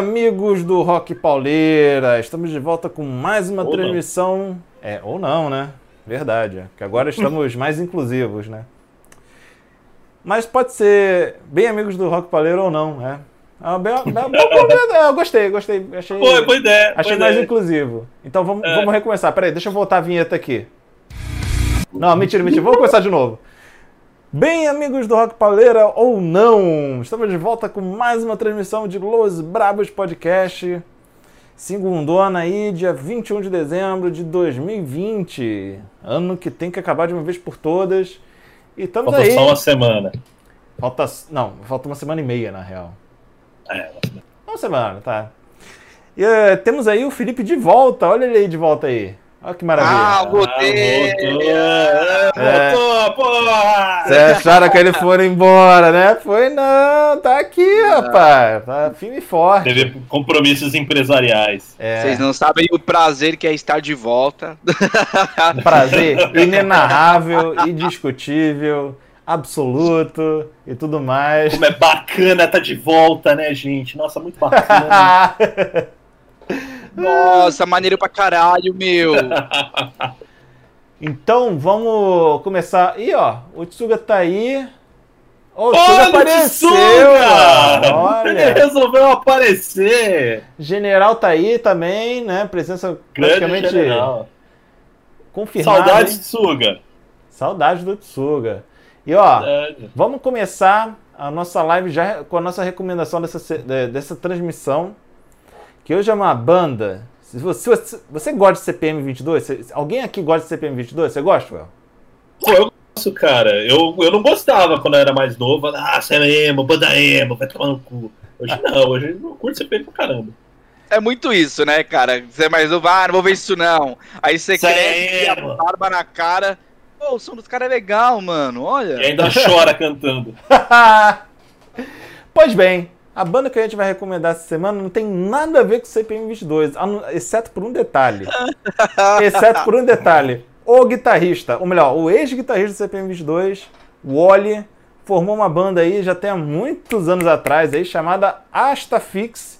Amigos do Rock Pauleira, estamos de volta com mais uma Ou transmissão. É, ou não, né? Verdade, é, que agora estamos mais inclusivos, né? Mas pode ser bem amigos do Rock Pauleira ou não, é. Ah, bem, bem, eu gostei, gostei. Achei, Foi, boa ideia. achei mais ideia. inclusivo. Então vamos, É. vamos recomeçar. Peraí, deixa eu voltar a vinheta aqui. Não, mentira, mentira. Vamos começar de novo. Bem, amigos do Rock Pauleira ou não, estamos de volta com mais uma transmissão de Los Brabos Podcast. Segundona aí, dia 21 de dezembro de 2020. Ano que tem que acabar de uma vez por todas. E estamos Falta aí. só uma semana. Falta. Não, falta uma semana e meia, na real. É, uma semana. Uma semana, tá. E eh, temos aí o Felipe de volta. Olha ele aí de volta aí. Olha que maravilha. Ah, voltei! Ah, voltou, É. voltou, porra! Vocês acharam que ele foi embora, né? Foi não, tá aqui, rapaz. Tá firme e forte. Teve compromissos empresariais. É, Vocês não sabem o prazer que é estar de volta. prazer inenarrável, indiscutível, absoluto e tudo mais. Como é bacana tá de volta, né, gente? Nossa, muito bacana. Nossa, maneiro pra caralho, meu. então vamos começar. Ih, ó, o Tsuga tá aí. O Olha Tsuga o apareceu! Tsuga! mano. Ele Olha, resolveu aparecer! General tá aí também, né? Presença Grande praticamente general. confirmada. Saudades, hein? Tsuga. Saudade do Tsuga. E ó, Verdade. Vamos começar a nossa live já com a nossa recomendação dessa, dessa transmissão. Que hoje é uma banda. Se você, se você, gosta de CPM 22? Você- alguém aqui gosta de CPM 22? Você gosta, Well? Pô, eu gosto, cara. Eu, eu não gostava quando eu era mais novo. Ah, você é emo, banda emo, vai tomar no cu. Hoje não, hoje eu curto CPM pra caramba. É muito isso, né, cara? Você é mais novo, ah, não vou ver isso não. Aí você a mano. barba na cara. Pô, o som dos caras é legal, mano. E Olha. ainda chora cantando. pois bem, a banda que a gente vai recomendar essa semana não tem nada a ver com CPM 22, a não- exceto por um detalhe. exceto por um detalhe. O guitarrista, ou melhor, o ex-guitarrista do CPM 22, o Wally, formou uma banda aí já tem há muitos anos atrás aí chamada Astafix.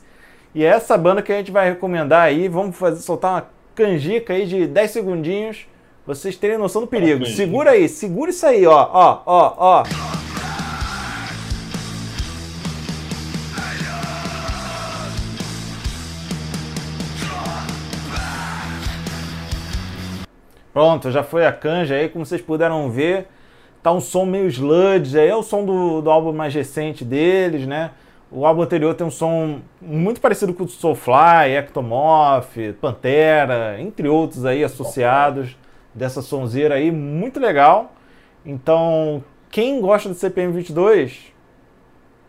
E é essa banda que a gente vai recomendar aí. Vamos fazer, soltar uma canjica aí de 10 segundinhos. pra Vocês terem noção do perigo. Segura aí, segura isso aí, ó, ó, ó, ó. Pronto, já foi a canja aí, como vocês puderam ver. Tá um som meio sludge, aí é o som do, do álbum mais recente deles, né? O álbum anterior tem um som muito parecido com o Soulfly, Ectomorph, Pantera, entre outros aí associados dessa sonzeira aí, muito legal. Então, quem gosta do CPM 22,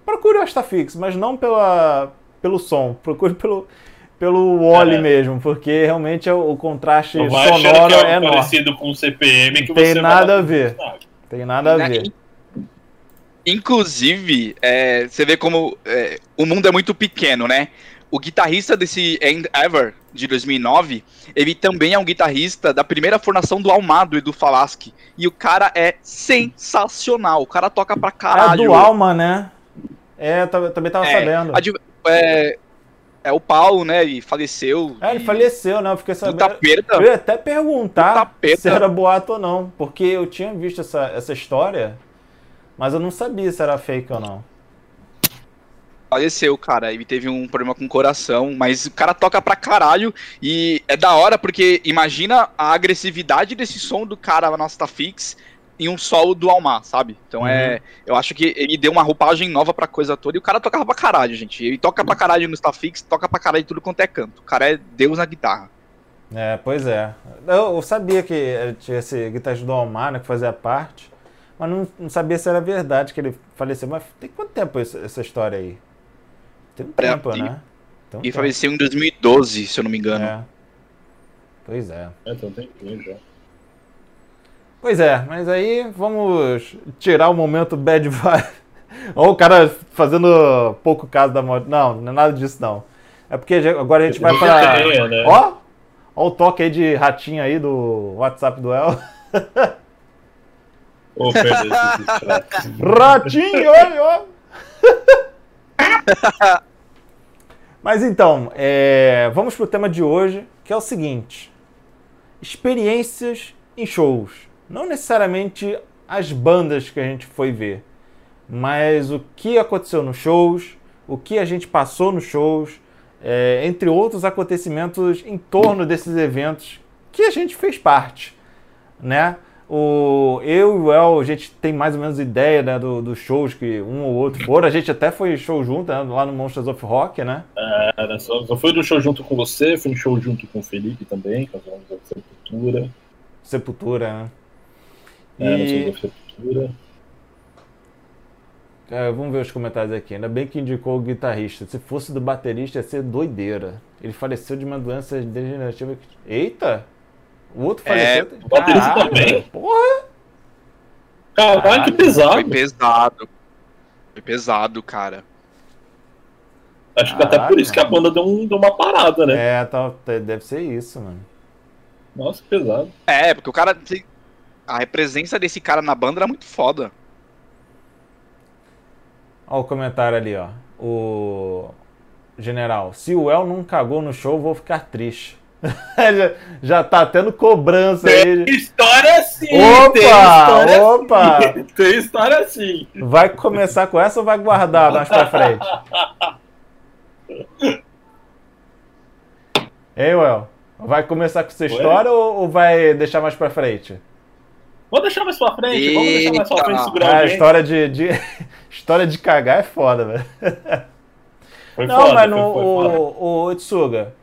procure o Astafix, mas não pela, pelo som, procure pelo, pelo Wally É. mesmo, porque realmente é o, contraste Não vai sonoro que é é enorme. parecido com o CPM que Tem você vai nada a ver. Tem nada a ver. Inclusive, é, você vê como é, o mundo é muito pequeno, né? O guitarrista desse End Ever, de 2009, ele também é um guitarrista da primeira formação do Almado e do Falaschi. E o cara é sensacional. O cara toca pra É caralho. do Alma, né? É, também tava É, sabendo. é, é o Paulo, né? Ele faleceu. É, ele e- faleceu, né? Eu fiquei sabendo. perda. Eu ia até perguntar perda. se era boato ou não, porque eu tinha visto essa, essa história, mas eu não sabia se era fake ou não. Faleceu, cara. Ele teve um problema com o coração, mas o cara toca pra caralho e é da hora porque imagina a agressividade desse som do cara na nossa fix em um solo do Almar, sabe? Então é, eu acho que ele deu uma roupagem nova pra coisa toda e o cara tocava pra caralho, gente. Ele toca pra caralho no Stafix, toca pra caralho em tudo quanto é canto. O cara é Deus na guitarra. É, pois é. Eu, eu sabia que tinha esse guitarrista do Almar, né, que fazia parte, mas não, não sabia se era verdade que ele faleceu. Mas tem quanto tempo essa, essa história aí? Tem um É, tempo, e- né? Tem um E tempo. faleceu em 2012, se eu não me engano. É. Pois é. É, tem um tempinho já. Pois é, mas aí vamos tirar o momento bad vibe. Ou o cara fazendo pouco caso da morte. Não, não é nada disso não. É porque agora a gente vai pra. Tem, né? Ó! Ó o toque aí de ratinho aí do WhatsApp do El. Ô, distrato. Ratinho, olha, ó! Mas então, é, vamos pro tema de hoje, que é o seguinte: experiências em shows. Não necessariamente as bandas que a gente foi ver, mas o que aconteceu nos shows, o que a gente passou nos shows, é, entre outros acontecimentos em torno desses eventos que a gente fez parte, né? O, eu e o El, a gente tem mais ou menos ideia né, dos do shows que um ou outro foram. A gente até foi show junto né, lá no Monsters of Rock, né? É, só, só foi no show junto com você, fui no show junto com o Felipe também, com a Sepultura. Sepultura, né? É, e... É, vamos ver os comentários aqui. Ainda bem que indicou o guitarrista. Se fosse do baterista, ia ser doideira. Ele faleceu de uma doença degenerativa. Eita! O outro É, faleceu. O baterista também? Porra! Caralho, que pesado. Foi pesado. Foi pesado, cara. Acho que até por isso que a banda deu, um- deu uma parada, né? É, tá, tá- deve ser isso, mano. Nossa, que pesado. É, porque o cara. A presença desse cara na banda era muito foda. Ó o comentário ali, ó. O general, se o El não cagou no show, vou ficar triste. já, já tá tendo cobrança aí. Tem história assim! tem Opa! história Opa! assim. Tem história assim. Vai começar com essa ou vai guardar mais pra frente? Ei, Well, vai começar com essa história ou, ou vai deixar mais pra frente? Vou deixar mais pra frente, vamos deixar mais pra frente Eita. segurar Ah, a alguém. história de, de- história de cagar é foda, velho. Foi Não, foda, mas foi- no, foi foda. o, o Itsuga,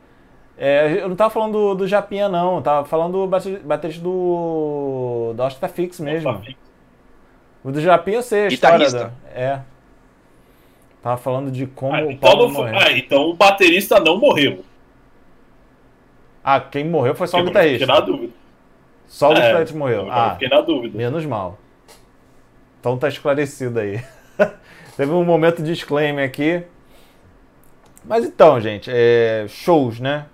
é, eu não tava falando do, do Japinha, não. Eu tava falando do bate- baterista do. da Oscar Fix mesmo. O do Japinha eu sei a história. Da, é. Tava falando de como Ah, o então, Paulo foi- morreu. ah, então o baterista não morreu. Ah, quem morreu foi só o Fiquei- guitarrista. Fiquei na dúvida. Só o É, guitarrista morreu. eu Ah, Fiquei na dúvida. menos mal. Então tá esclarecido aí. Teve um momento de disclaimer aqui. Mas então, gente, é, shows, né?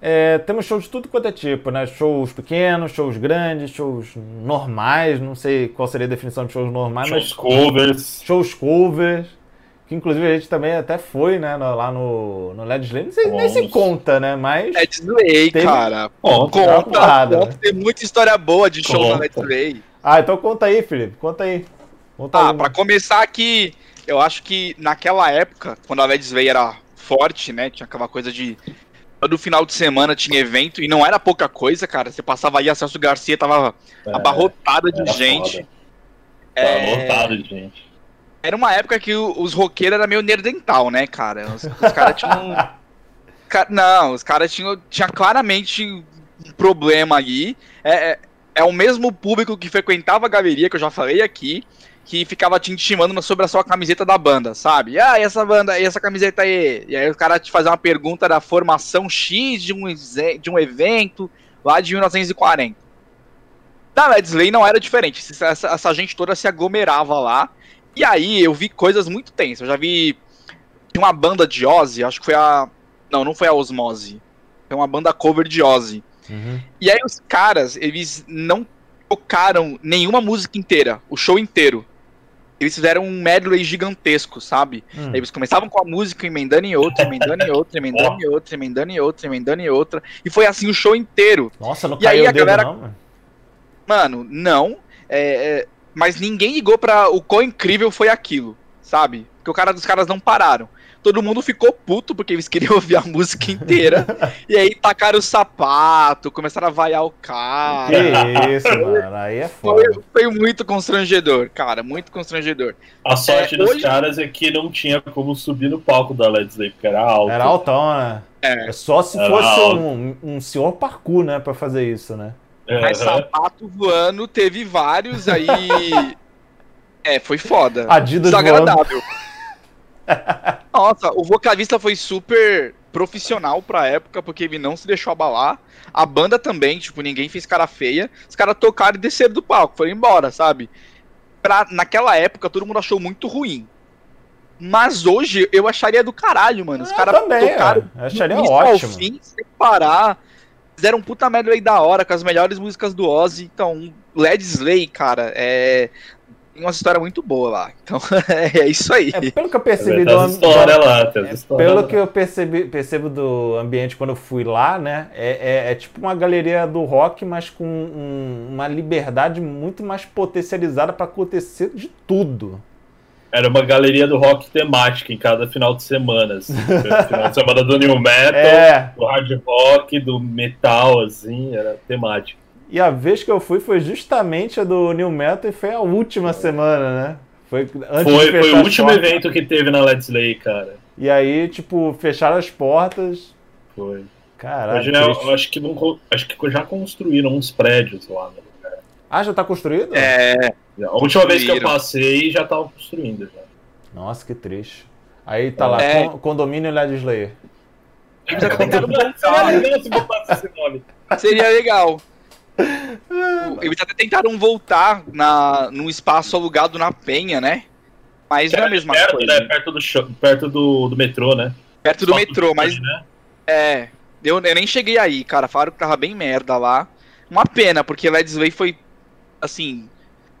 É, temos shows de tudo quanto é tipo, né? Shows pequenos, shows grandes, shows normais, não sei qual seria a definição de shows normais, Shows mas covers. shows covers, que inclusive a gente também até foi, né, no- lá no, no Led Slay, não sei nem se conta, né, mas... Let's Play, Teve- cara. Uma Conta, porrada, conta, né? tem muita história boa de show Conta. Let's Play. Ah, então conta aí, Felipe, conta aí. Conta Ah, aí. pra começar aqui, eu acho que naquela época, quando a Let's Play era forte, né? Tinha aquela coisa de. Todo final de semana tinha evento, e não era pouca coisa, cara. Você passava aí, a Celso Garcia tava é, abarrotada de era gente. foda. É, lotado de gente. Era uma época que os roqueiros eram meio nerdental, né, cara? Os, os caras tinham. Não, os caras tinham tinha claramente um problema aí. É, é, é o mesmo público que frequentava a galeria, que eu já falei aqui, que ficava te intimando sobre a sua camiseta da banda, sabe? Ah, e essa banda, e essa camiseta aí? E aí o cara te fazia uma pergunta da formação X de um, de um evento lá de 1940. Na Led Slay não era diferente. Essa, essa gente toda se aglomerava lá. E aí eu vi coisas muito tensas. Eu já vi. Tinha uma banda de Ozzy, acho que foi a. Não, não foi a Osmose. Foi uma banda cover de Ozzy. Uhum. E aí os caras, eles não tocaram nenhuma música inteira, o show inteiro. Eles fizeram um medley gigantesco, sabe? Hum. Eles começavam com a música, emendando em outra, emendando em outra, emendando em outra, emendando em outra, emendando em outra. E foi assim o show inteiro. Nossa, não E aí caiu a o dedo galera- não, mano. Mano, não. é, é, mas ninguém ligou pra o quão incrível foi aquilo, sabe? Porque o cara dos caras não pararam. Todo mundo ficou puto porque eles queriam ouvir a música inteira. e aí tacaram o sapato, começaram a vaiar o cara. Que isso, mano. Aí é foda. Foi, foi muito constrangedor, cara, muito constrangedor. A sorte É, dos hoje- caras é que não tinha como subir no palco da Led Zeppelin, porque era alto. Era altão, né? É. É só se Era fosse um, um senhor parkour, né, pra fazer isso, né? Mas sapato voando, teve vários aí. É, foi foda. Adidas. Desagradável. Nossa, o vocalista foi super profissional pra época, porque ele não se deixou abalar. A banda também, tipo, ninguém fez cara feia. Os caras tocaram e desceram do palco, foram embora, sabe? Pra, naquela época, todo mundo achou muito ruim. Mas hoje eu acharia do caralho, mano. Os caras também, tocaram. Eu acharia ao ótimo. fim, sem parar. Fizeram um puta medley da hora, com as melhores músicas do Ozzy. Então, Led Slay, cara, é... tem uma história muito boa lá. Então é isso aí. É, pelo que eu percebi Tem do histórias lá, É, Pelo lá. que eu percebi, percebo do ambiente quando eu fui lá, né? É, é- é tipo uma galeria do rock, mas com um- uma liberdade muito mais potencializada para acontecer de tudo. Era uma galeria do rock temática em cada final de semana. Assim. final de semana do New Metal, É. do hard rock, do metal, assim, era temática. E a vez que eu fui foi justamente a do New Metal e foi a última semana, né? Foi antes Foi, de foi o último portas. evento que teve na Let's Lay, cara. E aí, tipo, fecharam as portas. Foi. Caralho. Hoje, né, eu acho que, não acho que já construíram uns prédios lá lugar. Ah, já tá construído? É, A última vez que eu passei já tava construindo. Já. Nossa, que triste. Aí tá lá, É. con- condomínio Led Slayer. eles até tentaram Seria voltar. legal se botasse esse nome. Seria legal. Eles até tentaram voltar na, num espaço alugado na Penha, né? Mas não é a mesma perto, coisa. né? Perto, do, show- perto do, do metrô, né? Perto do Só metrô, mas Né? é. Eu, eu nem cheguei aí, cara. Falaram que tava bem merda lá. Uma pena, porque Led Slay foi. Assim.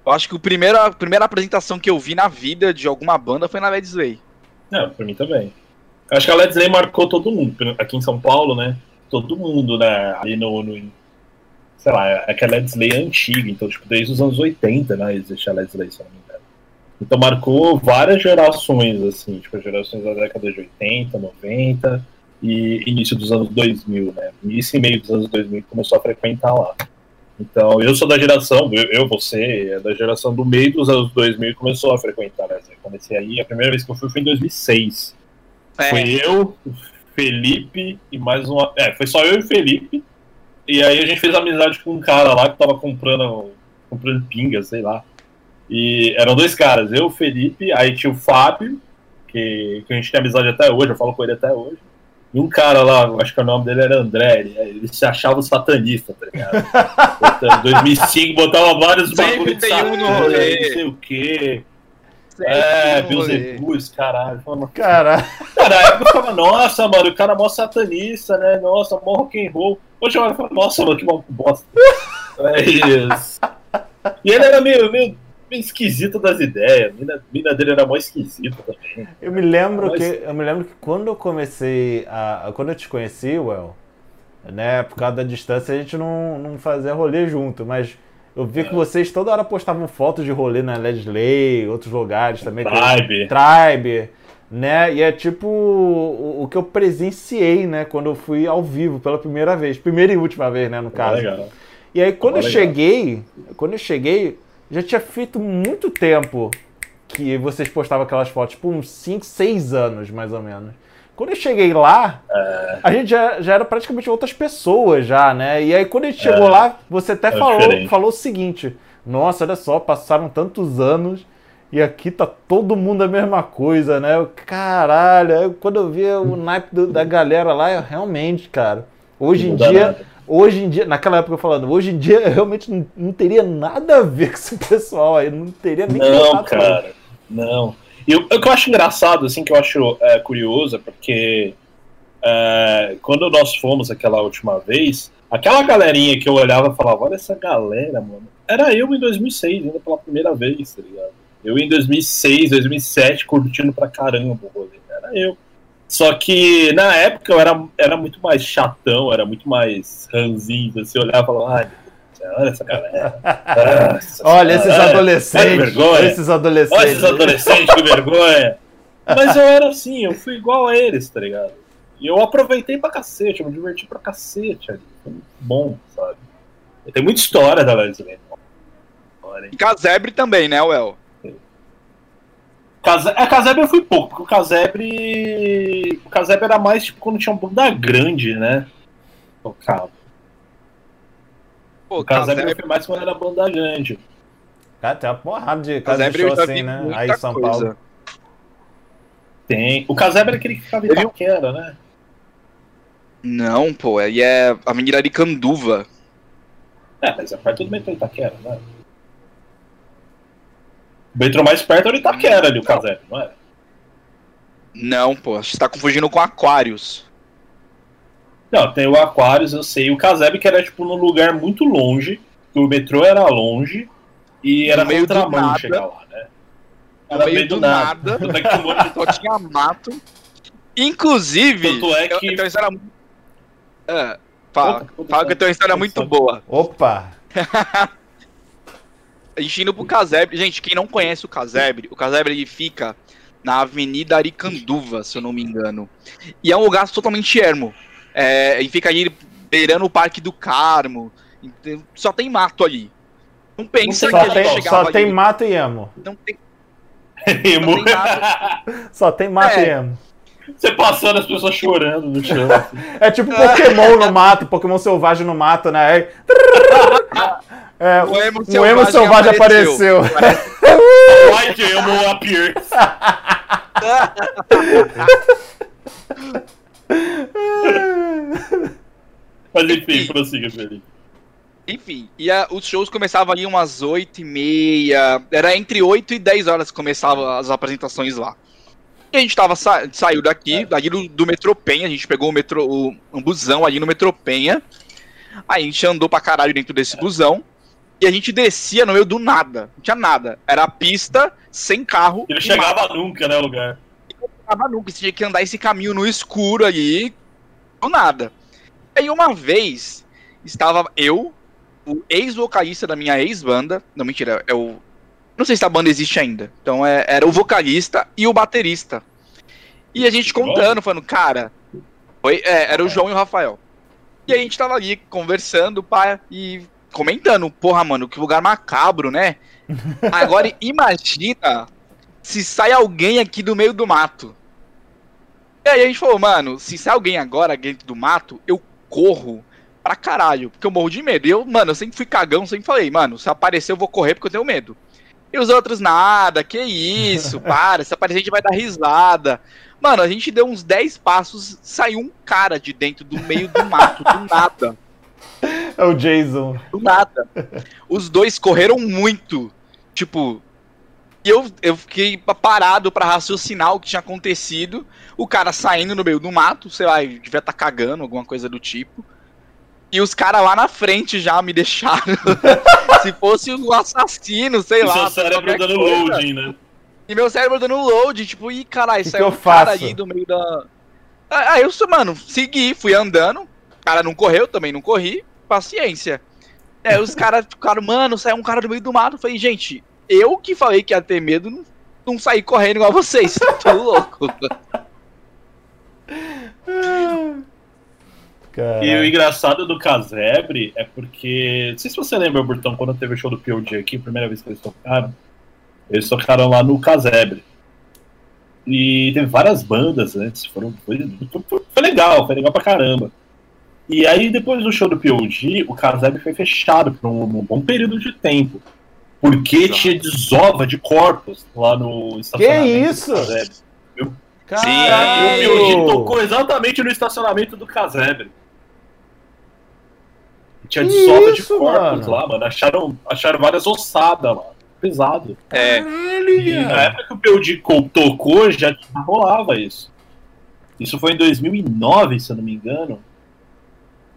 Eu acho que o primeiro, a primeira apresentação que eu vi na vida de alguma banda foi na Led Slay. Não, pra mim também. Acho que a Let's Lay marcou todo mundo. Aqui em São Paulo, né? Todo mundo, né? Ali no. no- sei lá, é que a Let's Lay é antiga, então, tipo, desde os anos 80, né? Existe a Let's Lay, se eu não me engano. Então marcou várias gerações, assim, tipo, gerações da década de 80, 90 e início dos anos 2000, né? Início e meio dos anos 2000 que começou a frequentar lá. Então, eu sou da geração, eu, você, é da geração do meio dos anos 2000 e começou a frequentar, né? Eu comecei aí, a primeira vez que eu fui foi em 2006. É, Foi eu, Felipe e mais uma. É, foi só eu e o Felipe. E aí a gente fez amizade com um cara lá que tava comprando, comprando pinga, sei lá. E eram dois caras, eu, o Felipe, aí tinha o Fábio, que, que a gente tem amizade até hoje, eu falo com ele até hoje. E um cara lá, acho que o nome dele era André, ele, ele se achava satanista, tá ligado? Então, Em 2005 botava vários Sempre bagulho de tem um no satã, rolê. não sei o quê. sempre É. Beelzebub, caralho. Falando, Caralho. Cara, na época eu ficava, nossa, mano, o cara é mó satanista, né? Nossa, mó rock and roll. Hoje eu olho e falo, nossa, mano, que mal bosta. É isso. E ele era meio, meio, meio esquisito das ideias. A mina, mina dele era mó esquisita também. Eu me lembro Mas- que eu me lembro que quando eu comecei a quando eu te conheci, Well, né, por causa da distância a gente não, não fazia rolê junto, mas eu vi que vocês toda hora postavam fotos de rolê na Led Slay, outros lugares também. Tribe. Tribe, né? E é tipo o, o que eu presenciei, né, quando eu fui ao vivo pela primeira vez, primeira e última vez, né, no Tá caso. legal. E aí quando eu Legal. cheguei, quando eu cheguei, já tinha feito muito tempo que vocês postavam aquelas fotos, tipo uns 5, 6 anos mais ou menos. Quando eu cheguei lá, É. a gente já, já era praticamente outras pessoas já, né? E aí quando a gente chegou É. lá, você até É falou, diferente. falou o seguinte: Nossa, olha só, passaram tantos anos e aqui tá todo mundo a mesma coisa, né? Eu, Caralho, aí quando eu vi o naipe do- da galera lá, eu, realmente, cara. Hoje em dia, nada. Hoje em dia, naquela época eu falando, hoje em dia eu realmente não, não teria nada a ver com esse pessoal aí, não teria nem Não, cara, não. E o, o que eu acho engraçado, assim, que eu acho é, curioso, é porque é, quando nós fomos aquela última vez, aquela galerinha que eu olhava e falava, olha essa galera, mano. Era eu em 2006, ainda pela primeira vez, tá ligado? Eu em 2006, 2007, curtindo pra caramba o rolê. Era eu. Só que na época eu era, era muito mais chatão, era muito mais ranzinho. Você olhava e falava, ai, olha essa galera. Nossa Olha esses adolescentes, olha que vergonha. esses adolescentes. Olha esses adolescentes, que vergonha. Mas eu era assim, eu fui igual a eles, tá ligado? E eu aproveitei pra cacete, eu me diverti pra cacete ali. Foi muito bom, sabe? Tem muita história da Leslie. E Casebre também, né, Well? Case... A Casebre eu fui pouco, porque o Casebre. O Casebre era mais tipo quando tinha um banda grande, né? Tocava. Pô, O Casebre Casebre, fui mais quando era banda grande. Cara, tem uma porrada de Casebre show eu assim, né? Aí em São coisa. Paulo. Tem. O Casebre era aquele que ficava em Itaquera, né? Não, pô, aí é Avenida Aricanduva. É, mas é perto do metrô Itaquera, né? O metrô mais perto era o Itaquera ali, o Casebre, não é? Não, pô, você tá confundindo com Aquários. Não, tem o Aquarius, eu sei. O Casebre que era, tipo, num lugar muito longe, que o metrô era longe, E era No meio do contramão nada. chegar lá, né? No Era meio do nada. Tanto é que tinha um monte de- Só tinha mato. Inclusive. Tanto é eu- que- eu uma história muito. É, fala, conta, fala que eu tenho uma história muito boa. Opa! A gente indo pro casebre. Gente, quem não conhece o casebre, o casebre ele fica na Avenida Aricanduva, se eu não me engano. E é um lugar totalmente ermo. É, e fica ali beirando o Parque do Carmo. Então, só tem mato ali. Não pensa Não que Só a tem gente tem, chegava só tem ali. mato e emo. Não tem, Emo. não tem. Só tem mato É. e emo. Você passando as pessoas chorando no chão. assim. É tipo Pokémon no mato, Pokémon selvagem no mato, né? É, O emo o emo selvagem apareceu. Why the emo appears? Mas enfim, prossiga, Felipe. Enfim, e a- os shows começavam ali umas 8 e meia. Era entre 8 e 10 horas que começavam as apresentações lá. E a gente tava sa saiu daqui, daqui do, do metrô Penha, a gente pegou o metrô, o, um busão ali no metrô Penha. Aí a gente andou pra caralho dentro desse busão. E a gente descia no meio do nada. Não tinha nada. Era a pista, sem carro. Ele chegava nunca, né, o lugar. chegava nunca. Você tinha que andar esse caminho no escuro ali, do nada. Aí uma vez, estava eu, o ex-vocalista da minha ex-banda, não, mentira, é o... Não sei se a banda existe ainda. Então é- era o vocalista e o baterista. E a gente contando, falando, cara... Foi, é, era o João e o Rafael. E a gente tava ali conversando, pá, e comentando, porra, mano, que lugar macabro, né? Agora imagina se sai alguém aqui do meio do mato. E aí a gente falou, mano, se sai alguém agora dentro do mato, eu corro pra caralho, porque eu morro de medo. E eu, mano, eu sempre fui cagão, sempre falei, mano, se aparecer eu vou correr porque eu tenho medo. E os outros, nada, que isso, para, se aparecer a gente vai dar risada. Mano, a gente deu uns 10 passos, saiu um cara de dentro do meio do mato, do nada. É o Jason. Do nada. Os dois correram muito. Tipo. E eu, eu fiquei parado pra raciocinar o que tinha acontecido. O cara saindo no meio do mato, sei lá, devia estar cagando, alguma coisa do tipo. E os caras lá na frente já me deixaram. Se fosse um assassino, sei E lá. seu cérebro dando coisa. loading, né? E meu cérebro dando load, tipo, ih, caralho, saiu um eu cara faço? ali do meio da. Ah, Aí eu, mano, segui, fui andando. O cara não correu, também não corri. Paciência. Aí os caras ficaram, mano, saiu um cara do meio do mato. Eu falei, gente, eu que falei que ia ter medo, não, não saí correndo igual vocês. Tô louco. Cara. E o engraçado do Casebre é porque. Não sei se você lembra, Burtão, quando teve o show do POD aqui, a primeira vez que eles tocaram. Eles tocaram lá no Casebre. E teve várias bandas antes. Foram, foi, foi- foi legal, foi legal pra caramba. E aí, depois do show do POD, o Casebre foi fechado por um, um bom período de tempo. Porque Exato. tinha desova de corpos lá no estacionamento. do isso? Caralho! E o POD tocou exatamente no estacionamento do Casebre. Tinha Que desova de isso, corpos mano? lá, mano. Acharam, acharam várias ossadas lá. Pesado. É, Caralho, E na época que o POD co- tocou, já rolava isso. Isso foi em 2009, se eu não me engano.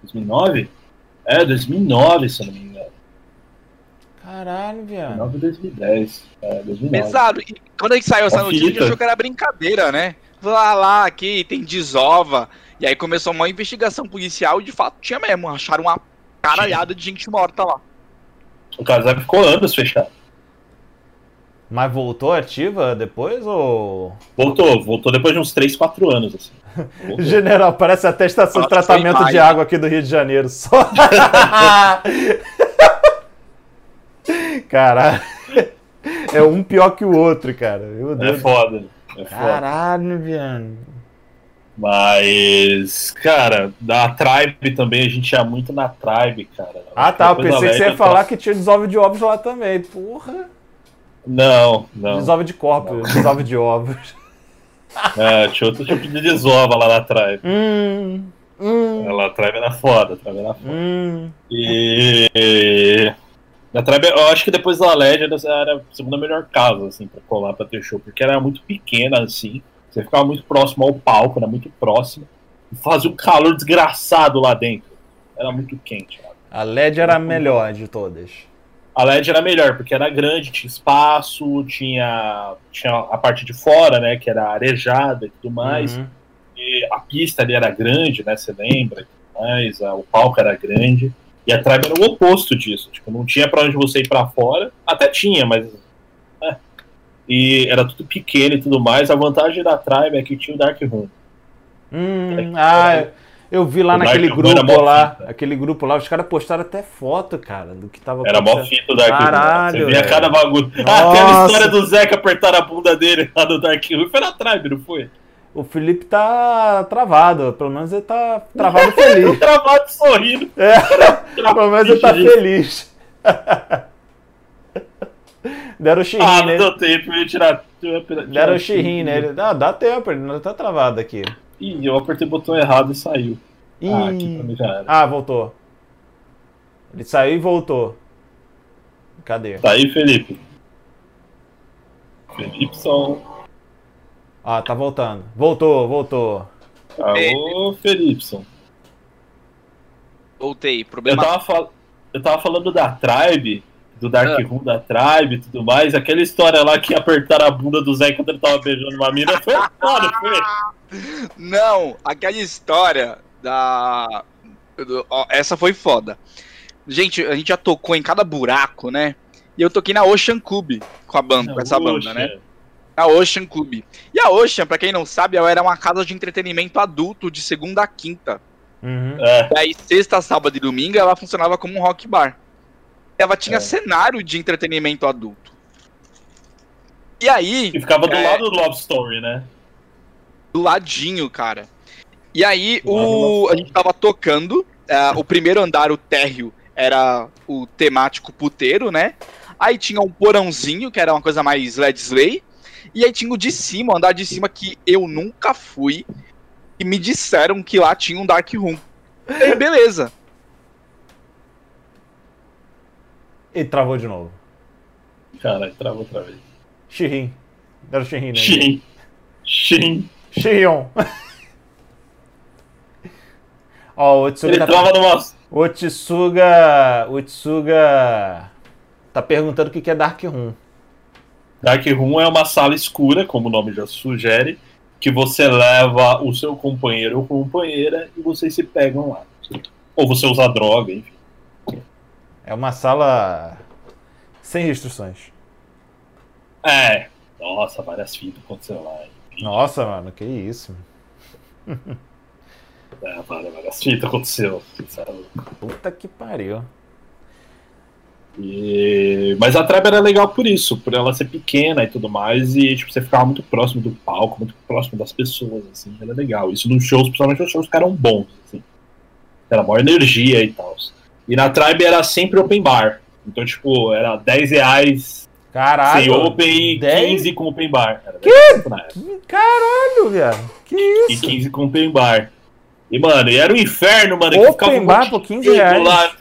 2009? É, 2009, se eu não me engano. Caralho, viado. 2009 ou 2010. É, 2009. pesado. E quando a gente saiu essa notícia, a gente achou que era brincadeira, né? Lá, lá, aqui tem desova. E aí começou uma investigação policial e de fato tinha mesmo. Acharam uma caralhada de gente morta lá. O Casebre ficou anos fechado. Mas voltou ativa depois ou. Voltou, voltou depois de uns 3, 4 anos, assim. General, parece até estação de tratamento de água aqui do Rio de Janeiro. Só. Caralho. É um pior que o outro, cara. Meu É Deus. foda. É foda. Caralho, viado. Mas, cara, da Tribe também, a gente ia muito na Tribe, cara. Ah, tá. Eu pensei que você ia falar que tinha desove de ovos lá também. Porra. Não, não. Desove de corpos, desove de ovos. É, tinha outro tipo de desova lá na Tribe. Hum. Hum. Ela, a Tribe era foda, a Tribe era foda. Hum. E. A Tribe, eu acho que depois da Legend era a segunda melhor casa, assim, pra colar pra ter show, porque era muito pequena, assim. Você ficava muito próximo ao palco, era muito próximo. E fazia um calor desgraçado lá dentro. Era muito quente, cara. A LED era a melhor de todas. A LED era melhor, porque era grande, tinha espaço, tinha, tinha a parte de fora, né, que era arejada e tudo mais. Uhum. E a pista ali era grande, né, você lembra? Mais, a- o palco era grande. E a Tribe era o oposto disso. Tipo, não tinha pra onde você ir pra fora. Até tinha, mas. né. E era tudo pequeno e tudo mais. A vantagem da Tribe é que tinha o Dark Room. Hum, ah, eu vi lá O naquele grupo lá, fita. aquele grupo lá, os caras postaram até foto, cara, do que tava Era mó acontecendo. fita o Dark Room. Caralho, Você via cada bagulho. Ah, aquela Nossa. história do Zeca apertar a bunda dele lá no Dark Room. Foi na Tribe, não foi? O Felipe tá travado, pelo menos ele tá travado feliz. Travado sorrindo. É, pelo menos ele tá feliz. Deram o xirrim Ah, não nele. deu tempo, eu ia tirar. Deram o xirrim nele. Ah, dá tempo, ele não tá travado aqui. Ih, eu apertei o botão errado e saiu. Ih. Ah, aqui pra mim já era. Ah, voltou. Ele saiu e voltou. Cadê? Tá aí, Felipe. Felipson. Ah, tá voltando. Voltou, voltou. Alô, Felipson. Voltei. Eu Problema. tava, fal... eu tava falando da Tribe, do Dark Ah. Room da Tribe e tudo mais. Aquela história lá que apertaram a bunda do Zé quando ele tava beijando uma mina foi foda, foi. Não, aquela história da. do- ó, essa foi foda. Gente, a gente já tocou em cada buraco, né? E eu toquei na Ocean Club com a banda, com essa banda, né? A Ocean Club. E a Ocean, pra quem não sabe, ela era uma casa de entretenimento adulto de segunda a quinta. Uhum. É, E aí, sexta, sábado e domingo, ela funcionava como um rock bar. Ela tinha É. cenário de entretenimento adulto. E aí, e ficava do É. lado do Love Story, né? Do ladinho, cara. E aí, o, a gente tava tocando, é, o primeiro andar, o térreo, era o temático puteiro, né? Aí tinha um porãozinho, que era uma coisa mais Led Slay. E aí tinha o de cima, o andar de cima que eu nunca fui. E me disseram que lá tinha um Dark Room. E beleza. E travou de novo. Caralho, travou outra vez. Xirrim. Deram xirrim nele. Shin. Shin. Xirrion. Ó, o Otsuga Ele tá... trava numa. O Otsuga... O Otsuga... Tá perguntando o que é Dark Room. Dark Room é uma sala escura, como o nome já sugere, que você leva o seu companheiro ou companheira e vocês se pegam lá. Ou você usa droga, enfim. É uma sala sem restrições. É. Nossa, várias fitas aconteceram lá. enfim. Nossa, mano, que isso. É, várias, várias fitas aconteceram. sabe? Puta que pariu. E... Mas a Tribe era legal por isso, por ela ser pequena e tudo mais, e tipo, você ficava muito próximo do palco, muito próximo das pessoas, assim, era legal. Isso nos shows, principalmente os shows eram bons, assim. Era maior energia e tal. E na Tribe era sempre open bar. Então, tipo, era 10 reais Caralho. sem open e 10? 15 com open bar. Era que? Caralho, viado. Que E isso? 15 com open bar. E, mano, e era o inferno, mano. que Open ficava um bar monte por de 15 nego reais. Lá,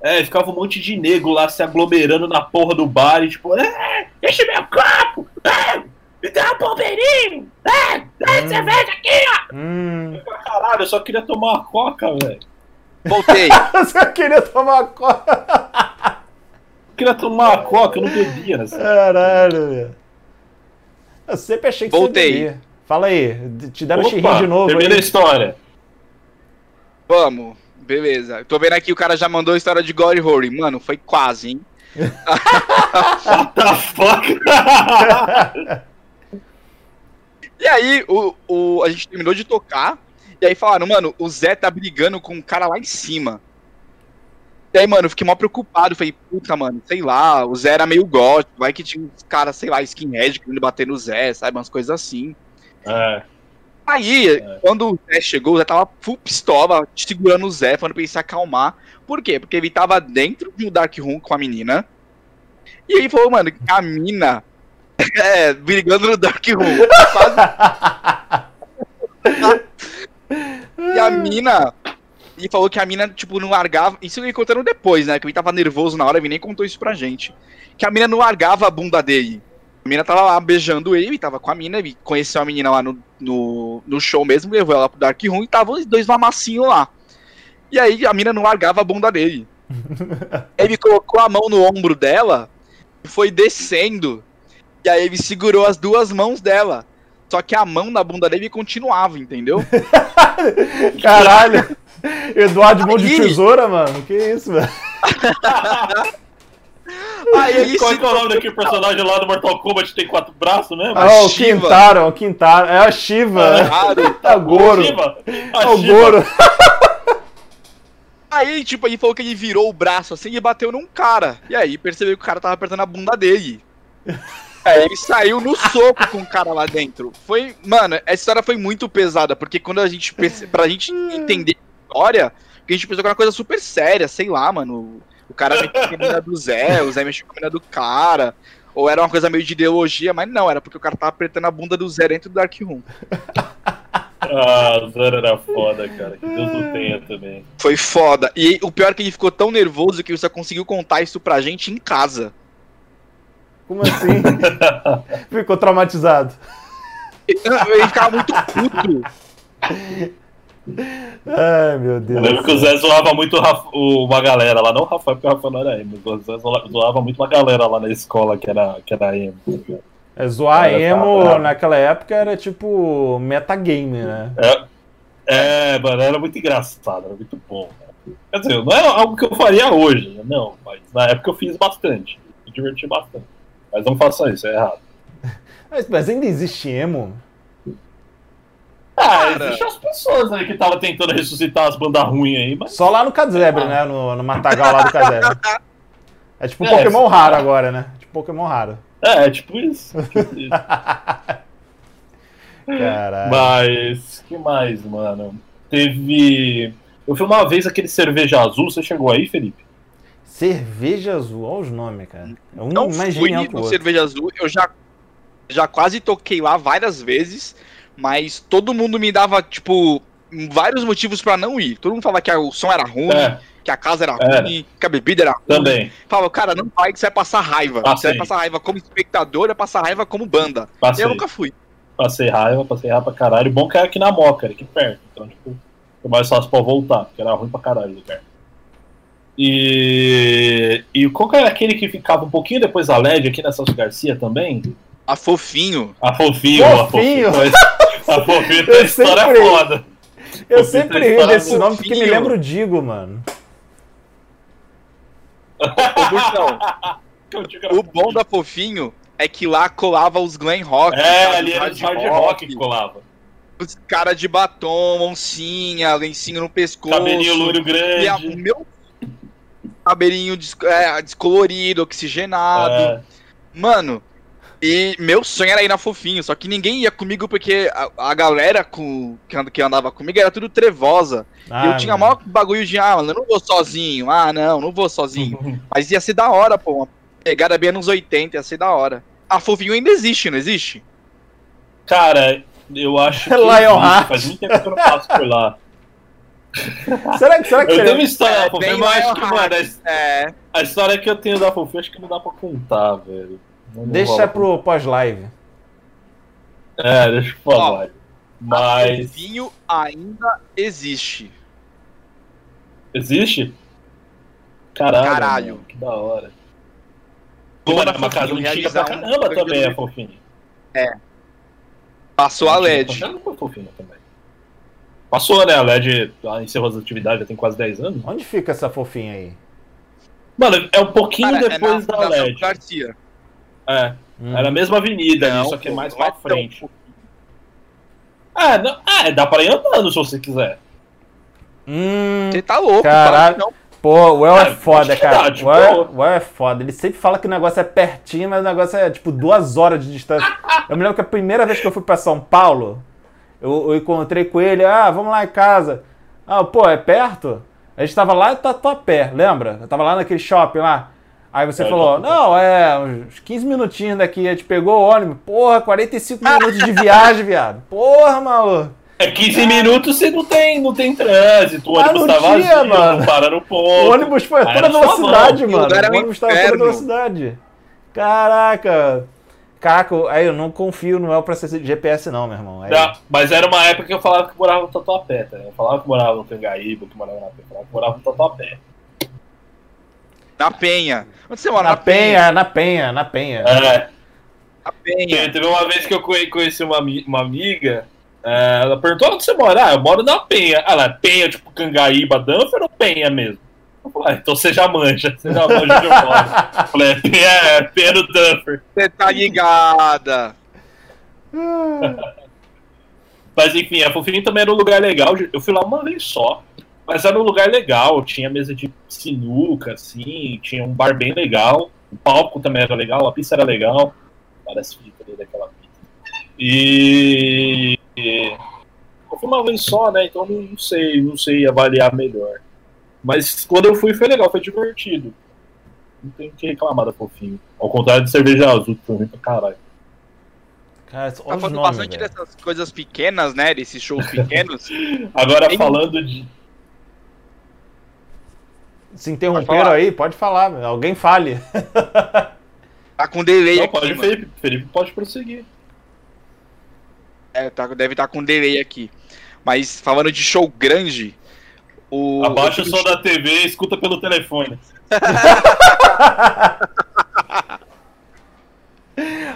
é, ficava um monte de nego lá se aglomerando na porra do bar e tipo, é, deixa meu copo! É, me dá um pombeirinho! É, dá Hum. cerveja aqui, Hum. ó! Caralho, eu só queria tomar uma coca, velho. Voltei. Eu só queria tomar coca. Eu queria tomar uma coca, eu não bebia nessa. Caralho, velho. Eu sempre achei que Voltei. você bebia. Fala aí, te deram Opa, xirrim de novo termina a história. Vamos. Beleza. Tô vendo aqui o cara já mandou a história de Glory Hole. Mano, foi quase, hein? What the fuck? E aí, o, o, a gente terminou de tocar. E aí falaram, mano, o Zé tá brigando com um cara lá em cima. E aí, mano, eu fiquei mó preocupado. Falei, puta, mano, sei lá, o Zé era meio gótico. Vai que tinha uns caras, sei lá, skinhead querendo bater no Zé, sabe? Umas coisas assim. é, Aí, quando o Zé chegou, o Zé tava full pistola, segurando o Zé, falando pra ele se acalmar. Por quê? Porque ele tava dentro do Dark Room com a menina. E aí falou, mano, que a mina. É, brigando no Dark Room. Quase- e a mina. E falou que a mina, tipo, não largava. Isso ele contando depois, né? Que ele tava nervoso na hora, ele nem contou isso pra gente. Que a mina não largava a bunda dele. A mina tava lá beijando ele, tava com a mina, ele conheceu a menina lá no, no, no show mesmo, levou ela pro Dark Room e tava os dois mamassinhos lá. E aí a mina não largava a bunda dele. Ele colocou a mão no ombro dela e foi descendo. E aí ele segurou as duas mãos dela. Só que a mão na bunda dele continuava, entendeu? Caralho! Eduardo mão de tesoura, mano. Que isso, velho? Aí Qual que é o nome daquele personagem lá do Mortal Kombat que tem quatro braços mesmo? A Ah, o. Quintaro, o Quintaro. É a Shiva. Claro. É o Goro. Shiva. É o. Goro. Aí, tipo, ele falou que ele virou o braço assim e bateu num cara. E aí percebeu que o cara tava apertando a bunda dele. Aí ele saiu no soco com o cara lá dentro. Foi. Mano, essa história foi muito pesada, porque quando a gente. perce- Pra gente entender a história, a gente pensou que era uma coisa super séria, sei lá, mano. O cara mexeu com a mina do Zé, o Zé mexeu com a mina do cara. Ou era uma coisa meio de ideologia, mas não, era porque o cara tava apertando a bunda do Zé dentro do Dark Room. Ah, o Zero era foda, cara. Que Deus o tenha também. Foi foda. E o pior é que ele ficou tão nervoso que ele só conseguiu contar isso pra gente em casa. Como assim? Ficou traumatizado. Ele ficava muito puto. Ai, meu Eu Deus. lembro que o Zé zoava muito uma galera lá, não o Rafael, porque o Rafael não era emo, o Zé zoa- zoava muito uma galera lá na escola que era, que era emo. tá? É, zoar tá emo naquela época era tipo metagame, né? É, é, mano, era muito engraçado, era muito bom. Cara. Quer dizer, não é algo que eu faria hoje, né? não, mas na época eu fiz bastante, me diverti bastante. Mas não façam isso, é errado. Mas, mas ainda existe emo? Ah, Cara. existem as pessoas aí que estavam tentando ressuscitar as bandas ruins aí, mas Só lá no Casebre, né? No, no Matagal lá do Casebre. É tipo um É, Pokémon sim. raro agora, né? Tipo Pokémon raro. é, é tipo isso. Tipo isso. Caralho. Mas, que mais, mano? Teve. Eu vi uma vez aquele cerveja azul, você chegou aí, Felipe? Cerveja azul, olha os nomes, cara. É um Não mais fui o no. Cerveja Azul, eu já, já quase toquei lá várias vezes, mas todo mundo me dava, tipo, vários motivos pra não ir. Todo mundo falava que o som era ruim, É, que a casa era Era. ruim, que a bebida era ruim. também. Falava, cara, não vai que você vai passar raiva. Ah, você vai passar raiva como espectador, vai passar raiva como banda. Passei. Eu nunca fui. Passei raiva, passei raiva pra caralho. Bom que era aqui na Moca, era aqui perto. Então, tipo, foi mais fácil pra voltar, porque era ruim pra caralho o lugar. E. E qual que era aquele que ficava um pouquinho depois da LED aqui na Celso Garcia também? A fofinho. A Fofinho, Fofinho. a Fofinho. A Fofinho tem história sempre- foda. Eu Fofinho sempre ri desse nome porque me fofinho. lembra o Digo, mano. Ô, Burtão, o bom da fofinho é que lá colava os glam rock. É, ali os era de hard rock que colava. Os cara de batom, oncinha, lencinho no pescoço. Cabelinho loiro E a- o grande. meu cabelinho des- é, descolorido, oxigenado. É, Mano, e meu sonho era ir na fofinho, só que ninguém ia comigo porque a, a galera com, que, and- que andava comigo era tudo trevosa. e Ah, eu tinha mano. maior bagulho de, ah, mano, eu não vou sozinho. Ah, não, não vou sozinho. Mas ia ser da hora, pô. Uma pegada bem anos 80, ia ser da hora. A fofinho ainda existe, não existe? Cara, eu acho que. Lionheart. Faz muito tempo que eu não passo por lá. Será será que Eu tenho uma história É, da Fofinho, bem mas acho que, mano, a É. a história que eu tenho da Fofinho, acho que não dá pra contar, velho. Não- não Deixa rola. pro pós-live. É, deixa falar. A Mas. fofinho ainda existe. Existe? Caralho. Caralho. mano, que da hora. Dona é uma casa antiga pra um caramba grande também, a evento. Fofinho. Passou a Antiga LED. pra caramba a Fofinho também. Passou, né? A LED ela encerrou as atividades, já tem quase 10 anos. Onde fica essa fofinha aí? Mano, é um pouquinho Cara, depois é na da Fundação LED. Garcia. É, Hum. é na mesma avenida Não, ali, só que é pô, mais pra é tão frente. Ah, não, ah, dá pra ir andando se você quiser. Hum, Você tá louco, Caralho. não. pô, o El é Ah, foda, cara. O El, o El é foda. Ele sempre fala que o negócio é pertinho, mas o negócio é tipo duas horas de distância. Eu me lembro que a primeira vez que eu fui pra São Paulo, eu, eu encontrei com ele, ah, vamos lá em casa. Ah, pô, é perto? A gente tava lá em Tatuapé, lembra? Eu tava lá naquele shopping lá. Aí você É, falou, não, é uns 15 minutinhos daqui. A gente pegou o ônibus. Porra, 45 minutos de viagem, viado. Porra, maluco. É 15 minutos você não tem, não tem trânsito, o Ah, ônibus não tá vazio, tinha, mano. não para no ponto. O ônibus foi a toda velocidade, mano. O O ônibus tava a toda velocidade. Caraca. Caraca, aí eu não confio no El pra ser GPS, não, meu irmão. Aí- Não, mas era uma época que eu falava que morava no Tatuapé, tá? Eu falava que morava no Cangaíba, que morava na eu falava que morava no Tatuapé. Na Penha. Onde você mora? Na Penha, na Penha, na Penha. É, Na Penha. teve uma vez que eu conhe- conheci uma, uma amiga, é, ela perguntou onde você mora? Ah, eu moro na Penha. Ah, lá, Penha, tipo Cangaíba, Danfer ou Penha mesmo? Falei, ah, então você já manja, você já manja moro. Eu falei, é é Penha no Danfer. Você tá ligada. Mas enfim, a Fofinho também era um lugar legal. Eu fui lá uma vez só. Mas era um lugar legal. Tinha mesa de sinuca, assim. Tinha um bar bem legal. O palco também era legal. A pista era legal. Parece fita ali daquela pista. E. Eu fui uma vez só, né? Então não sei, não sei avaliar melhor. Mas quando eu fui foi legal, foi divertido. Não tem o que reclamar da Fofinho. Ao contrário de cerveja azul, que foi ruim pra caralho. Cara, Tá falando nomes, bastante velho. dessas coisas pequenas, né? Desses shows pequenos. Agora Tem- falando de. Se Pode interromperam falar. aí, pode falar, meu. alguém fale. tá com delay Não, aqui. pode, mano. Felipe, Felipe pode prosseguir. É, tá- deve estar com delay aqui. Mas falando de show grande, o. Abaixa o som da TV e escuta pelo telefone.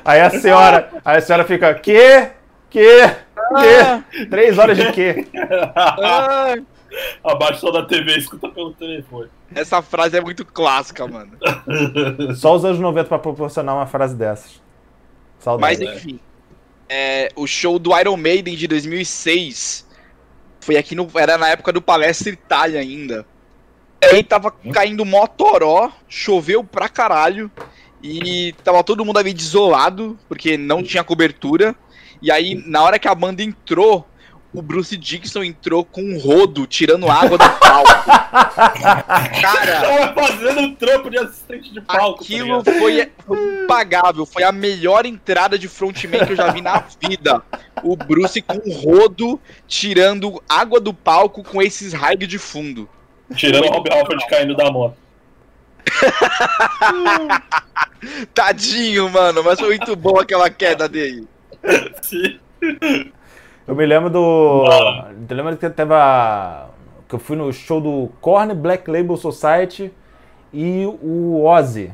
Aí a senhora, aí a senhora fica, que? Que? Que? Três horas de quê? Ah, Abaixa o som da TV e escuta pelo telefone. essa frase é muito clássica, mano. Só os anos 90 pra proporcionar uma frase dessas. Mas Saudade. enfim. é, o show do Iron Maiden de 2006 foi aqui no. Era na época do Palestra Itália ainda. Aí tava caindo motoró, choveu pra caralho. E tava todo mundo ali desolado, porque não tinha cobertura. E aí, na hora que a banda entrou, o Bruce Dixon entrou com um rodo, tirando água do palco. Cara, Tava fazendo um trampo de assistente de palco. tá Aquilo foi, foi impagável. Foi a melhor entrada de frontman que eu já vi na vida. O Bruce com um rodo, tirando água do palco com esses raios de fundo. Tirando o Rob Halford caindo da moto. Tadinho, mano, mas foi muito bom aquela queda dele. Sim. Eu me lembro do. Ah. Eu lembro que teve a. Que eu fui no show do Korn Black Label Society e o Ozzy.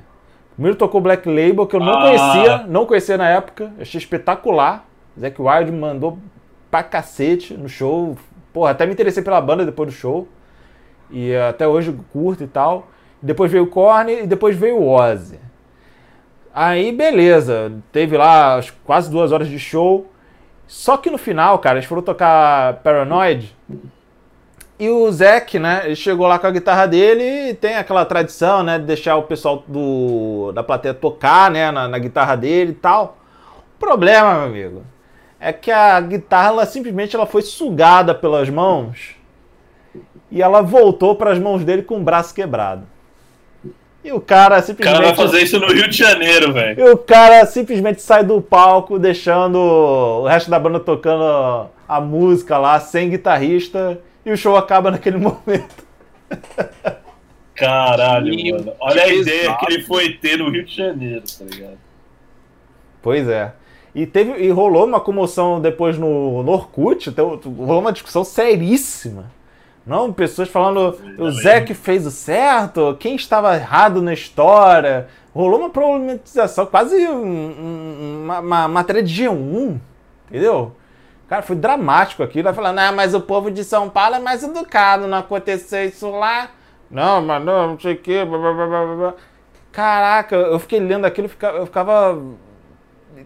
Primeiro tocou Black Label, que eu não Ah. conhecia, não conhecia na época, eu achei espetacular. Zack Wild mandou pra cacete no show. Porra, até me interessei pela banda depois do show. E até hoje curto e tal. Depois veio o Korn e depois veio o Ozzy. Aí, beleza. Teve lá as quase duas horas de show. Só que no final, cara, eles foram tocar Paranoid. E o Zack, né, ele chegou lá com a guitarra dele e tem aquela tradição, né, de deixar o pessoal do, da plateia tocar, né, na, na guitarra dele e tal. O problema, meu amigo, é que a guitarra, ela simplesmente ela foi sugada pelas mãos e ela voltou para as mãos dele com o braço quebrado. E o cara O simplesmente... cara vai fazer isso no Rio de Janeiro, velho. E o cara simplesmente sai do palco, deixando o resto da banda tocando a música lá, sem guitarrista, e o show acaba naquele momento. Caralho, Que mano. Olha a ideia que ele foi ter no Rio de Janeiro, tá ligado? Pois é. E, teve, e rolou uma comoção depois no, no Orkut, então, rolou uma discussão seríssima. Não, pessoas falando o Zé que fez o certo, quem estava errado na história. Rolou uma problematização, quase um- um- uma, uma matéria de G1, entendeu? Cara, foi dramático aquilo. Vai falando, ah, mas o povo de São Paulo é mais educado, não aconteceu isso lá. Não, mas não, não sei o quê. blá, blá, blá, blá. Caraca, eu fiquei lendo aquilo, eu ficava, eu ficava.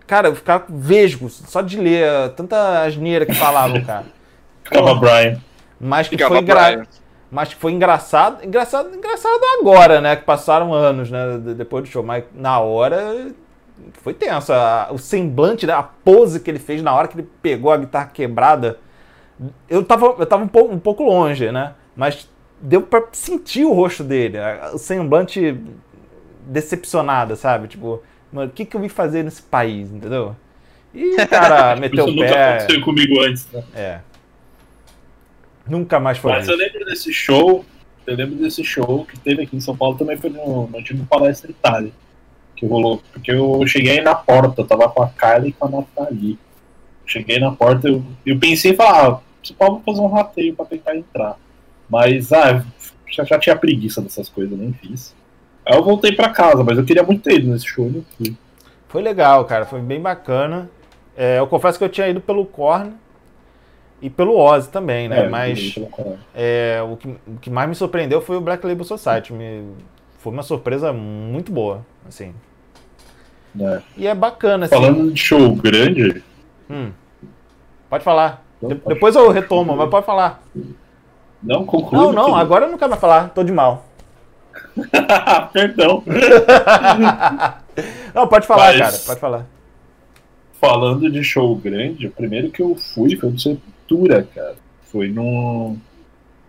Cara, eu ficava vesgo, só de ler tanta asneira que falavam, cara. Ficava Brian. Mas que Ficava foi engra... Mas que foi engraçado, engraçado, engraçado agora, né? Que passaram anos, né? de- Depois do show. Mas na hora foi tenso. O semblante, né, a pose que ele fez na hora que ele pegou a guitarra quebrada. Eu tava, eu tava um, pouco, um pouco longe, né? Mas deu pra sentir o rosto dele. O semblante decepcionado, sabe? Tipo, mano, o que, que eu vim fazer nesse país, entendeu? E o cara meteu Isso o nunca pé. aconteceu comigo antes, né? É. Nunca mais foi Mas isso. eu lembro desse show, eu lembro desse show que teve aqui em São Paulo, também foi no, no antigo Palestra Itália, que rolou. Porque eu cheguei na porta, eu tava com a Carla e com a Nathalie. Cheguei na porta, eu, eu pensei em falar, ah, você pode fazer um rateio pra tentar entrar. Mas, ah, já, já tinha preguiça dessas coisas, nem fiz. Aí eu voltei pra casa, mas eu queria muito ter ido nesse show, não fui. Foi legal, cara. Foi bem bacana. É, eu confesso que eu tinha ido pelo Korn e pelo Ozzy também, né? É, Mas é, o, que, o que mais me surpreendeu foi o Black Label Society. Me, foi uma surpresa muito boa, assim. né? E é bacana, assim. Falando de show grande, Hum. Pode falar. Não, De- pode. depois eu retomo, mas pode falar. não conclui. Não, não, agora eu não quero mais falar. Tô de mal. Perdão. não, pode falar, Mas- cara. Pode falar. Falando de show grande, o primeiro que eu fui foi do Sepultura, cara. Foi no.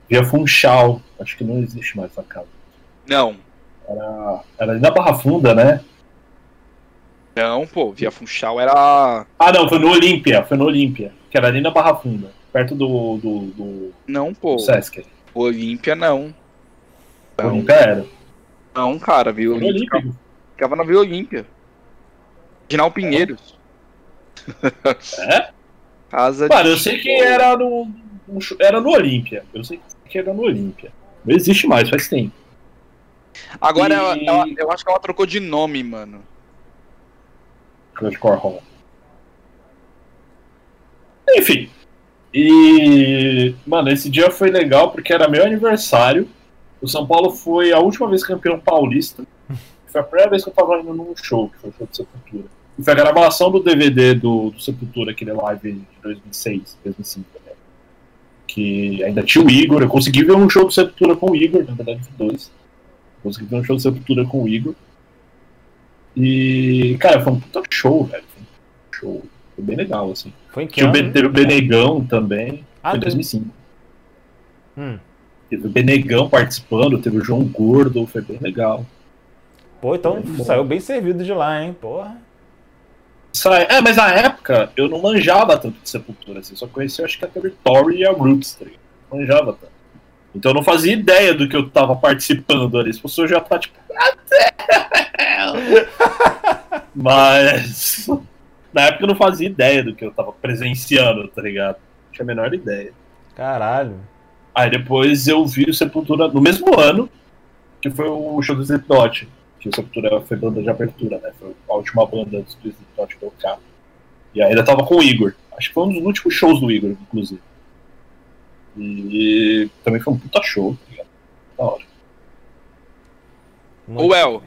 Via Funchal. Acho que não existe mais essa casa. Não. Era, era ali na Barra Funda, né? Não, pô, Via Funchal era. Ah, não, foi no Olímpia. Foi no Olímpia. Que era ali na Barra Funda. Perto do, do, do, Não, pô. do Sesc. Olímpia não. Não, Olímpia era. não, cara, no Olímpia. Olímpia. Ficava na Vila Olímpia. Ginal Pinheiros. É? Casa Cara, eu sei que era no, era no Olímpia. Eu sei que era no Olímpia. Não existe mais, faz tempo. Agora ela- E- ela- eu acho que ela trocou de nome, mano. Hardcore Hall. Enfim. E. Mano, esse dia foi legal porque era meu aniversário. O São Paulo foi a última vez campeão paulista. Foi a primeira vez que eu tava indo num show, que foi o show de Sepultura. Foi a gravação do DVD do, do Sepultura, aquele live de 2006, 2005, né? Que ainda tinha o Igor. Eu consegui ver um show do Sepultura com o Igor, na verdade, dois. Consegui ver um show do Sepultura com o Igor. E, cara, foi um puta show, velho. Foi um show. Foi bem legal, assim. Foi em que Tinha ano? Teve o Benegão também. Ah, foi em teve- 2005. Hum. Teve o Benegão participando, teve o João Gordo, foi bem legal. Pô, então saiu bem servido de lá, hein? Porra. Sai- É, mas na época eu não manjava tanto de Sepultura, assim. Só conhecia, acho que a Territory e a Roots, tá? Não manjava tanto. Então eu não fazia ideia do que eu tava participando ali. Se fosse eu já tá tipo. Mas. Na época eu não fazia ideia do que eu tava presenciando, tá ligado? Não tinha a menor ideia. Caralho. Aí depois eu vi o Sepultura no mesmo ano, que foi o show do Slipknot. Que o Sepultura foi banda de abertura, né? Foi a última banda do Slipknot tocar. E ainda tava com o Igor. Acho que foi um dos últimos shows do Igor, inclusive. E também foi um puta show, tá ligado? Da hora. Muito- Ô, El,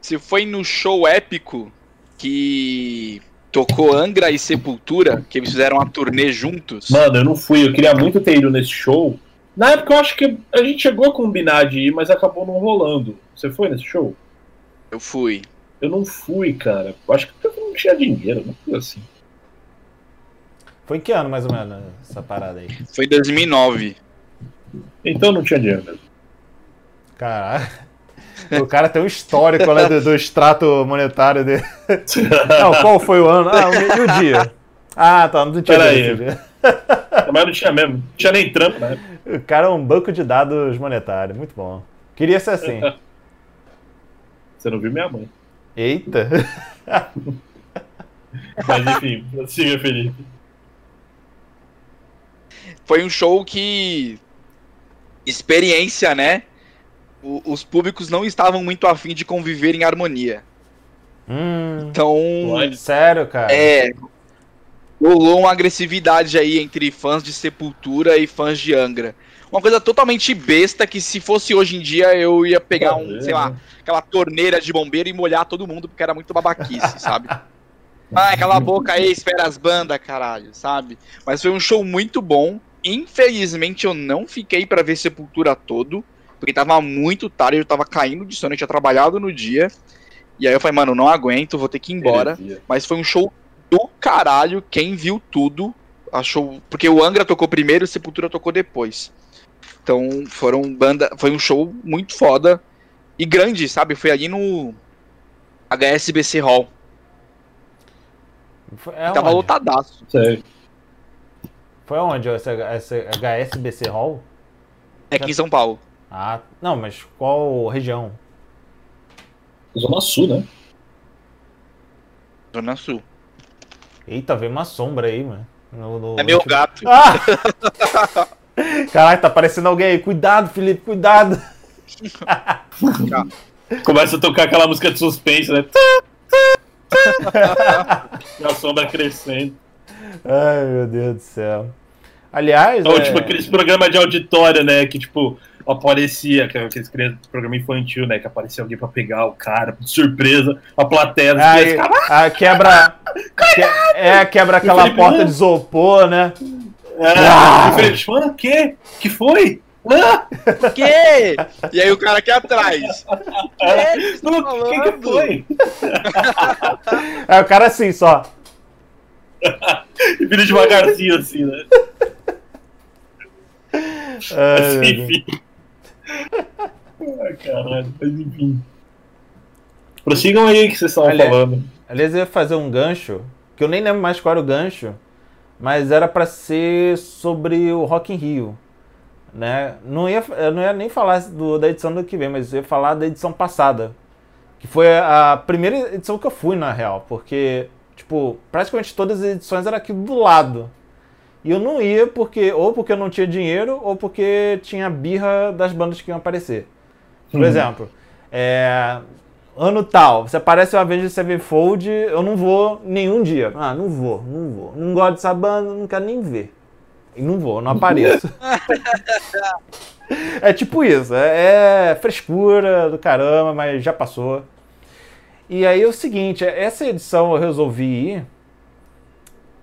se foi no show épico que tocou Angra e Sepultura, que eles fizeram uma turnê juntos. Mano, eu não fui, eu queria muito ter ido nesse show. Na época eu acho que a gente chegou a combinar de ir, mas acabou não rolando. Você foi nesse show? Eu fui. Eu não fui, cara. Eu acho que eu não tinha dinheiro, não foi assim. Foi em que ano, mais ou menos, essa parada aí? Foi em 2009. Então não tinha dinheiro mesmo. Caralho. O cara tem um histórico né, do, do extrato monetário dele. Não, qual foi o ano? Ah, o- e o dia? Ah, tá, não tinha Pera dia aí. esse dia. Mas não tinha mesmo. Não tinha nem trampo, né? O cara é um banco de dados monetário, muito bom. Queria ser assim. Você não viu minha mãe. Eita. Mas enfim, siga, Felipe. Foi um show que. Experiência, né? O- os públicos não estavam muito afim de conviver em harmonia. Hum, Então. Sério, cara? É. Rolou uma agressividade aí entre fãs de Sepultura e fãs de Angra. Uma coisa totalmente besta que se fosse hoje em dia eu ia pegar um, sei lá, aquela torneira de bombeiro e molhar todo mundo porque era muito babaquice, sabe? Ah, cala a boca aí, espera as bandas, caralho, sabe? Mas foi um show muito bom. Infelizmente eu não fiquei pra ver Sepultura todo, porque tava muito tarde, eu tava caindo de sono, eu tinha trabalhado no dia. E aí eu falei, mano, não aguento, vou ter que ir embora. Mas foi um show do caralho. Quem viu tudo achou. Porque o Angra tocou primeiro e o Sepultura tocou depois. Então foram banda. Foi um show muito foda e grande, sabe? Foi ali no HSBC Hall. Foi, é Tava onde? lotadaço. Sério. Foi onde? Esse, esse HSBC Hall? É aqui em São Paulo. Ah, não, mas qual região? Zona Sul, né? Zona Sul. Eita, veio uma sombra aí, mano. No- no- É meu gato. Ah! Caralho, tá parecendo alguém aí. Cuidado, Felipe, cuidado. Começa a tocar aquela música de suspense, né? e a sombra crescendo. Ai, meu Deus do céu. Aliás. Ou é... tipo aqueles programas de auditório, né? Que tipo, aparecia, que é aqueles programa infantil, né? Que aparecia alguém pra pegar o cara, de surpresa, a plateia. Aí, a quebra. que, é, quebra aquela Felipe, porta de isopor, né? É, ah! Felipe, mano, o quê? que foi? Ah! Que? E aí o cara aqui atrás. É, que, que, que foi? É o cara assim só. e vira devagarzinho assim, né? Ai, enfim. Caralho, mas enfim. Prossigam aí que vocês estavam falando. Aliás, eu ia fazer um gancho, que eu nem lembro mais qual era o gancho, mas era para ser sobre o Rock in Rio. Né? Não, ia, eu não ia nem falar do, da edição do que vem, mas eu ia falar da edição passada. Que foi a primeira edição que eu fui, na real. Porque, tipo, praticamente todas as edições eram aqui do lado. E eu não ia porque, ou porque eu não tinha dinheiro, ou porque tinha birra das bandas que iam aparecer. Por uhum. exemplo, é, ano tal, você aparece uma vez de Sevenfold, eu não vou nenhum dia. Ah, não vou, não vou. Não gosto dessa banda, não quero nem ver. E não vou, não apareço. é tipo isso, é, é, frescura do caramba, mas já passou. E aí é o seguinte, essa edição eu resolvi ir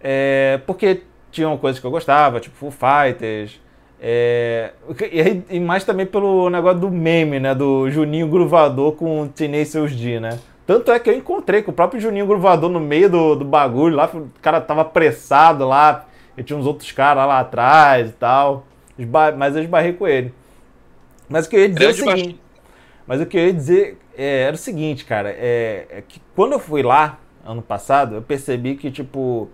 é, porque tinham coisas que eu gostava, tipo Full Fighters. É, e, e, mais também pelo negócio do meme, né? Do Juninho Gruvador com o Tenacious D, né? Tanto é que eu encontrei com o próprio Juninho Gruvador no meio do, do bagulho lá, o cara tava apressado lá, e tinha uns outros caras lá atrás e tal. Esba mas eu esbarrei com ele. Mas o que eu ia dizer é o seguinte. Mas o que eu ia dizer é, era o seguinte, cara, é, é que quando eu fui lá, ano passado, eu percebi que, tipo,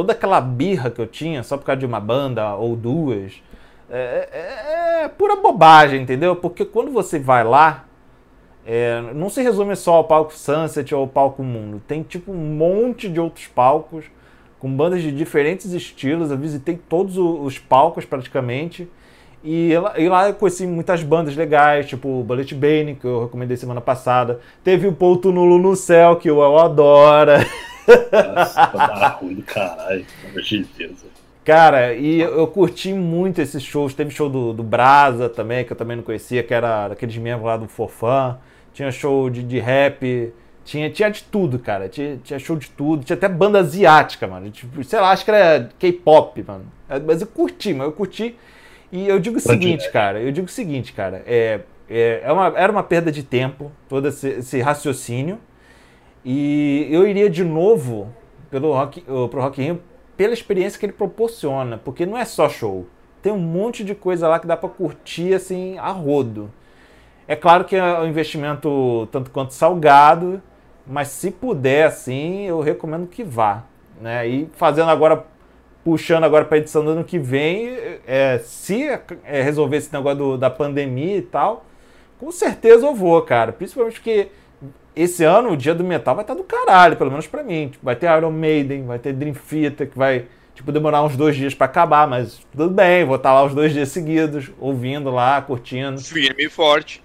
toda aquela birra que eu tinha só por causa de uma banda ou duas é, é, é pura bobagem, entendeu? Porque quando você vai lá, é, não se resume só ao palco Sunset ou ao palco Mundo. Tem tipo um monte de outros palcos com bandas de diferentes estilos. Eu visitei todos os palcos praticamente. E, e lá eu conheci muitas bandas legais, tipo Bullet Bane, que eu recomendei semana passada. Teve o Pouto Nulo no Céu, que eu adoro. Nossa, ruim do caralho, pelo amor de Deus. Cara, e eu, curti muito esses shows. Teve show do, do Brasa também, que eu também não conhecia, que era daqueles membros lá do Forfã. Tinha show de, de rap. Tinha, tinha de tudo, cara. Tinha, tinha show de tudo. Tinha até banda asiática, mano. Tipo, sei lá, acho que era K-pop, mano. Mas eu curti, mas eu curti. E eu digo o seguinte, cara. Eu digo o seguinte, cara. É, é, é uma, era uma perda de tempo, todo esse, esse raciocínio. E eu iria de novo pelo Rock, pro Rock in Rio pela experiência que ele proporciona, porque não é só show. Tem um monte de coisa lá que dá para curtir assim a rodo. É claro que é um investimento tanto quanto salgado, mas se puder assim, eu recomendo que vá, né? E fazendo agora puxando agora para edição do ano que vem, é, se é, resolver esse negócio do, da pandemia e tal, com certeza eu vou, cara. Principalmente porque esse ano o dia do metal vai estar do caralho, pelo menos para mim. Tipo, vai ter Iron Maiden, vai ter Dream Theater, que vai tipo, demorar uns dois dias para acabar, mas tudo bem, vou estar lá os dois dias seguidos, ouvindo lá, curtindo. Firme e forte.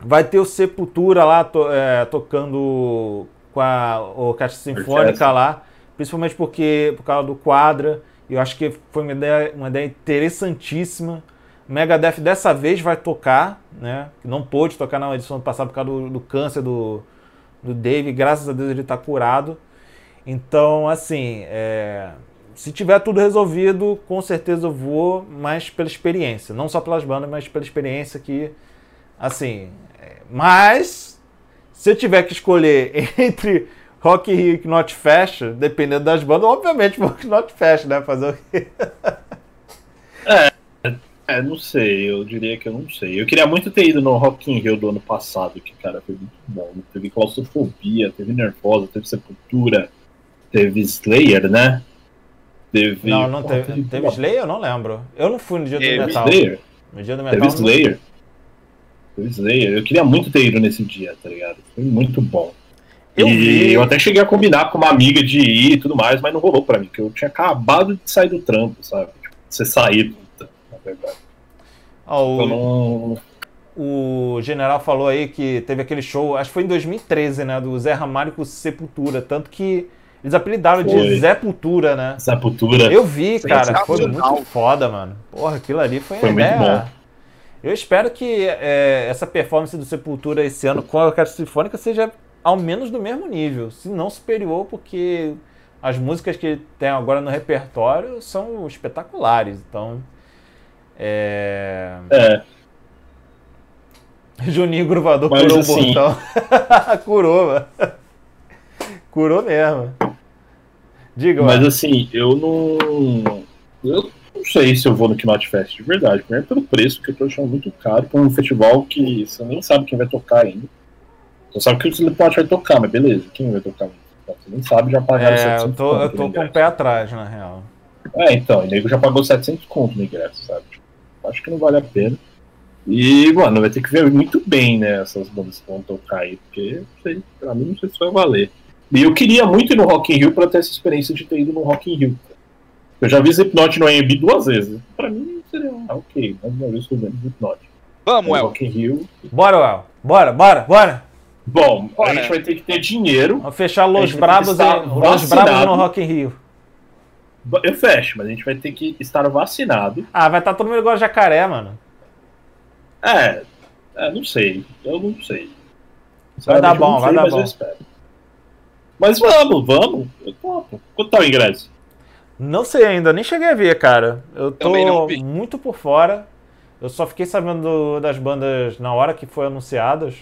Vai ter o Sepultura lá to, é, tocando com a Orquestra Sinfônica lá, principalmente porque por causa do quadra. Eu acho que foi uma ideia, uma ideia interessantíssima. Megadeth dessa vez vai tocar, né? Não pôde tocar na edição passada por causa do, do câncer do, do Dave, graças a Deus ele está curado. Então, assim, é, se tiver tudo resolvido, com certeza eu vou, mas pela experiência. Não só pelas bandas, mas pela experiência que, assim... É, mas, se eu tiver que escolher entre Rock Rio e Not Fest, dependendo das bandas, obviamente vou Not Fest, né? Fazer o quê? É, é, não sei, eu diria que eu não sei. Eu queria muito ter ido no Rock in Rio do ano passado, que, cara, foi muito bom. Teve claustrofobia, teve nervosa, teve sepultura, teve Slayer, né? Teve. Não, não teve. Teve, teve Slayer? Eu não lembro. Eu não fui no dia teve do metal. Slayer. No dia do metal. Teve Slayer. Não... Teve Slayer. Eu queria muito ter ido nesse dia, tá ligado? Foi muito bom. Eu e vi. eu até cheguei a combinar com uma amiga de ir e tudo mais, mas não rolou pra mim, porque eu tinha acabado de sair do trampo, sabe? Tipo, você sair verdade. Ah, o... Não, o general falou aí que teve aquele show, acho que foi em 2013, né? Do Zé Ramalho com Sepultura. Tanto que eles apelidaram Foi. de Zé Pultura, né? Sepultura. Eu vi, cara. Foi muito foda, mano. Porra, aquilo ali foi, Foi uma muito bom. Eu espero que é, essa performance do Sepultura esse ano com a Orquestra Sinfônica seja ao menos do mesmo nível, se não superior, porque as músicas que tem agora no repertório são espetaculares. Então, é... É, Juninho Gruvador Mas, curou assim- o botão. curou, mano. Curou mesmo. Diga, mas mano. assim, eu não. Eu não sei se eu vou no Knot Fest de verdade. Primeiro pelo preço, que eu tô achando muito caro, pra um festival que você nem sabe quem vai tocar ainda. Você sabe que o Slipknot vai tocar, mas beleza, quem vai tocar? Você nem sabe, já pagaram É, 700 eu tô, conto eu tô com o pé atrás, na real. É, então, o nego já pagou 700 conto no ingresso, sabe? Acho que não vale a pena. E, mano, vai ter que ver muito bem, né, essas bandas que vão tocar aí, porque, não sei, pra mim não sei se vai valer. E eu queria muito ir no Rock in Rio pra ter essa experiência de ter ido no Rock in Rio. Eu já vi Slipknot no AMB duas vezes. Pra mim seria, ah, ok, mais uma vez tô vendo Slipknot. Vamos, No El. Rock in Rio. Bora, Well. Bora, bora, bora. Bom, Bora. a gente vai ter que ter dinheiro. Vamos fechar Los estar em, Los. Brabos no Rock in Rio. Eu fecho, mas a gente vai ter que estar vacinado. Ah, vai estar todo mundo igual a jacaré, mano. É, é, não sei. Eu não sei. Vai dar bom, vai dar mas bom. Eu espero. Mas vamos, vamos. Eu topo. Quanto tá o ingresso? Não sei ainda, nem cheguei a ver, cara. Eu tô muito por fora. Eu só fiquei sabendo do- das bandas na hora que foi anunciadas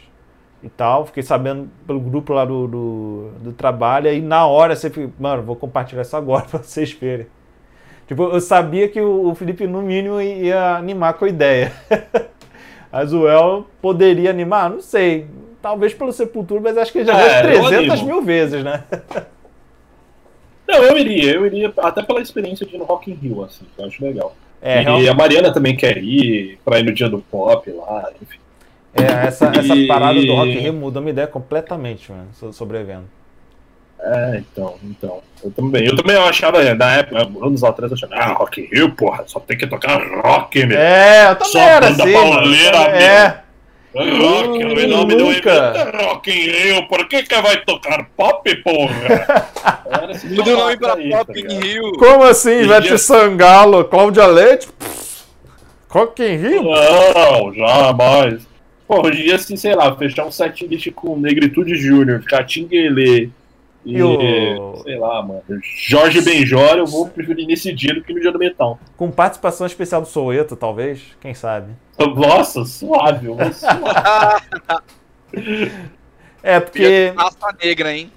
e tal. Fiquei sabendo pelo grupo lá do, do, do trabalho. E na hora você fica, mano, vou compartilhar isso agora pra vocês verem. Tipo, eu sabia que o, o Felipe, no mínimo, ia animar com a ideia. Mas o El poderia animar? Não sei. Talvez pelo Sepultura, mas acho que ele já É, viu eu 300 animo. mil vezes, né? Não, eu iria. Eu iria até pela experiência de ir no Rock in Rio, assim. que Eu acho legal. É, e realmente. a Mariana também quer ir pra ir no dia do pop lá, enfim. É, essa, essa E- parada do Rock in Rio mudou minha ideia completamente, mano, so- sobre o evento. É, então, então. Eu também. Eu também achava, né, na época, anos atrás, eu achava, ah, Rock in Rio, porra, só tem que tocar rock, meu. É, eu também Só era banda assim, pauleira, É, Rock, o nome do evento é Rock in Rio, por que que vai tocar pop, porra? Muda o nome pra aí, Pop tá in? Rio. como assim, Ivete Podia- Sangalo, Cláudia Leite? Pff, Rock in Rio? Não, jamais. Pô, hoje em dia, assim, sei lá, fechar um set list com Negritude Júnior, Catinguele e, E o- sei lá, mano, Jorge Benjor, eu vou preferir nesse dia do que no dia do metal. Com participação especial do Soueto, talvez, quem sabe. Nossa, suave, eu vou suave. É, porque... Raça negra, hein?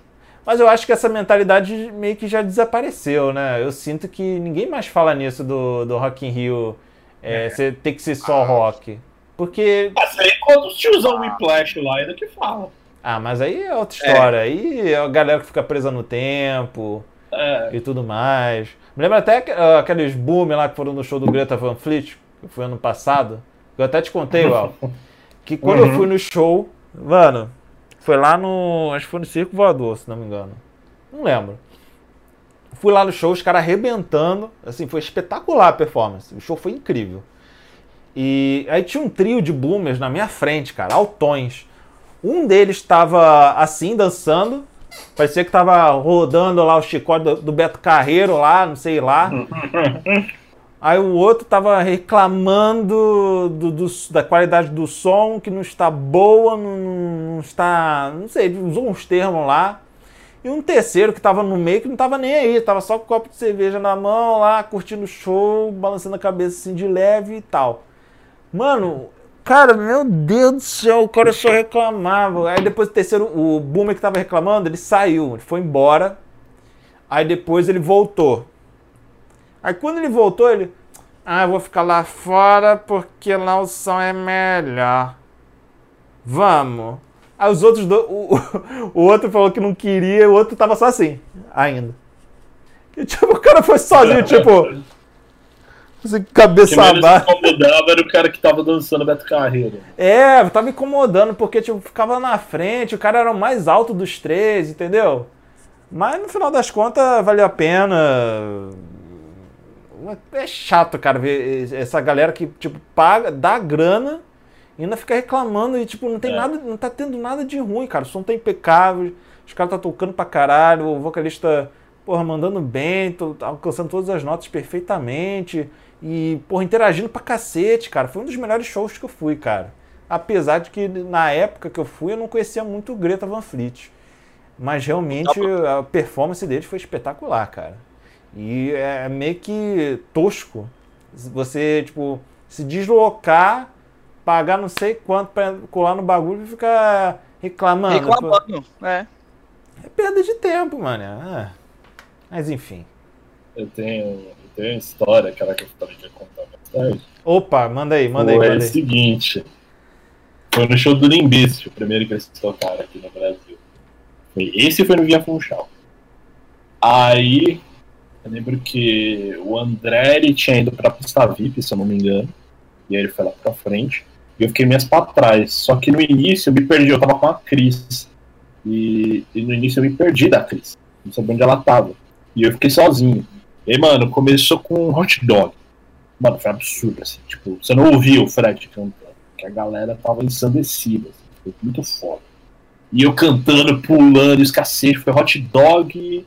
Mas eu acho que essa mentalidade meio que já desapareceu, né? Eu sinto que ninguém mais fala nisso do, do Rock in Rio, é, ser- ter que ser só rock. Porque Mas aí quando os tiozão Whiplash lá ainda que fala. Ah, mas aí é outra história. Aí é a galera que fica presa no tempo É, e tudo mais. Me lembra até ah, aqueles boom lá que foram no show do Greta Van Fleet, que foi ano passado. Eu até te contei, Val. Que quando eu Uhum. fui no show, mano, foi lá no. Acho que foi no Circo Voador, se não me engano. Não lembro. Fui lá no show, os caras arrebentando. Assim, foi espetacular a performance. O show foi incrível. E aí tinha um trio de boomers na minha frente, cara, altões. Um deles estava assim, dançando. Parecia que tava rodando lá o chicote do, do Beto Carreiro lá, não sei lá. Aí o outro tava reclamando do- do- da qualidade do som, que não está boa, não, não- está. Não sei, usou uns termos lá. E um terceiro que tava no meio que não tava nem aí, tava só com um copo de cerveja na mão lá, curtindo o show, balançando a cabeça assim de leve e tal. Mano, cara, meu Deus do céu, o cara só reclamava. Aí depois o terceiro, o Boomer que tava reclamando, ele saiu, ele foi embora. Aí depois ele voltou. Aí quando ele voltou, ele. Ah, eu vou ficar lá fora porque lá o som é melhor. Vamos. Aí os outros dois. O, o- o outro falou que não queria, o outro tava só assim, ainda. E tipo, o cara foi sozinho, tipo. O que cabeça abaixo. incomodava era o cara que tava dançando Beto Carreiro. É, tava me incomodando, porque, tipo, ficava na frente, o cara era o mais alto dos três, entendeu? Mas no final das contas, valeu a pena. É chato, cara, ver essa galera que, tipo, paga, dá grana E ainda fica reclamando e, tipo, não tem É. nada, não tá tendo nada de ruim, cara. O som tá impecável, os caras tá tocando pra caralho, o vocalista, porra, mandando bem, tô, tá alcançando todas as notas perfeitamente. E, porra, interagindo pra cacete, cara. Foi um dos melhores shows que eu fui, cara. Apesar de que na época que eu fui eu não conhecia muito o Greta Van Fleet. Mas realmente a performance deles foi espetacular, cara. E é meio que tosco você, tipo, se deslocar, pagar não sei quanto pra colar no bagulho e ficar reclamando. Reclamando. É. É perda de tempo, mano. É. Mas enfim. Eu tenho, tenho uma história, aquela que eu também ia contar mais tarde. Opa, manda aí, manda aí, Foi manda o seguinte. Foi no show do Limbist, o primeiro que eles tocaram aqui no Brasil. Esse foi no Via Funchal. Aí, eu lembro que o André ele tinha ido pra pista VIP, se eu não me engano. E aí ele foi lá pra frente. E eu fiquei minhas pra trás. Só que no início eu me perdi, eu tava com a Cris. E, e no início eu me perdi da Cris. Não sabia onde ela tava. E eu fiquei sozinho. E mano, começou com hot dog. Mano, foi absurdo, assim. Tipo, você não ouvia o Fred cantando. Que a galera tava ensandecida. Assim, foi muito foda. E eu cantando, pulando, e cacete. Foi hot dog.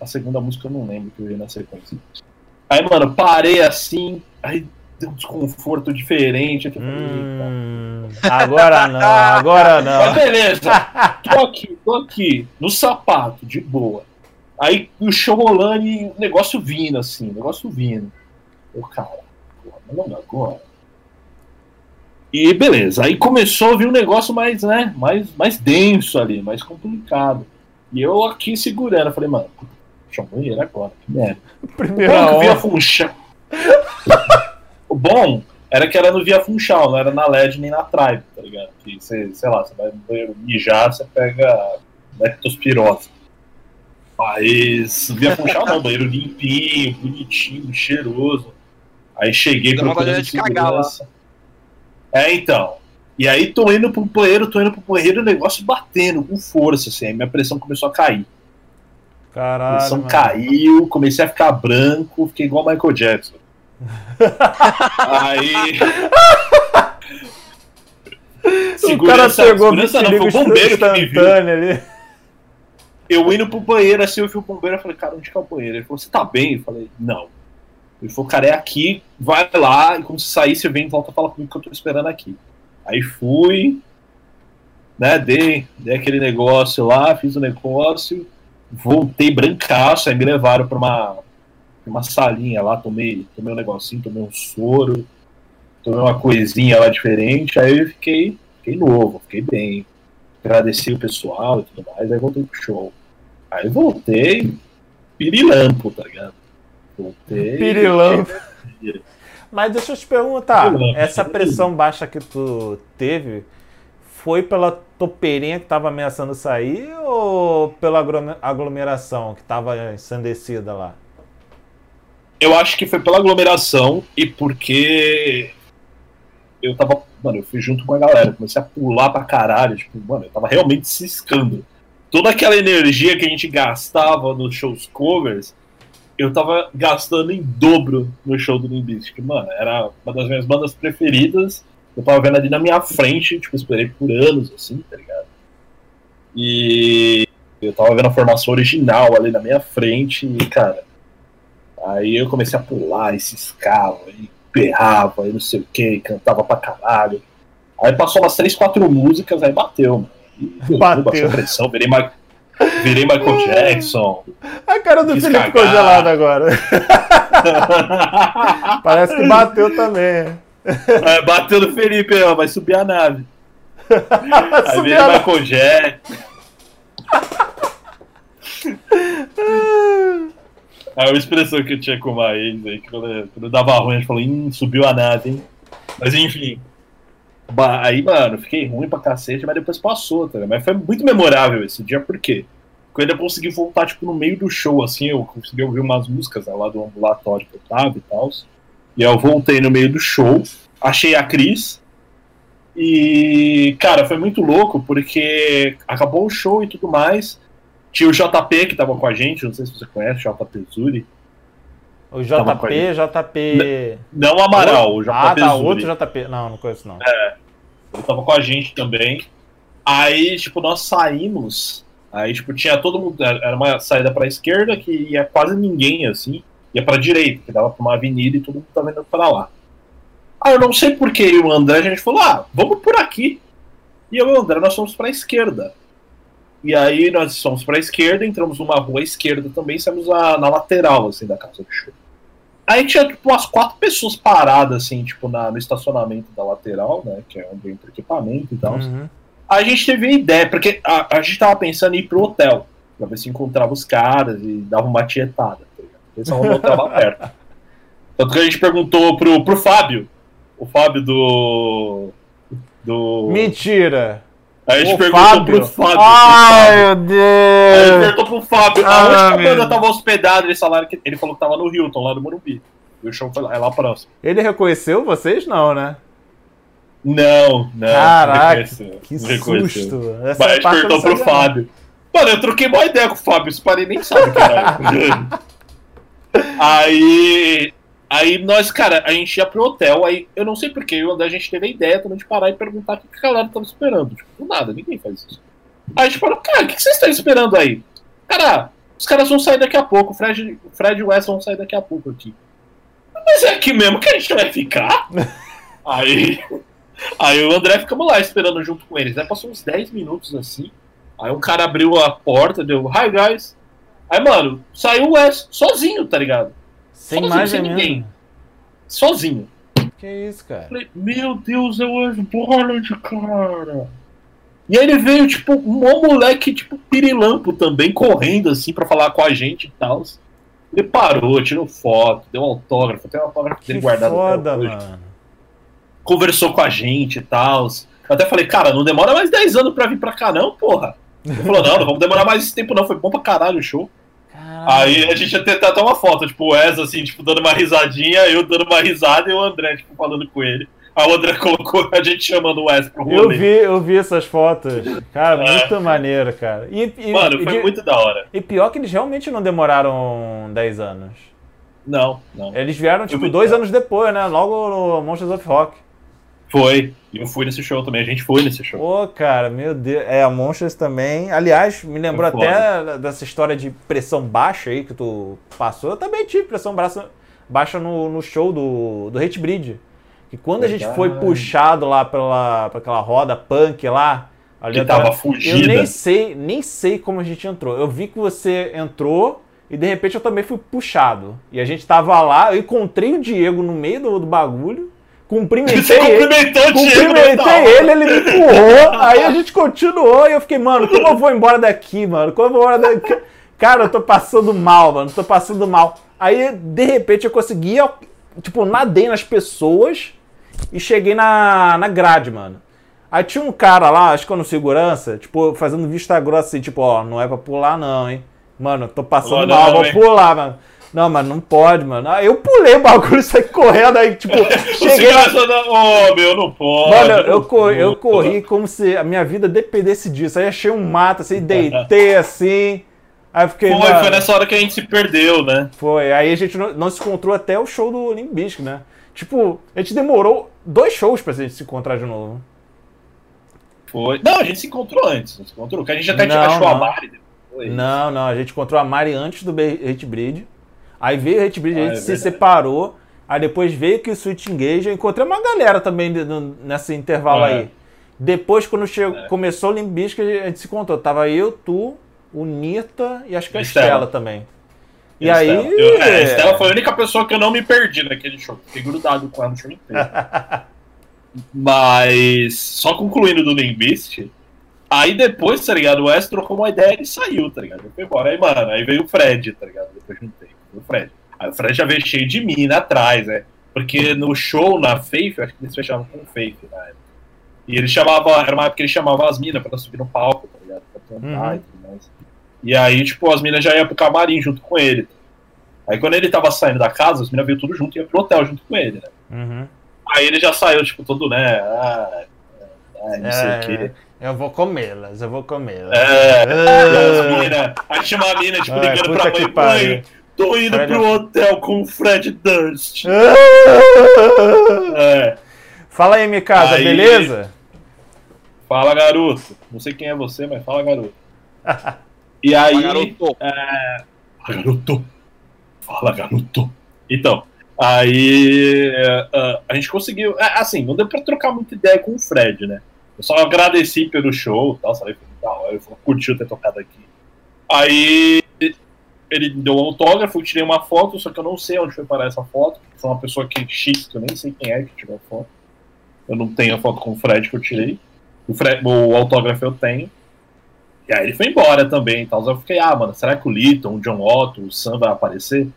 A segunda música eu não lembro que eu vi na sequência. Aí, mano, parei assim. Aí deu um desconforto diferente. Aqui, eu falei, "Eita, Hum, agora não, agora mas não. beleza, tô aqui, tô aqui, no sapato, de boa. Aí o show rolando e o negócio vindo, assim, o negócio vindo. Ô, cara, porra, não agora. E beleza, aí começou a vir um negócio mais, né, mais, mais denso ali, mais complicado. E eu aqui segurando, eu falei, mano, puxa, banheiro agora, que merda. Primeira Bom, via. Funchal. o bom era que era no Via Funchal, não era na LED nem na Tribe, tá ligado? Que você, sei lá, você vai no banheiro mijar, você pega leptospirose. Mas Via Funchal não, banheiro limpinho, bonitinho, cheiroso. Aí cheguei Dá pro vontade plano de cagar lá. É, então. E aí tô indo pro banheiro, tô indo pro banheiro, o negócio batendo com força, assim, aí minha pressão começou a cair. A Caralho. pressão mano. caiu, comecei a ficar branco, fiquei igual o Michael Jackson. Aí. O cara pegou o segurança não, foi o bombeiro que me viu. ali. Eu indo pro banheiro, assim, eu vi o bombeiro, eu falei, cara, onde que é o banheiro? Ele falou, você tá bem? Eu falei, não. Ele falou, cara, é aqui, vai lá, e quando você sair, você vem e volta fala comigo que eu tô esperando aqui. Aí fui, né, dei, dei aquele negócio lá, fiz o negócio, voltei brancaço, aí me levaram pra uma, uma salinha lá, tomei, tomei um negocinho, tomei um soro, tomei uma coisinha lá diferente, aí eu fiquei, fiquei novo, fiquei bem. Agradeci o pessoal e tudo mais, aí voltei pro show. Aí voltei, pirilampo, tá ligado? Voltei. Pirilampo. Mas deixa eu te perguntar, Pirilampo. essa pressão baixa que tu teve foi pela topeirinha que tava ameaçando sair ou pela aglo- aglomeração que tava ensandecida lá? Eu acho que foi pela aglomeração e porque eu tava. Mano, eu fui junto com a galera, comecei a pular pra caralho. Tipo, mano, eu tava realmente ciscando. Toda aquela energia que a gente gastava nos shows covers, eu tava gastando em dobro no show do Limbistic. Mano, era uma das minhas bandas preferidas. Eu tava vendo ali na minha frente, tipo, esperei por anos, assim, tá ligado? E eu tava vendo a formação original ali na minha frente e, cara. Aí eu comecei a pular e ciscava, e berrava, e não sei o que, cantava pra caralho. Aí passou umas três, quatro músicas, aí bateu, mano. Bateu. A pressão, virei, Ma- virei Michael Jackson. A cara do Felipe cagar. congelado agora. Parece que bateu também. É, bateu no Felipe, ó, vai subir a nave. Aí Subiu virei a- Michael Jackson. Aí uma expressão que eu tinha com uma ex aí, que quando, quando eu dava ruim, a gente falou, subiu a nave, hein? Mas enfim. Aí, mano, fiquei ruim pra cacete, mas depois passou, tá ligado? Mas foi muito memorável esse dia, por quê? Porque eu ainda consegui voltar, tipo, no meio do show, assim, eu consegui ouvir umas músicas né, lá do ambulatório que eu tava e tal. E aí eu voltei no meio do show, achei a Cris. E, cara, foi muito louco, porque acabou o show e tudo mais. Tinha o JP que tava com a gente, não sei se você conhece, o JP Zuri. O JP, JP. Não o Amaral, o JP Ah, tá, Zuri. outro JP. Não, não conheço não. Ele tava com a gente também. Aí, tipo, nós saímos. Aí, tipo, tinha todo mundo. Era uma saída pra esquerda que ia quase ninguém, assim. Ia pra direita, que dava pra uma avenida e todo mundo tava indo pra lá. Aí eu não sei por que o André, a gente falou, ah, vamos por aqui. E eu e o André, nós fomos pra esquerda. E aí nós fomos pra esquerda, entramos numa rua esquerda também, saímos na lateral, assim, da casa do show. Aí tinha, tipo, umas quatro pessoas paradas, assim, tipo, na, no estacionamento da lateral, né, que é onde entra equipamento e tal. Uhum. A gente teve a ideia, porque a, a gente tava pensando em ir pro hotel, pra ver se encontrava os caras e dava uma tietada, tá ligado? Esse hotel tava perto. Tanto que a gente perguntou pro, pro Fábio, o Fábio do. do. Mentira! Aí a gente O perguntou Fábio? pro Fábio. Ai, meu Aí a gente Deus! perguntou pro Fábio Ah, a meu banda tava hospedada. Eles falaram que ele falou que tava no Hilton, lá no Morumbi. E o show foi lá, é lá próximo. Ele reconheceu vocês? Não, né? Não, não. Caraca, não que susto. Mas Essa a gente perguntou pro. Fábio. Mano, eu troquei uma ideia com o Fábio, esse parei nem sabe, caralho. aí. Aí nós, cara, a gente ia pro hotel, aí eu não sei porquê, eu a gente teve a ideia também de parar e perguntar o que a galera tava esperando. Tipo, do nada, ninguém faz isso. Aí a gente falou, cara, o que vocês estão esperando aí? Cara, os caras vão sair daqui a pouco, o Fred, o Fred e o Wes vão sair daqui a pouco aqui. Mas é aqui mesmo que a gente vai ficar? aí. Aí o André ficamos lá esperando junto com eles. Aí passou uns 10 minutos assim. Aí um cara abriu a porta, deu Hi guys. Aí, mano, saiu o Wes sozinho, tá ligado? Sem Sozinho, mais sem ninguém. menos. Sozinho. Que isso, cara? Falei, meu Deus, é o Wes Borland, cara. E aí ele veio, tipo, um moleque, tipo, pirilampo também, correndo assim pra falar com a gente e tal. Ele parou, tirou foto, deu um autógrafo, tem um autógrafo dele guardado foda, mano. conversou com a gente e tal. Eu até falei, cara, não demora mais 10 anos pra vir pra cá, não, porra. Ele falou, não, não vamos demorar mais esse tempo, não. Foi bom pra caralho o show. Caralho. Aí a gente ia tentar até uma foto, tipo, o Wes, assim, tipo, dando uma risadinha, eu dando uma risada e o André, tipo, falando com ele. Aí o André colocou a gente chamando o Wes pro rolê. Eu vi, eu vi essas fotos. Cara, É. muito maneiro, cara. E, e- Mano, e foi de- muito da hora. e pior que eles realmente não demoraram 10 anos. Não, não. Eles vieram, tipo, dois anos depois, né? Logo no Monsters of Rock. Foi. E eu fui nesse show também, a gente foi nesse show. Pô, cara, meu Deus. É, a Monsters também. Aliás, me lembrou Foi até dessa história de pressão baixa aí que tu passou. Eu também tive pressão baixa, baixa no, no show do, do Hate Breed. Que quando a gente foi Verdade. puxado lá pela, pra aquela roda punk lá. Ali Que tava Eu fugida. nem sei, nem sei como a gente entrou. Eu vi que você entrou e de repente eu também fui puxado. E a gente tava lá, eu encontrei o Diego no meio do, do bagulho, cumprimentei Você ele. cumprimentou né, Cumprimentei ele, ele me empurrou, aí a gente continuou e eu fiquei, mano, como eu vou embora daqui, mano? Como eu vou embora daqui? Cara, eu tô passando mal, mano, tô passando mal. Aí, de repente, eu consegui, eu, tipo, nadei nas pessoas e cheguei na, na grade, mano. Aí tinha um cara lá, acho que no segurança, tipo, fazendo vista grossa assim, tipo, ó, não é pra pular não, hein? Mano, eu tô passando Não, mal, não, vou hein? pular, mano. Não, mas não pode, mano. Aí eu pulei o bagulho, saí correndo, aí, tipo, cheguei na, segurança da... Ô, meu, não pode. Mano, eu, não corri, eu corri como se a minha vida dependesse disso. Aí achei um mato, assim, deitei assim. Aí eu fiquei. Foi, mano, foi nessa hora que a gente se perdeu, né? foi. Aí a gente não, não se encontrou até o show do Limp Bizkit, né? Tipo, a gente demorou dois shows pra gente se encontrar de novo. Foi. Não, a gente se encontrou antes. Não se encontrou. Que a gente até Não, achou a não. Mari depois. Não, não, a gente encontrou a Mari antes do Hate Breed. Aí veio o Hate Breed, a Ah, gente é se verdade. separou. Aí depois veio que o Switch Engage. Eu encontrei uma galera também de- nesse intervalo É. aí. Depois, quando chegou, É. começou o Limp Bizkit, a gente se encontrou. Tava eu, tu, o Nita e acho que a Estela. Estela também. E, a aí. Estela. Eu, é, a Estela foi a única pessoa que eu não me perdi naquele show. Fiquei grudado com ela no show inteiro. Mas, só concluindo do Limbist, aí depois, tá ligado? O Wes trocou uma ideia e saiu, tá ligado? Foi embora. Aí, mano, aí veio o Fred, tá ligado? Depois de um tempo. O Fred. Aí o Fred já veio cheio de mina atrás, né? Porque no show, na Faith, eu acho que eles fechavam com Faith na época. E ele chamava, era uma época que ele chamava as minas pra subir no palco, tá ligado? Pra cantar Uhum. e tudo mais. E aí, tipo, as minas já iam pro camarim junto com ele. Aí quando ele tava saindo da casa, as minas veio tudo junto e ia pro hotel junto com ele, né? Uhum. Aí ele já saiu, tipo, todo, né? Ah, ah, não sei o quê. Eu vou comê-las, eu vou comê-las. É, e as Ah. mina, aí tinha uma mina, tipo, Ai, ligando puta pra mãe, mãe, tô indo Fred pro é- hotel com o Fred Durst. Ah. É, Fala aí, Mikasa, Aí- beleza? Fala, garoto. Não sei quem é você, mas fala, garoto. E aí. Fala, garoto. É... Fala, garoto. Fala, garoto. Então, aí. é, a gente conseguiu. é, assim, não deu pra trocar muita ideia com o Fred, né? Eu só agradeci pelo show e tal, sabe? Da hora, Eu curtiu ter tocado aqui. Aí. Ele deu um autógrafo, eu tirei uma foto, só que eu não sei onde foi parar essa foto. Foi uma pessoa que X, que eu nem sei quem é que tirou a foto. Eu não tenho a foto com o Fred que eu tirei. O, Fred, o autógrafo eu tenho. E aí ele foi embora também. Então eu fiquei, ah, mano, será que o Liton, o John Otto, o Sam vai aparecer?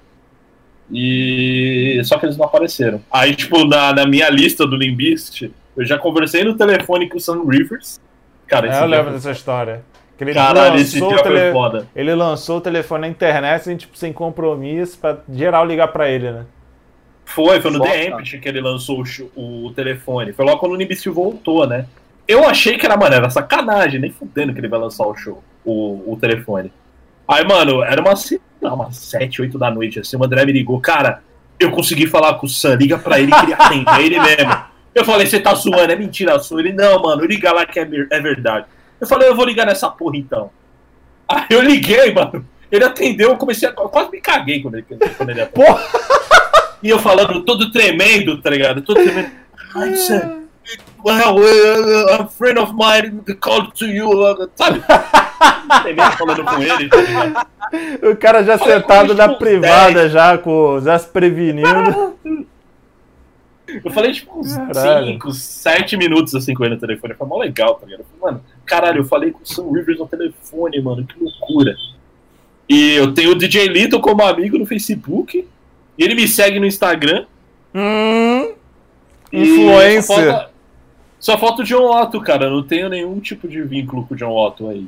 E só que eles não apareceram. Aí, tipo, na, na minha lista do Limbist, eu já conversei no telefone com o Sam Rivers. Cara, É, eu lembro dessa história. Que ele Caralho, esse lançou dia o foi tele- foda. Ele lançou o telefone na internet, assim, tipo, sem compromisso, pra geral ligar pra ele, né? Foi, foi no Foda. The Amped que ele lançou o, o telefone. Foi logo quando o Nimbist voltou, né? Eu achei que era, mano, era sacanagem, nem fudendo que ele vai lançar o show, o, o telefone. Aí, mano, era umas, umas 7, 8 da noite, assim, o André me ligou, cara, eu consegui falar com o Sam, liga pra ele que ele atende, é ele mesmo. Eu falei, você tá zoando, é mentira sua. Ele, não, mano, liga lá que é, é verdade. Eu falei, eu vou ligar nessa porra então. Aí eu liguei, mano. Ele atendeu, eu comecei a. eu quase me caguei quando ele, quando ele atendeu. Porra! E eu falando todo tremendo, tá ligado? Todo tremendo. Hi, Sam. Well, uh, a friend of mine called to you, uh, sabe? Tremendo falando com ele, tá? O cara já Olha sentado na privada, já, com, já se prevenindo. Eu falei, tipo, uns Caralho. 5, 7 minutos assim com ele no telefone. Foi mó legal, tá ligado? Falei, mano, caralho, eu falei com o Sam Rivers no telefone, mano, que loucura. E eu tenho o DJ Lito como amigo no Facebook. E ele me segue no Instagram. Hum, Influencer. Só falta, só falta o John Otto, cara. Eu não tenho nenhum tipo de vínculo com o John Otto aí.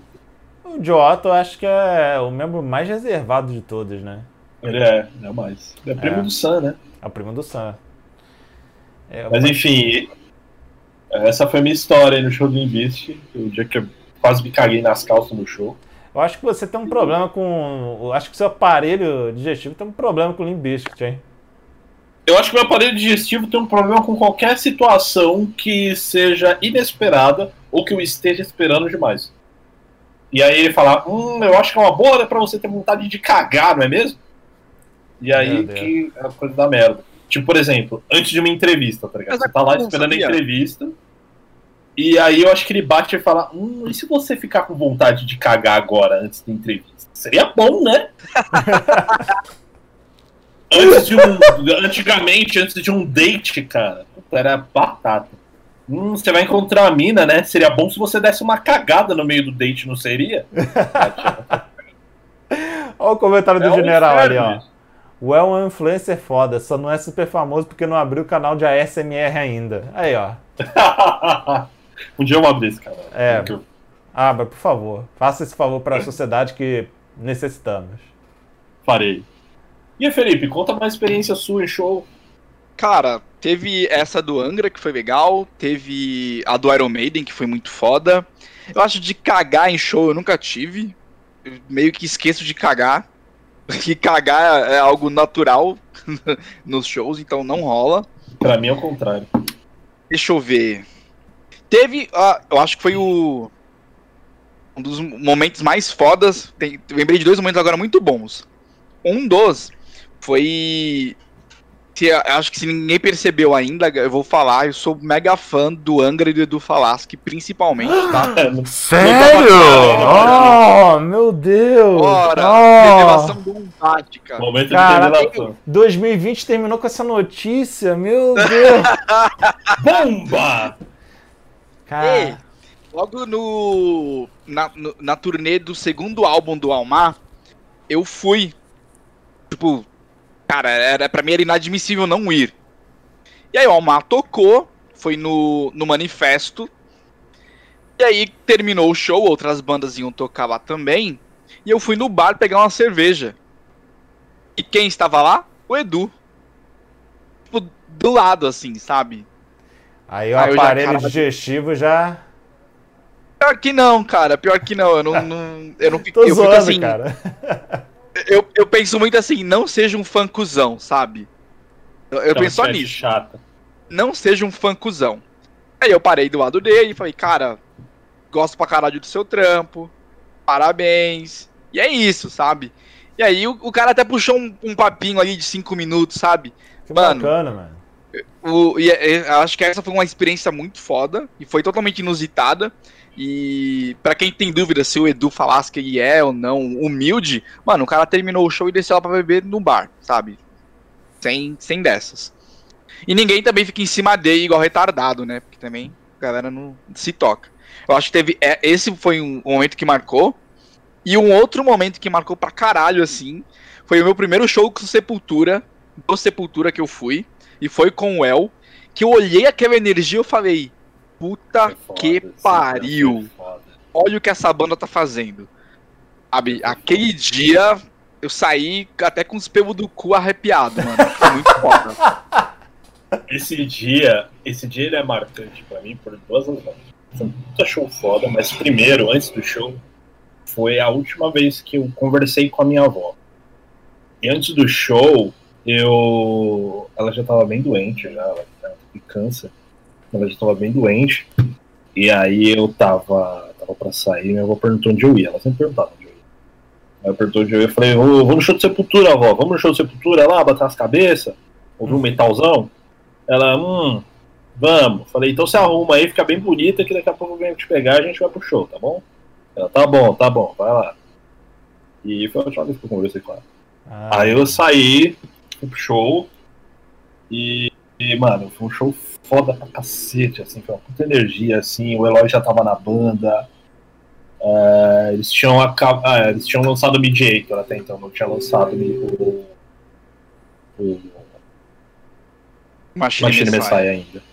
o Giotto eu acho que é o membro mais reservado de todos, né? Ele é, não é mais. Ele é primo É. do Sam, né? É o primo do Sam. É, Mas enfim, essa foi a minha história aí no show do Invest. O dia que eu quase me caguei nas calças no show. eu acho que você tem um problema com. eu Acho que seu aparelho digestivo tem um problema com o Limp Bizkit, hein? Eu acho que meu aparelho digestivo tem um problema com qualquer situação que seja inesperada ou que eu esteja esperando demais. E aí ele fala, hum, eu acho que é uma boa hora pra você ter vontade de cagar, não é mesmo? E aí que é a coisa da merda. Tipo, por exemplo, antes de uma entrevista, tá ligado? Você tá lá esperando a entrevista. E aí eu acho que ele bate e fala, hum, e se você ficar com vontade de cagar agora, antes da entrevista? Seria bom, né? antes de um. Antigamente, antes de um date, cara, era batata. Hum, você vai encontrar a mina, né? Seria bom se você desse uma cagada no meio do date, não seria? Olha o comentário do É um general ali, inferno ó. O é um influencer foda, só não é super famoso porque não abriu o canal de ASMR ainda. Aí, ó. um dia eu abro esse canal. É. Porque eu Abra, por favor. Faça esse favor para a sociedade que necessitamos. farei. E aí, Felipe, conta uma experiência sua em show. Cara, teve essa do Angra, que foi legal. Teve a do Iron Maiden, que foi muito foda. Eu acho de cagar em show eu nunca tive. Eu meio que esqueço de cagar. Que cagar é algo natural nos shows, então não rola. Pra mim é o contrário. Deixa eu ver. Teve, ah, eu acho que foi o um dos momentos mais fodas. Tem, eu lembrei de dois momentos agora muito bons. Um dos foi se, eu acho que se ninguém percebeu ainda, eu vou falar, eu sou mega fã do Angra e do Edu Falaschi, principalmente, tá? Sério? Oh, meu Deus! Ora, Oh. revelação cara. Momento Caraca. de revelação. 2020 terminou com essa notícia, meu Deus! Bomba! Cara, logo no na, no- na turnê do segundo álbum do Almar, eu fui. Tipo, cara, era, pra mim era inadmissível não ir. E aí o Almar tocou, foi no, no manifesto. E aí terminou o show, outras bandas iam tocar lá também. E eu fui no bar pegar uma cerveja. E quem estava lá? O Edu. Tipo, do lado, assim, sabe? Aí o Ah, eu já- aparelho caralho. digestivo já. Pior que não, cara. Pior que não. Eu não. não- eu não fico, Tô eu zoando, assim. cara. Eu, eu penso muito assim, não seja um fã cuzão, sabe? Eu, eu Aquela penso só nisso. Chata. Não seja um fã cuzão. Aí eu parei do lado dele e falei, cara, gosto pra caralho do seu trampo, parabéns. E é isso, sabe? E aí o, o cara até puxou um, um papinho ali de cinco minutos, sabe? Que Mano, bacana, mano. O, e, e, acho que essa foi uma experiência muito foda e foi totalmente inusitada. E pra quem tem dúvida se o Edu falasse que ele é ou não humilde, mano, o cara terminou o show e desceu lá pra beber no bar, sabe? Sem, sem dessas. E ninguém também fica em cima dele igual retardado, né? Porque também a galera não se toca. Eu acho que teve. é, esse foi um momento que marcou. E um outro momento que marcou pra caralho, assim, foi o meu primeiro show com Sepultura, do Sepultura que eu fui. E foi com o El. Que eu olhei aquela energia e eu falei, puta Foi foda, que pariu. foda. Olha o que essa banda tá fazendo. Sabe, aquele dia eu saí até com os pelos do cu arrepiado, mano. Foi muito foda. Esse dia, esse dia ele é marcante pra mim por duas razões. Foi um puta show foda, mas primeiro, antes do show, foi a última vez que eu conversei com a minha avó. E antes do show, eu. Ela já tava bem doente, já, ela ela teve câncer. Ela já tava bem doente. E aí eu tava, tava pra sair, minha avó perguntou onde eu ia. Ela sempre perguntava onde eu ia. Aí eu perguntou onde eu ia, eu falei, "Ô, vamos no show de Sepultura, avó, vamos no show de Sepultura lá, bater as cabeças, ouvir um metalzão. Ela, hum, vamos. Falei, então você arruma aí, fica bem bonita, que daqui a pouco eu venho te pegar e a gente vai pro show, tá bom? Ela, tá bom, tá bom, vai lá. E foi a última vez que eu conversei com ela. Ah, Aí eu saí, fui pro show, e, e, mano, foi um show foda pra cacete, assim, foi uma puta energia, assim, o Eloy já tava na banda. é, eles, tinham aca- ah, eles tinham lançado o Mediator até então, não tinha lançado o, o Machine, Machine Messiah. Messiah ainda.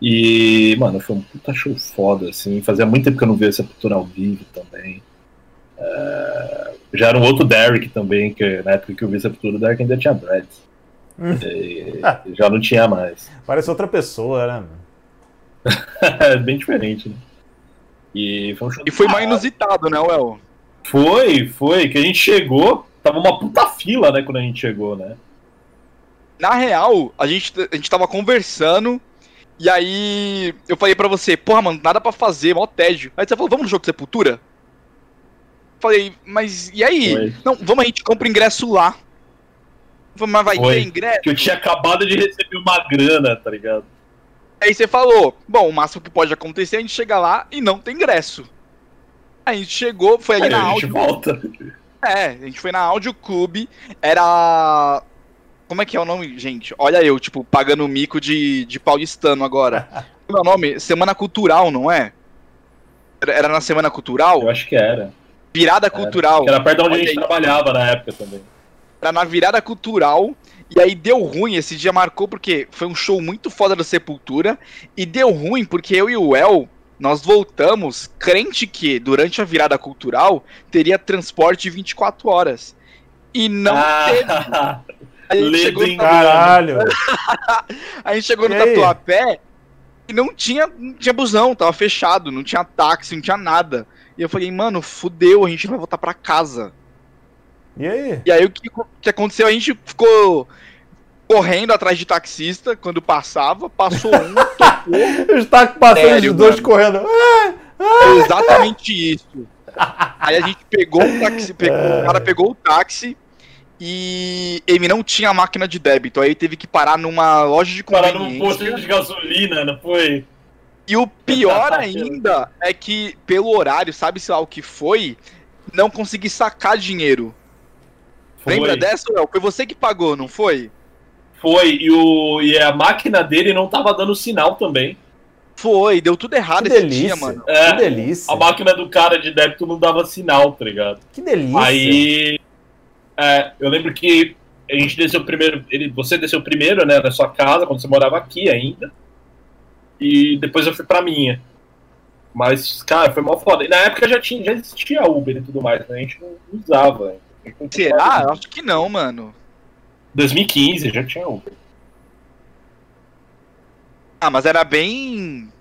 E, mano, foi um puta show foda, assim. Fazia muito tempo que eu não via Sepultura ao vivo também. É, Já era um outro Derek também, que na época que eu vi Sepultura, o Derek ainda tinha dreads. Hum. E já não tinha mais. Parece outra pessoa, né? É bem diferente, né? E foi um show E foi mais caralho. inusitado, né, Well? Foi, foi. Que a gente chegou, tava uma puta fila, né, quando a gente chegou, né? Na real, a gente, a gente tava conversando. E aí eu falei pra você, porra, mano, nada pra fazer, mó tédio. Aí você falou, vamos no jogo de Sepultura? Falei, mas e aí? Foi. Não, vamos, a gente compra ingresso lá. Mas vai Foi. ter ingresso? Que eu tinha acabado de receber uma grana, tá ligado? Aí você falou, bom, o máximo que pode acontecer é a gente chegar lá e não ter ingresso. Aí a gente chegou, foi ali Aí na a gente áudio. volta. É, a gente foi na Audio Clube, era. Como é que é o nome, gente? Olha eu, tipo, pagando mico de, de paulistano agora. Como é o nome? Semana Cultural, não é? Era na Semana Cultural? Eu acho que era. Virada Cultural. Que era perto de onde a gente aí. trabalhava na época também. Era na virada cultural. E aí deu ruim, esse dia marcou porque foi um show muito foda da Sepultura. E deu ruim porque eu e o El, nós voltamos crente que durante a virada cultural teria transporte 24 horas. E não teve. ah, A gente, Ledo chegou, engano. Caralho! a gente chegou no? Tatuapé e não tinha, não tinha busão, tava fechado, não tinha táxi, não tinha nada. E eu falei, mano, fudeu, a gente vai voltar pra casa. E aí? E aí o que, que aconteceu? A gente ficou correndo atrás de taxista quando passava, passou um, tocou. Os tacos passando Sério, os dois mano. correndo. Ah, É exatamente isso. Aí a gente pegou o táxi, pegou- o cara pegou o táxi e ele não tinha máquina de débito. Aí teve que parar numa loja de Parar num conveniência. posto de gasolina, não foi? E o pior ainda é que, pelo horário, sabe-se lá o que foi, não consegui sacar dinheiro. Foi. Lembra dessa, Léo? Foi você que pagou, não foi? Foi, e, o, e a máquina dele não tava dando sinal também. Foi, deu tudo errado que esse delícia. dia, mano. É. Que delícia. A máquina do cara de débito não dava sinal, tá ligado? Que delícia. Aí. é, eu lembro que a gente desceu primeiro. Ele, você desceu primeiro, né, na sua casa, quando você morava aqui ainda. E depois eu fui pra minha. Mas, cara, foi mal foda. E na época já, tinha, já existia Uber e tudo mais, né? A gente não usava. Gente não Será? Acho que não, mano. 2015 já tinha Uber. Ah, mas era bem.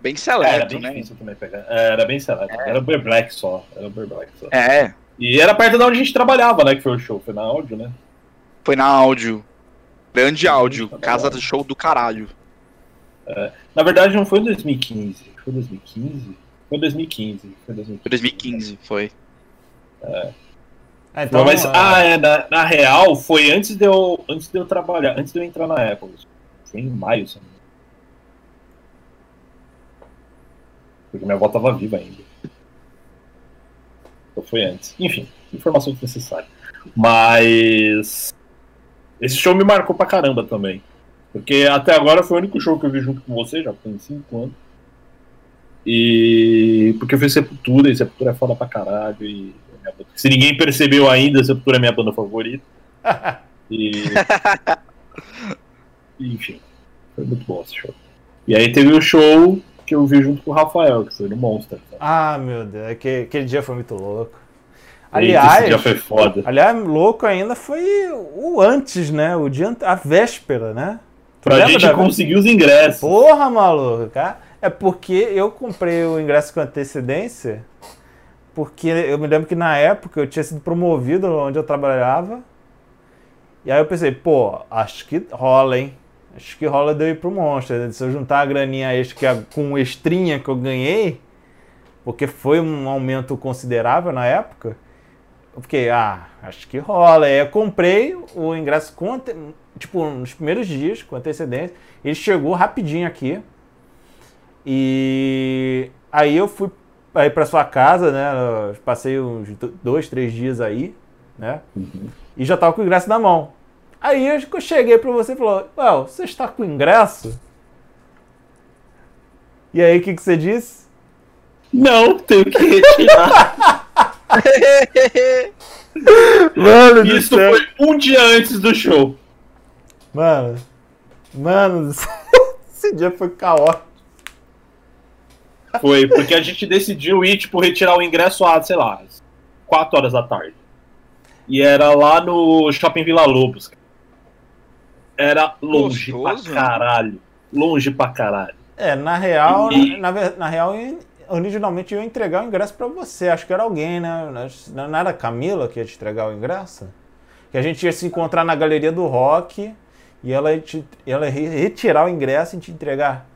Bem É, era seleto, bem né? difícil também pegar. É, era bem seleto. Era Uber Black só. Era Uber Black só. É, E era perto de onde a gente trabalhava, né? Que foi o show. Foi na áudio, né? foi na áudio. Grande áudio. tá Casa do show do caralho. Na verdade, não foi em 2015. Foi em 2015? Foi 2015. Foi 2015, 2015 foi. Ah, Não, mas, ah, ah, é, na, na real, foi antes de, eu, antes de eu trabalhar, antes de eu entrar na Apple. Foi em maio, se não me. Porque minha avó tava viva ainda. Então foi antes. Enfim, informação desnecessária. Mas. Esse show me marcou pra caramba também. Porque até agora foi o único show que eu vi junto com você, já tem 5 anos. E. Porque eu fiz Sepultura, e Sepultura é foda pra caralho. E... Se ninguém percebeu ainda, Sepultura é minha banda favorita. E. Enfim, foi muito bom esse show. E aí teve o show que eu vi junto com o Rafael, que foi no Monster. Ah, meu Deus, aquele, aquele dia foi muito louco. Aliás, esse dia foi foda. aliás, louco ainda foi o antes, né? O dia, a véspera, né? Pra lembra gente conseguir os ingressos. Porra, maluco, cara. É porque eu comprei o ingresso com antecedência, porque eu me lembro que na época eu tinha sido promovido onde eu trabalhava. E aí eu pensei, pô, acho que rola, hein? Acho que rola de eu ir pro Monster. Se eu juntar a graninha extra com extrinha que eu ganhei, porque foi um aumento considerável na época, eu fiquei, ah, acho que rola. Aí eu comprei o ingresso com, tipo, nos primeiros dias, com antecedência. Ele chegou rapidinho aqui. E aí eu fui aí para sua casa, né? eu Passei uns do- dois, três dias aí, né? E já tava com o ingresso na mão. Aí eu eu cheguei para você e falou: Well, você está com o ingresso? E aí, o que, que você disse? Não, tenho que retirar. Mano Isso foi um dia antes do show. Mano, mano, esse dia foi caótico. Foi, porque a gente decidiu ir, tipo, retirar o ingresso a, sei lá, 4 horas da tarde. E era lá no Shopping Vila Lobos. Era longe Gostoso, pra caralho. Longe pra caralho. É, na real, E- na, na, na real, originalmente eu ia entregar o ingresso pra você. Acho que era alguém, né? Não era a Camila que ia te entregar o ingresso? Que a gente ia se encontrar na galeria do rock e ela ia, te, ela ia re- retirar o ingresso e te entregar.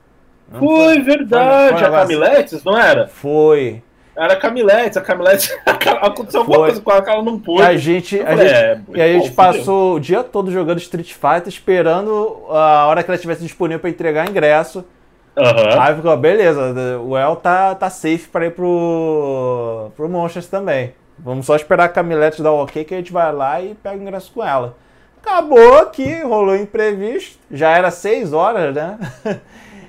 Não Foi verdade, foi um a Camiletes, não era? Foi. Era a Camiletes, a Camiletes. Aconteceu alguma Foi. coisa com ela que ela não pôde. a gente, a falei, gente, é, e a gente passou o dia todo jogando Street Fighter, esperando a hora que ela estivesse disponível pra entregar ingresso. Aham. Aí ficou, beleza, o El tá, tá safe pra ir pro, pro Monsters também. Vamos só esperar a Camilete dar o ok que a gente vai lá e pega o ingresso com ela. Acabou que rolou imprevisto, já era 6 horas, né?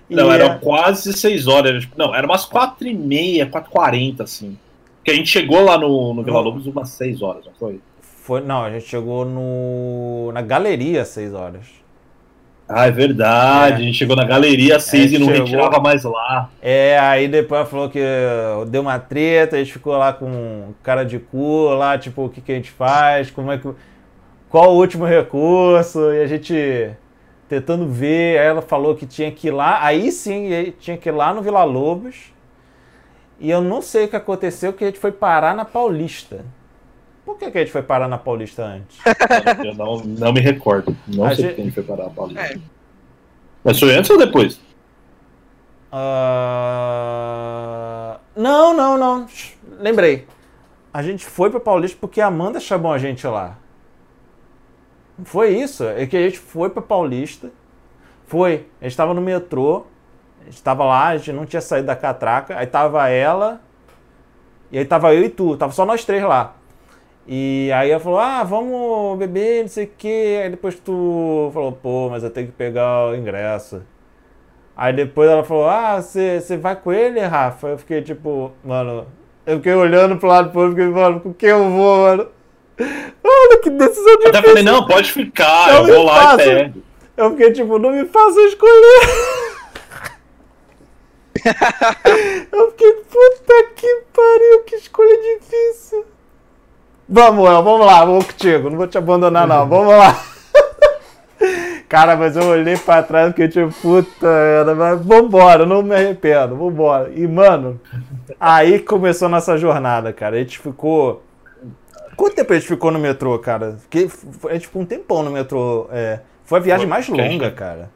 Não, é- eram quase 6 horas. tipo, Não, era umas 4 e meia, 4 e 40, assim. Porque a gente chegou lá no, no Vila. Lobos umas 6 horas, não foi? Foi, não, a gente chegou no, na galeria às 6 horas. Ah, é verdade. É. A gente chegou na galeria às 6 É, e não chegou. retirava mais lá. É, aí depois ela falou que deu uma treta, a gente ficou lá com cara de cu, lá, tipo, o que, que a gente faz, como é que. Qual o último recurso? E a gente tentando ver, aí ela falou que tinha que ir lá, aí sim, tinha que ir lá no Vila Lobos. E eu não sei o que aconteceu, que a gente foi parar na Paulista. Por que, que a gente foi parar na Paulista antes? Eu não, não me recordo. Não A sei gente- porque a gente foi parar a Paulista. É. Mas foi antes ou depois? Ah, Não, não, não. Lembrei. A gente foi pra Paulista porque a Amanda chamou a gente lá. Não foi isso? É que a gente foi pra Paulista. Foi. A gente tava no metrô. A gente tava lá, a gente não tinha saído da catraca. Aí tava ela. E aí tava eu e tu. Tava só nós três lá. E aí ela falou, ah, vamos beber, não sei o quê. Aí depois tu falou, pô, mas eu tenho que pegar o ingresso. Aí depois ela falou, ah, você vai com ele, Rafa? Eu fiquei tipo, mano, eu fiquei olhando pro lado pro outro, fiquei, mano, com quem eu vou, mano? Olha que decisão Eu até difícil. falei, não, pode ficar, Não eu vou lá e pego. Eu fiquei tipo, não me faça escolher. eu fiquei, puta que pariu, que escolha difícil. Vamos, El, vamos lá, vou contigo, não vou te abandonar não, vamos lá. Cara, mas eu olhei pra trás e fiquei tipo, puta, merda, mas vambora, não me arrependo, vambora. E, mano, aí começou a nossa jornada, cara. A gente ficou. Quanto tempo a gente ficou no metrô, cara? Porque a gente ficou um tempão no metrô. é. Foi a viagem Foi, mais porque longa, gente- cara.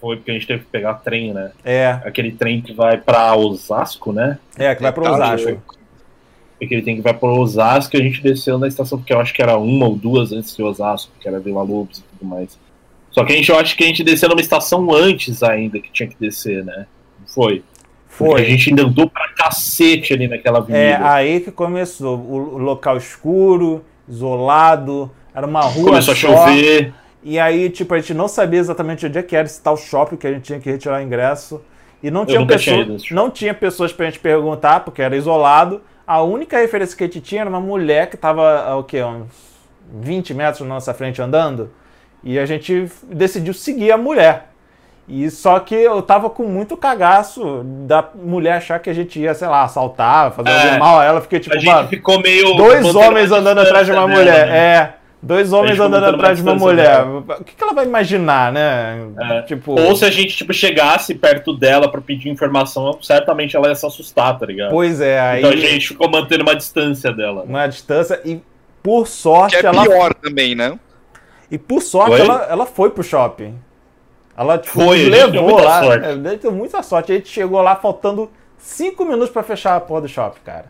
Foi porque a gente teve que pegar trem, né? É, Aquele trem que vai pra Osasco, né? é, que vai pro Cara, Osasco. Aquele trem que vai pra Osasco e a gente desceu na estação, porque eu acho que era uma ou duas antes de Osasco, que era Vila Lobos e tudo mais. Só que a gente, eu acho que a gente desceu numa estação antes ainda que tinha que descer, né? Não Foi. Porque Foi. a gente ainda andou pra cacete ali naquela avenida. É aí que começou. O, local escuro, isolado, era uma rua Começou a só. chover. E aí, tipo, a gente não sabia exatamente onde é que era esse tal shopping que a gente tinha que retirar o ingresso. E não tinha, tinha pessoa, nesse não tinha pessoas pra gente perguntar, porque era isolado. A única referência que a gente tinha era uma mulher que tava, a, o quê, uns 20 metros na nossa frente andando. E a gente decidiu seguir a mulher. E só que eu tava com muito cagaço da mulher achar que a gente ia, sei lá, assaltar, fazer É. algum mal a ela. Fiquei tipo, A gente mano, ficou meio. dois homens andando atrás de uma mulher. dela, né? É. Dois homens andando atrás de uma mulher. O que, que ela vai imaginar, né? É. Tipo, Ou se a gente tipo, chegasse perto dela pra pedir informação, certamente ela ia se assustar, tá ligado? pois é, aí Então a gente ficou mantendo uma distância dela. uma distância e por sorte Que é ela pior também, né? e por sorte ela, ela foi pro shopping. Ela tipo, Foi, nos a gente deu levou muita lá. sorte. É, deu muita sorte. A gente chegou lá faltando cinco minutos pra fechar a porra do shopping, cara.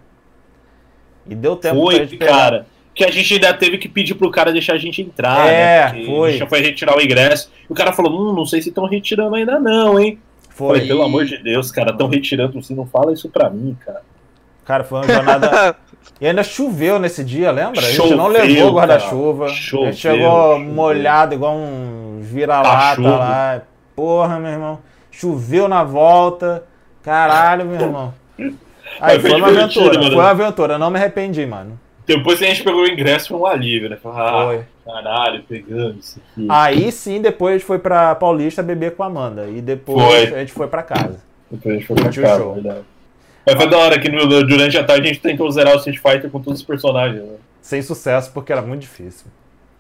E deu tempo pra Foi, gente pegar. cara. Que a gente ainda teve que pedir pro cara deixar a gente entrar, É, né? Foi. A gente já foi retirar o ingresso. E o cara falou: hum, não sei se estão retirando ainda, não, hein? Foi. Falei, pelo amor de Deus, cara, estão retirando assim, não fala isso pra mim, cara. Cara, foi uma jornada. E ainda choveu nesse dia, lembra? A gente não Choveu, levou guarda-chuva. A Choveu, gente chegou choveu. molhado, igual um vira-lata lá. Porra, meu irmão. Choveu na volta. Caralho, meu irmão. Aí foi foi uma aventura. mano. Foi uma aventura. Não me arrependi, mano. Depois a gente pegou o ingresso, foi um alívio, né? Ah, Foi. caralho, pegando isso aqui. Aí sim, depois a gente foi pra Paulista beber com a Amanda. E depois Foi. a gente foi pra casa. Depois a gente foi pra Curtiu casa, show. verdade. Mas foi da hora que no- durante a tarde a gente tentou zerar o Street Fighter com todos os personagens. Né? Sem sucesso, porque era muito difícil.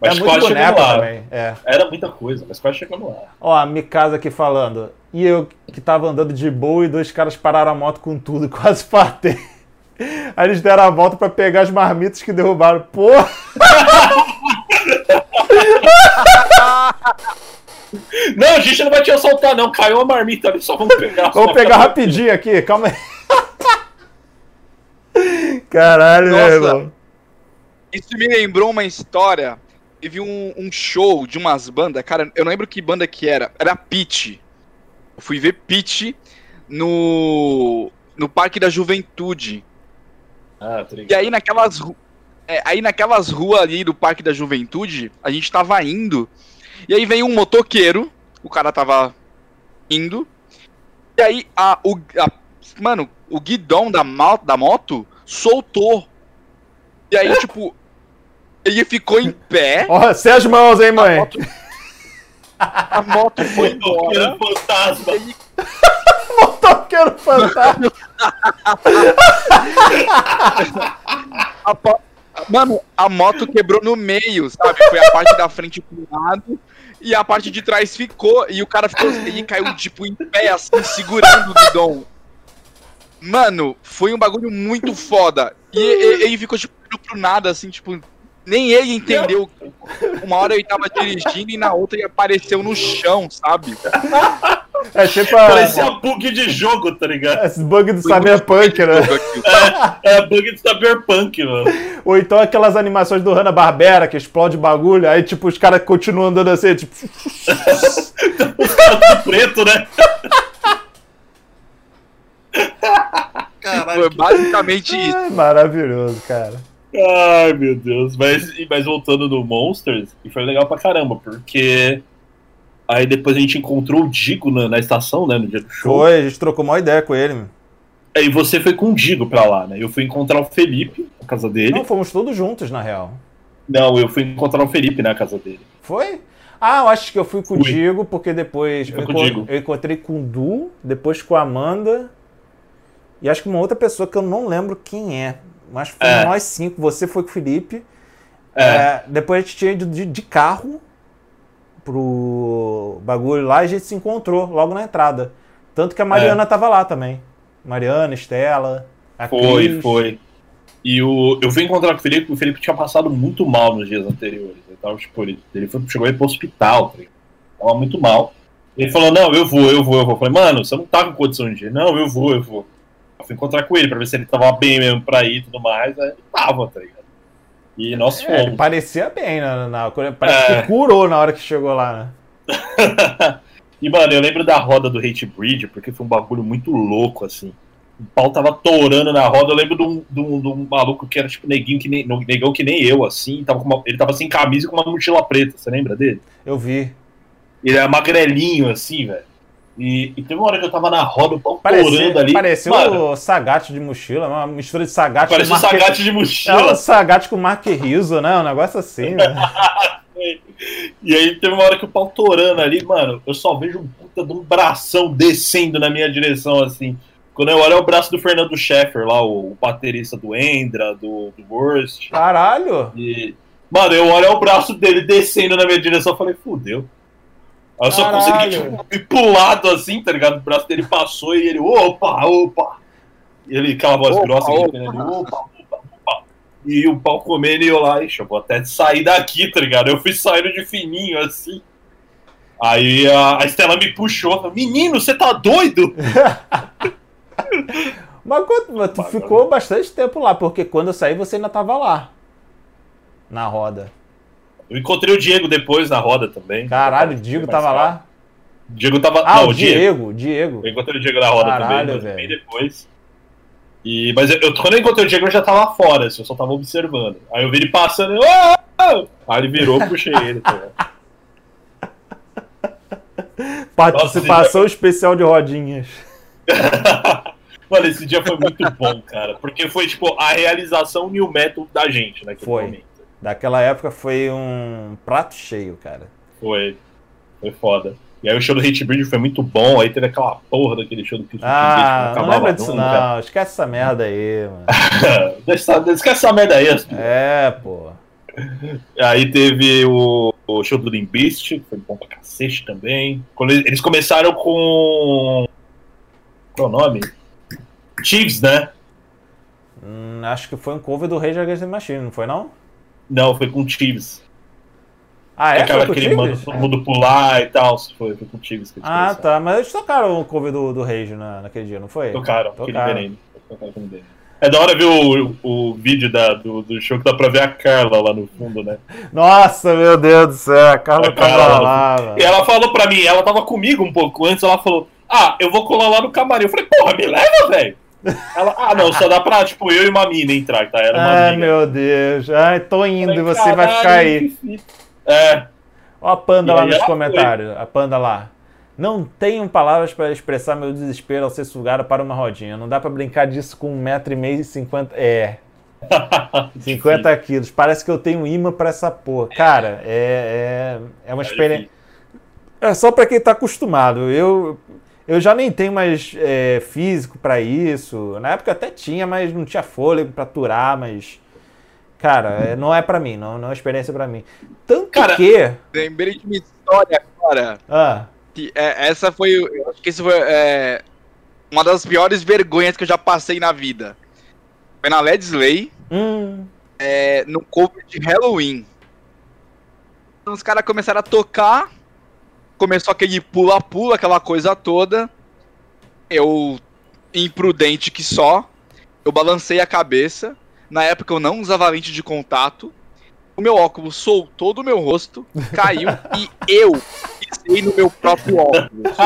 Mas muito quase chegamos lá. também. É. Era muita coisa, mas quase chegamos lá. Ó, a Mikasa aqui falando. E eu que tava andando de boa e dois caras pararam a moto com tudo, quase partei. Aí eles deram a volta pra pegar as marmitas que derrubaram. Porra! Não, a gente não vai te assaltar, não. Caiu a marmita ali, só vamos pegar. Vamos pegar rapidinho aqui, calma aí. Caralho, Nossa. meu irmão. Isso me lembrou uma história. Teve um, um show de umas bandas, cara, eu não lembro que banda que era. Era Pitch. Eu fui ver Pitch no, no Parque da Juventude. Ah, E aí naquelas, é, aí naquelas ruas ali do Parque da Juventude, a gente tava indo. E aí veio um motoqueiro, o cara tava indo. E aí a, o, a- mano, o guidão da, mal- da moto soltou. E aí, tipo, ele ficou em pé. Ó, Sérgio Mãos, hein, A mãe? moto, a moto foi embora. Motoqueiro fantasma. Ele Toqueiro fantasma. Mano, a moto quebrou no meio, sabe? Foi a parte da frente pro lado e a parte de trás ficou. E o cara ficou. Ele caiu, tipo, em pé, assim, segurando o guidão. Mano, foi um bagulho muito foda. E, e- ele ficou, tipo, pro nada, assim, tipo. Nem ele entendeu. Uma hora ele tava dirigindo e na outra ele apareceu no chão, sabe? É tipo a, Parecia bug de jogo, tá ligado? esse bug do Cyberpunk, né? aquilo. É bug de Cyberpunk, mano. Ou então aquelas animações do Hanna-Barbera que explode bagulho, aí tipo os caras continuam andando assim, tipo... Os caras tudo preto, né? Caralho. Foi basicamente isso. É maravilhoso, cara. Ai, meu Deus. Mas, mas voltando no Monsters, e foi legal pra caramba, porque aí depois a gente encontrou o Digo na, na estação, né, no dia do show. Foi, a gente trocou uma ideia com ele. meu. Aí você foi com o Digo pra lá, né? Eu fui encontrar o Felipe na casa dele. Não, fomos todos juntos, na real. Não, eu fui encontrar o Felipe na casa dele. Foi? Ah, eu acho que eu fui com o. Digo, porque depois eu, com o encon- Digo. eu encontrei com o Du, depois com a Amanda e acho que uma outra pessoa que eu não lembro quem é. Mas foi É. nós cinco. Você foi com o Felipe. É, É, depois a gente tinha ido de, de carro pro bagulho lá e a gente se encontrou logo na entrada. Tanto que a Mariana tava lá também. Mariana, Estela, a foi, Cris. foi. E o, eu fui encontrar com o Felipe, o Felipe tinha passado muito mal nos dias anteriores. Ele, tava, tipo, ele, ele foi, chegou aí pro hospital, tá? Tava muito mal. Ele falou, não, eu vou, eu vou, eu vou. Eu falei, mano, você não tá com condição de ir. Não, eu vou, eu vou. Eu fui encontrar com ele pra ver se ele tava bem mesmo pra ir e tudo mais. Aí ele tava, tá ligado? E nós É, ele fomos. parecia bem, na, na- parece É. que curou na hora que chegou lá, né? e, mano, eu lembro da roda do Hate Bridge, porque foi um bagulho muito louco, assim. O pau tava torando na roda. Eu lembro de um, de um- de um maluco que era tipo neguinho que nem, negão que nem eu, assim. Tava com uma- ele tava sem camisa e com uma mochila preta. Você lembra dele? Eu vi. Ele era magrelinho, assim, velho. E, e teve uma hora que eu tava na roda, o pau torando ali. parecia Mano, o Sagat de mochila, uma mistura de Sagat Parece um Mark- sagate de É o mochila. Sagat com Mark Rizzo, né? Um negócio assim, né? E aí teve uma hora que o pau torando ali, mano, eu só vejo um puta de um bração descendo na minha direção, assim. Quando eu olho é o braço do Fernando Scheffer lá, o, o baterista do Endra, do, do Worst. Caralho! E, mano, eu olho é o braço dele descendo na minha direção, eu falei, fudeu. Eu só Caralho. consegui, tipo, ir pro lado assim, tá ligado? O braço dele passou e ele, opa, opa. E ele, aquela voz Opa, grossa, opa. ele, opa, opa, opa. E o pau comendo e eu lá, ixi, eu vou até sair daqui, tá ligado? Eu fui saindo de fininho assim. Aí a, a Estela me puxou, falou, menino, você tá doido? Mas, mas tu ficou bastante tempo lá, porque quando eu saí você ainda tava lá. Na roda. Eu encontrei o Diego depois na roda também. Caralho, o Diego tava lá? Diego tava. Ah, não, o Diego, Diego. Eu encontrei o Diego na roda Caralho, também, mas velho. bem depois. E, mas eu, quando eu encontrei o Diego, eu já tava fora, assim, eu só tava observando. Aí eu vi ele passando, eu, "Ah, ah!" aí ele virou, puxei ele. Tá? Participação especial de rodinhas. Mano, esse dia foi muito bom, cara. Porque foi, tipo, a realização new metal da gente naquele Foi. momento. Daquela época foi um prato cheio, cara. Foi. Foi foda. E aí o show do Hate Bridge foi muito bom, aí teve aquela porra daquele show do Kiss Ah, não lembra disso não. Esquece essa merda aí, mano. Esquece essa merda aí. as- É, pô. Aí teve o, o show do Limp Bizkit, que foi bom pra cacete também. Quando eles, eles começaram com. Qual é o nome? Chiefs, né? Hum, acho que foi um cover do Rage Against the Machine, não foi não? Não, foi com Chiefs. Ah, é? Aquela Foi que ele manda todo mundo pular e tal. Foi, foi com Chiefs que eles Ah, tá. Mas eles tocaram o cover do, do Rage na, naquele dia, não foi? Tocaram, aquele Tocaram. veneno. Tocaram aquele veneno. É da hora ver o, o vídeo da, do, do show que dá pra ver a Carla lá no fundo, né? Nossa, meu Deus do céu. A Carla A tava Carla- lá, mano. E ela falou pra mim, ela tava comigo um pouco antes, ela falou, ah, eu vou colar lá no camarim. Eu falei, porra, me leva, velho. Ela, ah, não, só dá pra, tipo, eu e uma mina entrar, tá? Era uma Ai, amiga. meu Deus. Ai, tô indo e você vai "Caralho, ficar aí. que fita." É, Ó a panda lá nos comentários. A panda lá. Não tenho palavras para expressar meu desespero ao ser sugada para uma rodinha. Não dá para brincar disso com um metro e meio e cinquenta... É, 50 quilos. Parece que eu tenho imã para essa porra. Cara, é, é, é uma experiência... É só para quem tá acostumado. Eu, eu já nem tenho mais é, físico para isso. Na época até tinha, mas não tinha fôlego para aturar, mas... Cara, é, não é para mim, não, não é uma experiência para mim. Tanto Cara- que... Lembrei de uma história, cara. Ah, Que, é, essa foi. Eu acho que isso foi é, uma das piores vergonhas que eu já passei na vida. Foi na Led Slay, hum, é, no cover de Halloween. Então, os caras começaram a tocar. Começou aquele pula-pula, aquela coisa toda. Eu, imprudente que só, eu balancei a cabeça. Na época eu não usava lente de contato. O meu óculos soltou do meu rosto, caiu e eu pisei no meu próprio óculos.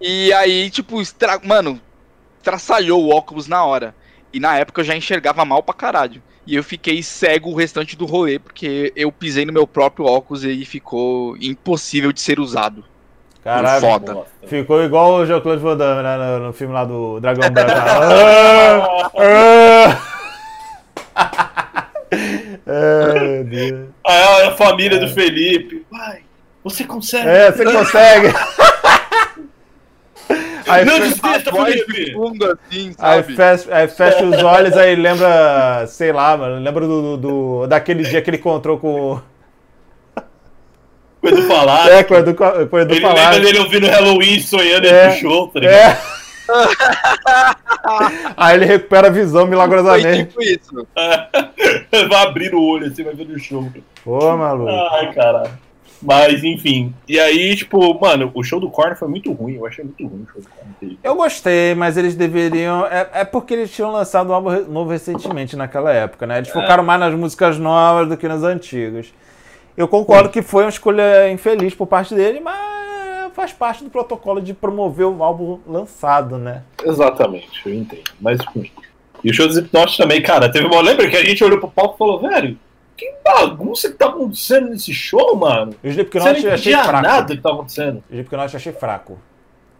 E aí, tipo, estra... mano, traçalhou o óculos na hora. E na época eu já enxergava mal pra caralho. E eu fiquei cego o restante do rolê, porque eu pisei no meu próprio óculos e ficou impossível de ser usado. caralho. Foda. Ficou igual o Jean-Claude Van Damme, né? No, no filme lá do Dragão Branco. Ah, ah. Meu Deus. Aí a família do Felipe, vai, você consegue. É, você consegue. Aí, Não desista, Felipe. fundo assim, aí, fecha, aí fecha os olhos, aí lembra, sei lá, mano, lembra do, do- do- daquele dia que ele encontrou com, Com o Edu falar. é, com o Edu, com o Edu Ele falar. lembra dele ouvindo Halloween sonhando É. é. show, tá ligado? É. aí ele recupera a visão Foi milagrosamente. tipo isso. Vai abrir o olho assim, vai ver no show. Pô, maluco. Ai, caralho. Mas, enfim. E aí, tipo, mano, o show do Korn foi muito ruim. Eu achei muito ruim o show do Korn. Eu gostei, mas eles deveriam. É, é porque eles tinham lançado um álbum novo recentemente naquela época, né? Eles focaram mais nas músicas novas do que nas antigas. Eu concordo que foi uma escolha infeliz por parte dele, mas faz parte do protocolo de promover o álbum lançado, né? Exatamente, eu entendo. Mas, enfim. E o show do Slipknot também, cara, teve uma. Lembra que a gente olhou pro palco e falou, velho, que bagunça que tá acontecendo nesse show, mano? O Slipknot eu achei fraco. nada que tá acontecendo. O Slipknot eu achei fraco.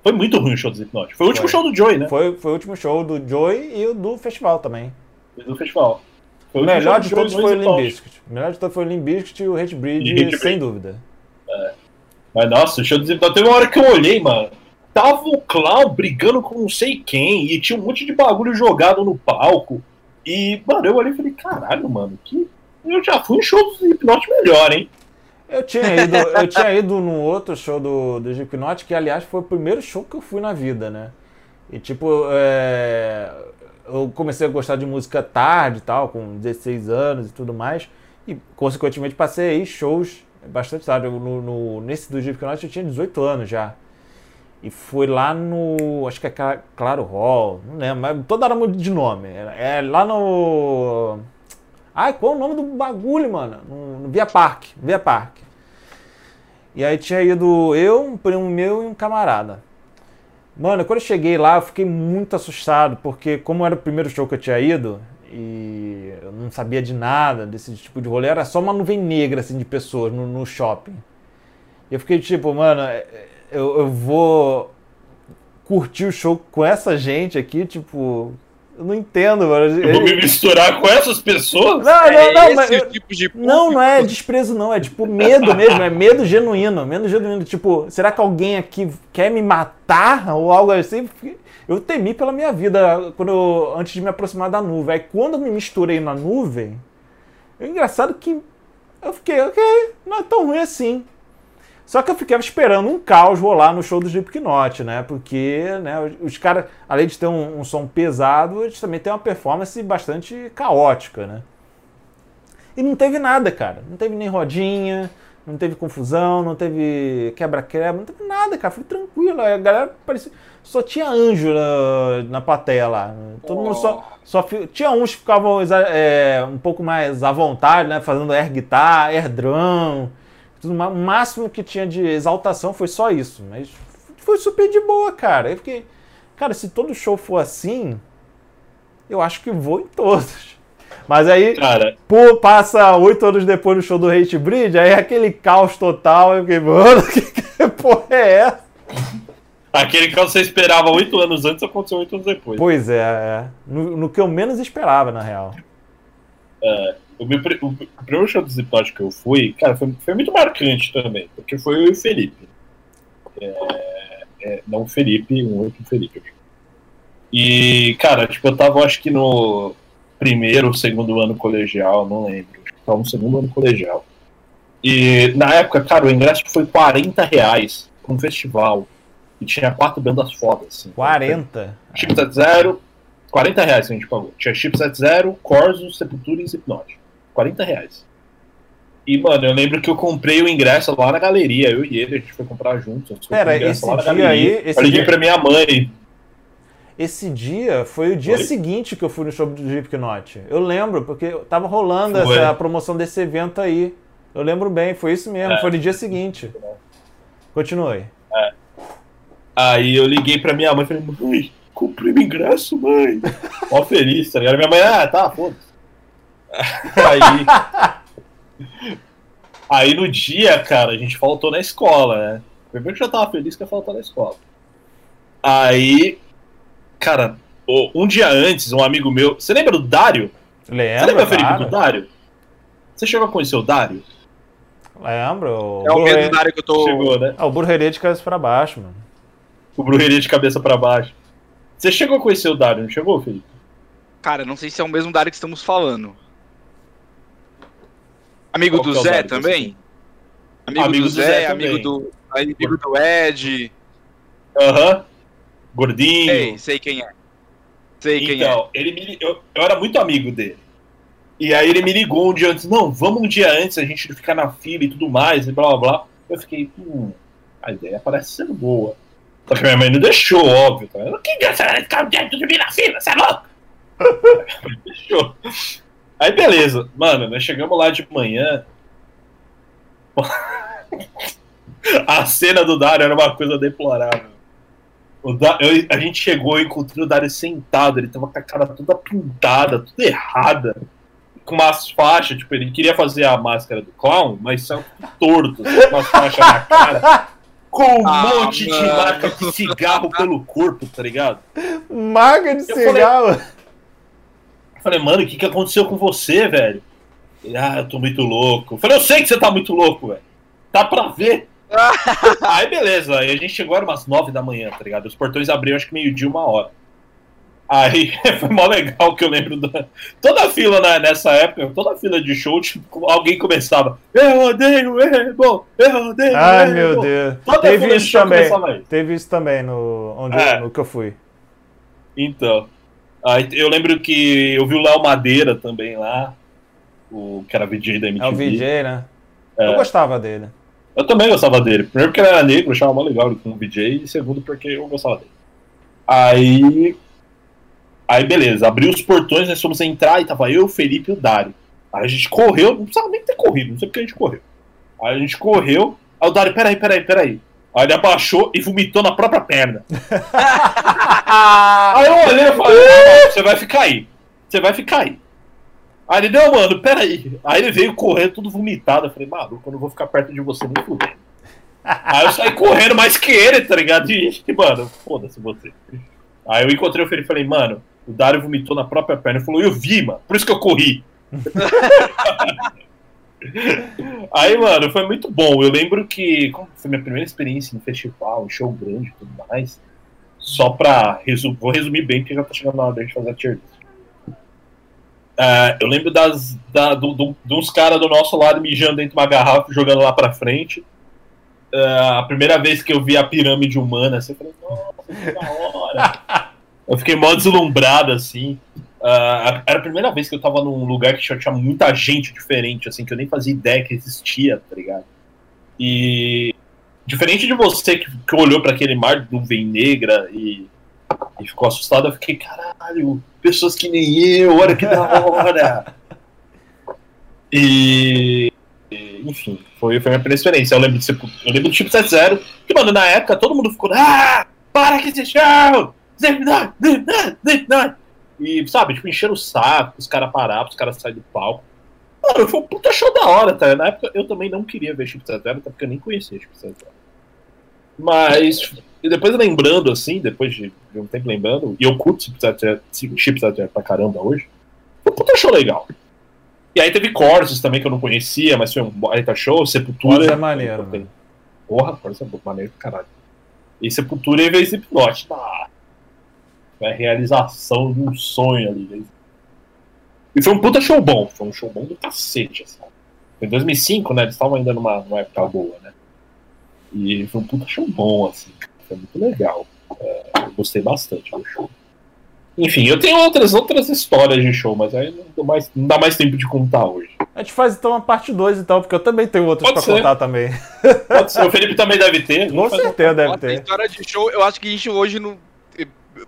Foi muito ruim o show do Slipknot. Foi o último Foi. show do Joey, né? Foi, foi o último show do Joey e o do festival também. Do festival. Foi O melhor de todos foi o Bizkit. O melhor de todos foi o Limp Bizkit e o Hatebreed, E Hatebreed. sem dúvida. Mas nossa, o show do Slipknot teve uma hora que eu olhei, mano. Tava o Clown brigando com não sei quem, e tinha um monte de bagulho jogado no palco. E, mano, eu olhei e falei, caralho, mano, que. Eu já fui em show do Slipknot melhor, hein? Eu tinha ido, eu tinha ido num outro show do, do Slipknot, que aliás foi o primeiro show que eu fui na vida, né? E tipo, é, eu comecei a gostar de música tarde e tal, com 16 anos e tudo mais. E consequentemente passei aí shows bastante tarde. No, no- nesse do Slipknot eu tinha 18 anos já. E foi lá no. Acho que é Cla- Claro Hall, não lembro, mas toda hora muda de nome. É, é lá no. Ai, qual é o nome do bagulho, mano? No, no Via Park. Via Park. E aí tinha ido eu, um primo meu e um camarada. Mano, quando eu cheguei lá, eu fiquei muito assustado, porque como era o primeiro show que eu tinha ido, e eu não sabia de nada desse tipo de rolê, era só uma nuvem negra, assim, de pessoas no, no shopping. E eu fiquei tipo, mano, é, eu, eu vou curtir o show com essa gente aqui, tipo, eu não entendo, mano. Eu vou me misturar com essas pessoas? Não, é não, não, esse mas eu- tipo de não, não é desprezo, não. É tipo medo mesmo. É medo genuíno. Medo genuíno. Tipo, será que alguém aqui quer me matar ou algo assim? Eu temi pela minha vida quando eu- antes de me aproximar da nuvem. Aí quando eu me misturei na nuvem, é engraçado que eu fiquei, ok, não é tão ruim assim. Só que eu ficava esperando um caos rolar no show do Slipknot, né? Porque né, os caras, além de ter um, um som pesado, eles também têm uma performance bastante caótica, né? E não teve nada, cara. Não teve nem rodinha, não teve confusão, não teve quebra-quebra, não teve nada, cara. Foi tranquilo. A galera parecia. Só tinha anjo na, na plateia lá. Todo mundo só. só Tinha uns que ficavam é, um pouco mais à vontade, né? Fazendo air guitar, air drum. O máximo que tinha de exaltação foi só isso. Mas foi super de boa, cara. Eu fiquei. Cara, se todo show for assim, eu acho que vou em todos. Mas aí, Cara, Pô, passa oito anos depois do show do Hate Bridge, aí é aquele caos total. Eu fiquei, mano, que, que porra é essa? aquele que você esperava oito anos antes aconteceu oito anos depois. Pois é, é. No, no que eu menos esperava, na real. O, meu, pri- o primeiro show do Slipknot que eu fui, cara, foi, foi muito marcante também, porque foi o Felipe. É, é, não o Felipe, um outro Felipe. E, cara, tipo, eu tava, acho que no primeiro ou segundo ano colegial, não lembro. Acho que tava no segundo ano colegial. E, na época, cara, o ingresso foi 40 reais pra um festival. E tinha quatro bandas fodas, assim. 40. Chipset Zero, 40 reais que a gente pagou. Tinha Chipset Zero, Corso, Sepultura e Slipknot. 40 reais. E, mano, eu lembro que eu comprei o ingresso lá na galeria. Eu e ele, a gente foi comprar juntos. Pera, o esse dia galeria. aí- esse eu liguei dia- pra minha mãe. Esse dia foi o dia Foi? seguinte que eu fui no show do Slipknot. Eu lembro, porque tava rolando Foi. essa promoção desse evento aí. Eu lembro bem, foi isso mesmo, É. foi no dia seguinte. Continue. Aí eu liguei pra minha mãe e falei, mãe, comprei meu ingresso, mãe. Ó, feliz, tá ligado? Minha mãe, ah, tá, foda-se. Aí. Aí no dia, cara, a gente faltou na escola, né? Primeiro que eu já tava feliz que eu faltou na escola. Aí, cara, um dia antes, um amigo meu. Você lembra do Dário? Você Lembra, Felipe, claro. do Dário? Você chegou a conhecer o Dário? Lembro. É o Burre- mesmo área que eu tô. Chegou, né? Ah, o Burreria de cabeça pra baixo, mano. O Brujeria de cabeça pra baixo. Você chegou a conhecer o Dário, não chegou, Felipe? Cara, não sei se é o mesmo Dário que estamos falando. Amigo Qual do é Zé também? Amigo, Amigo do do Zé, Zé amigo do. Amigo do Ed. Aham. Gordinho. Sei, sei quem é. Sei quem é. Então, ele me, eu, eu era muito amigo dele. E aí ele me ligou um dia antes, não, vamos um dia antes, a gente ficar na fila e tudo mais, e blá blá blá. Eu fiquei, hum, a ideia parece ser boa. Só que minha mãe não deixou, óbvio. Tá? Que você vai ficar dentro de mim na fila? Você é louco? deixou. Aí beleza, mano, nós chegamos lá de manhã. A cena do Dario era uma coisa deplorável. O da... eu, a gente chegou e encontrei o Dario sentado, ele tava com a cara toda pintada, tudo errada, com umas faixas, tipo, ele queria fazer a máscara do clown, mas saiu torto, assim, com umas faixas na cara, com um Ah, monte de mano. marca de cigarro pelo corpo, tá ligado? Marca de Eu falei- cigarro. Eu falei, mano, o que, que aconteceu com você, velho? Ele, ah, eu tô muito louco. Eu falei, eu sei que você tá muito louco, velho. Dá pra ver. aí beleza, aí a gente chegou era umas nove da manhã, tá ligado? Os portões abriam acho que meio-dia, uma hora. Aí foi mó legal que eu lembro da. Toda a fila né, nessa época, toda a fila de show, tipo, alguém começava. Eu odeio Emo! Eu odeio Ai, Emo!" meu Deus. Toda Teve isso também. Teve isso também no, onde É. eu, no que eu fui. Então. Aí eu lembro que eu vi o Léo Madeira também lá. O que era VJ da MTV. É o VJ, né? É. Eu gostava dele. Eu também gostava dele. Primeiro porque ele era negro, eu achava mó legal ele como VJ, e segundo porque eu gostava dele. Aí. Aí beleza, abriu os portões, nós fomos entrar e tava eu, o Felipe e o Dário. Aí a gente correu, não precisava nem ter corrido, não sei porque a gente correu. Aí a gente correu, aí o Dário, peraí, peraí, peraí. Aí ele abaixou e vomitou na própria perna. Aí eu olhei e falei, "Ah, você vai ficar aí. Você vai ficar aí. Aí ele, não, mano, peraí. Aí ele veio correndo, tudo vomitado. Eu falei, maluco, eu não vou ficar perto de você nem fudendo. Aí eu saí correndo mais que ele, tá ligado? E, mano, foda-se você. Aí eu encontrei o Felipe e falei, mano, o Dário vomitou na própria perna. Ele falou, eu vi, mano, por isso que eu corri. Aí, mano, foi muito bom. Eu lembro que, foi minha primeira experiência em festival, show grande e tudo mais, só pra resumir, vou resumir bem, porque já tá chegando na hora da gente fazer a tier list. É, eu lembro das, da, do, do, de uns caras do nosso lado mijando dentro de uma garrafa, jogando lá pra frente. É, a primeira vez que eu vi a pirâmide humana, assim, eu falei, nossa, que da hora. eu fiquei mó deslumbrado, assim. Ah, era a primeira vez que eu tava num lugar que tinha, muita gente diferente, assim, que eu nem fazia ideia que existia, tá ligado? E diferente de você que, que olhou para aquele mar de nuvem negra e, e ficou assustado, eu fiquei, caralho, pessoas que nem eu, olha que da hora! E. e, Enfim, foi, foi a minha primeira experiência. Eu lembro, de, eu lembro do Chip 70, que, mano, na época todo mundo ficou, ah, para que esse show! Slipknot, Slipknot, Slipknot!" E, sabe, tipo, encheram o saco, os caras pararam, os caras saírem do palco. Mano, foi um puta show da hora, tá? Na época eu também não queria ver Chip 70, até porque eu nem conhecia Chip 70. Mas, e depois lembrando, assim, depois de, um tempo lembrando, e eu curto Chip 70, Chip 70 pra caramba hoje, foi um puta show legal. E aí teve Corsos também que eu não conhecia, mas foi um baita show, Sepultura. Corsos é maneiro, mano. Porra, Corsos é maneiro pra caralho. E Sepultura e veio Slipknot. Ah, foi a realização de um sonho ali. né? E foi um puta show bom, foi um show bom do cacete, assim. Foi em 2005, né? Eles estavam ainda numa, numa época boa, né? E foi um puta show bom, assim. Foi muito legal. É, eu gostei bastante do show. Enfim, eu tenho outras, outras histórias de show, mas aí não, mais, não dá mais tempo de contar hoje. A gente faz então uma parte 2 então, porque eu também tenho outras Pode pra ser. contar também. Pode ser, o Felipe também deve ter. Com certeza deve Nossa, a ter. história de show, eu acho que a gente hoje não.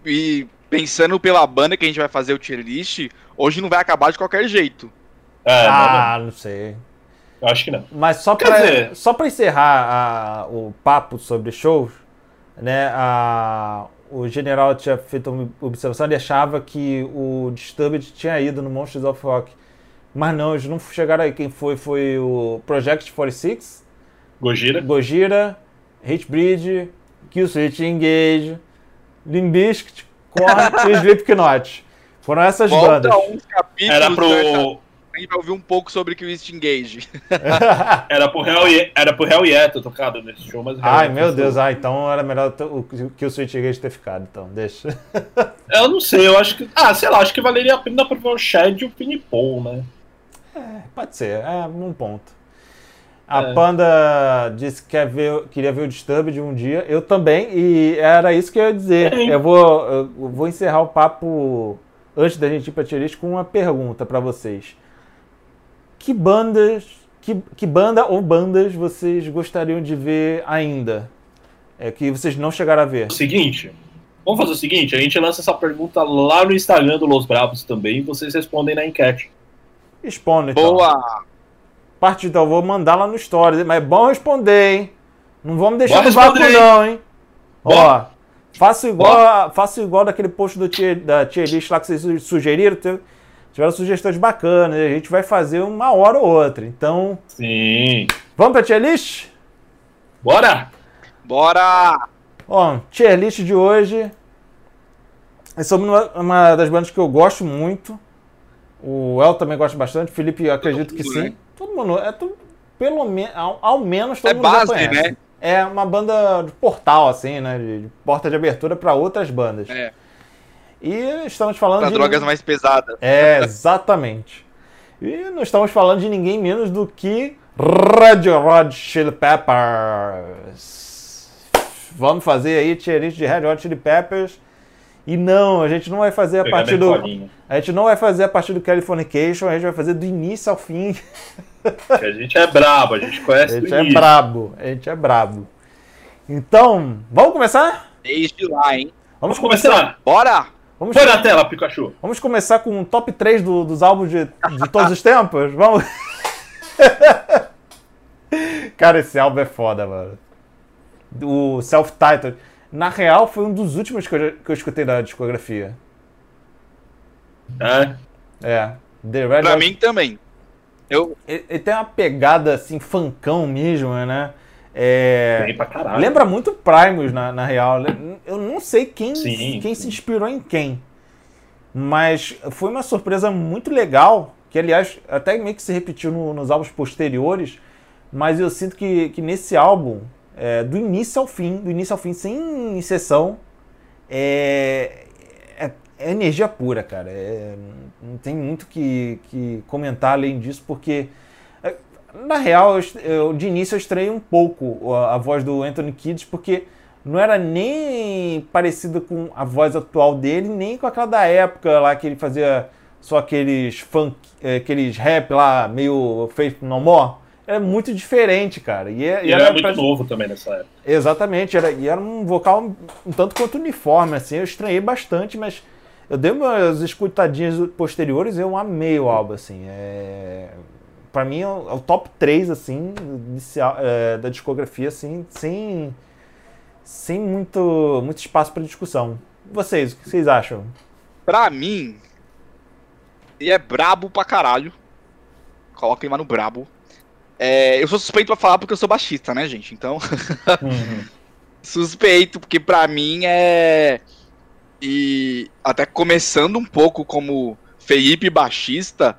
E- pensando pela banda que a gente vai fazer o tier list, hoje não vai acabar de qualquer jeito. É, não, Ah, não sei. não, eu acho que não. Mas só Quer pra, dizer- só pra encerrar a- o papo sobre shows, né, a- o general tinha feito uma observação, ele achava que o Disturbed tinha ido no Monsters of Rock. Mas não, eles não chegaram aí. Quem foi foi o Project 46, Gojira. Gojira, Hatebreed, Killswitch Engage, Limbiskit, Korn e Slipknot. Foram essas Volta bandas. uns capítulos Era dessa- pro, a gente vai ouvir um pouco sobre o East Engage. era pro Hell Ye- era pro Hell Yeah ter tocado nesse show, mas Ai, meu. Deus, ah, então era melhor o que o Switch Engage ter ficado, então, deixa. Eu não sei, eu acho que. Ah, sei lá, acho que valeria a pena pra ver o Shed e o Pini Paul, né? Pode ser, é um ponto. A É. Panda disse que quer ver, queria ver o Disturbed um dia, eu também, e era isso que eu ia dizer. Eu vou, eu vou encerrar o papo antes da gente ir pra tier list com uma pergunta pra vocês. Que bandas que, que banda ou bandas vocês gostariam de ver ainda? É que vocês não chegaram a ver. O seguinte, vamos fazer o seguinte, a gente lança essa pergunta lá no Instagram do Los Bravos também, e vocês respondem na enquete. Responda então. Boa! Parte então, eu vou mandar lá no Stories, mas é bom responder, hein? Não vamos deixar Bora no vácuo não, hein? Ó, faço igual, faço igual daquele post do tier, da tier list lá que vocês su- sugeriram, tiveram sugestões bacanas, a gente vai fazer uma hora ou outra. Então, Sim. vamos pra tier list? Bora! Bora! Ó, tier list de hoje. É sobre uma, uma das bandas que eu gosto muito. O El também gosta bastante. O Felipe, eu acredito que mundo, sim. Todo mundo. É tudo, pelo menos, ao, ao menos todo É mundo já base, conhece. né? É uma banda de portal, assim, né? De, de porta de abertura para outras bandas. É, E estamos falando pra de. drogas mais pesadas. É, exatamente. E não estamos falando de ninguém menos do que Red Hot Chili Peppers. Vamos fazer aí tier list de Red Hot Chili Peppers. E não, a gente não vai fazer a partir do. A gente não vai fazer a partir do Californication, a gente vai fazer do início ao fim. Que a gente é brabo, a gente A conhece gente do é brabo, a gente é brabo. Então, vamos começar? Desde lá, hein? Vamos Vamos começar. Bora! Vamos, Põe na tela, Pikachu. vamos começar com o top 3 do- dos álbuns de, de todos os tempos? Vamos. Cara, esse álbum é foda, mano. O Self-Titled. Na real, foi um dos últimos que eu, que eu escutei da discografia. É. É. The Red Pra Hot- mim também. Eu, Ele, ele tem uma pegada assim, funkão mesmo, né? É, Bem pra caralho. Lembra muito Primus, na, na real. Eu não sei quem, Sim, quem sim. se inspirou em quem. Mas foi uma surpresa muito legal, que aliás até meio que se repetiu no- nos álbuns posteriores, mas eu sinto que, que nesse álbum, é, do início ao fim, do início ao fim, sem exceção, é, é- é energia pura, cara. É, não tem muito que, que comentar além disso, porque é, na real, eu, eu- de início eu estranhei um pouco a, a voz do Anthony Kidd, porque não era nem parecida com a voz atual dele, nem com aquela da época lá que ele fazia só aqueles funk, eh, aqueles rap lá, meio Faith No More. Era muito diferente, cara. E, é- e E ele era muito pra- novo também nessa época. Exatamente, era, e era um vocal um tanto quanto uniforme, assim, eu estranhei bastante, mas eu dei umas escutadinhas posteriores e eu amei o álbum, assim, é... Pra mim é o, é top 3, assim, inicial, é, da discografia, assim, sem, sem muito, muito espaço para discussão. Vocês, o que vocês acham? pra mim, ele é brabo pra caralho. Coloca ele lá no brabo. É, eu sou suspeito pra falar porque eu sou baixista, né, gente? Então, suspeito, porque pra mim é. E até começando um pouco como Felipe baixista,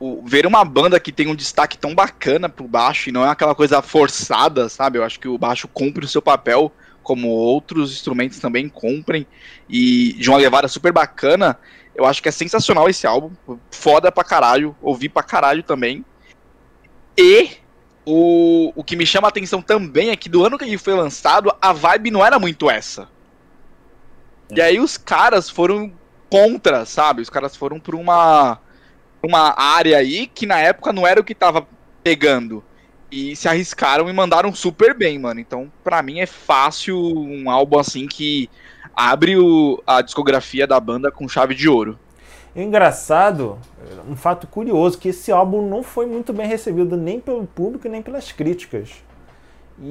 o- ver uma banda que tem um destaque tão bacana pro baixo e não é aquela coisa forçada, sabe? Eu acho que o baixo cumpre o seu papel, como outros instrumentos também cumprem, e de uma levada super bacana. Eu acho que é sensacional esse álbum, foda pra caralho, ouvi pra caralho também. E o, o que me chama a atenção também é que do ano que ele foi lançado, a vibe não era muito essa. E aí os caras foram contra, sabe? Os caras foram pra uma, uma área aí que na época não era o que tava pegando. E se arriscaram e mandaram super bem, mano. Então, pra mim é fácil um álbum assim que abre o- a discografia da banda com chave de ouro. E o engraçado, um fato curioso, que esse álbum não foi muito bem recebido nem pelo público nem pelas críticas. E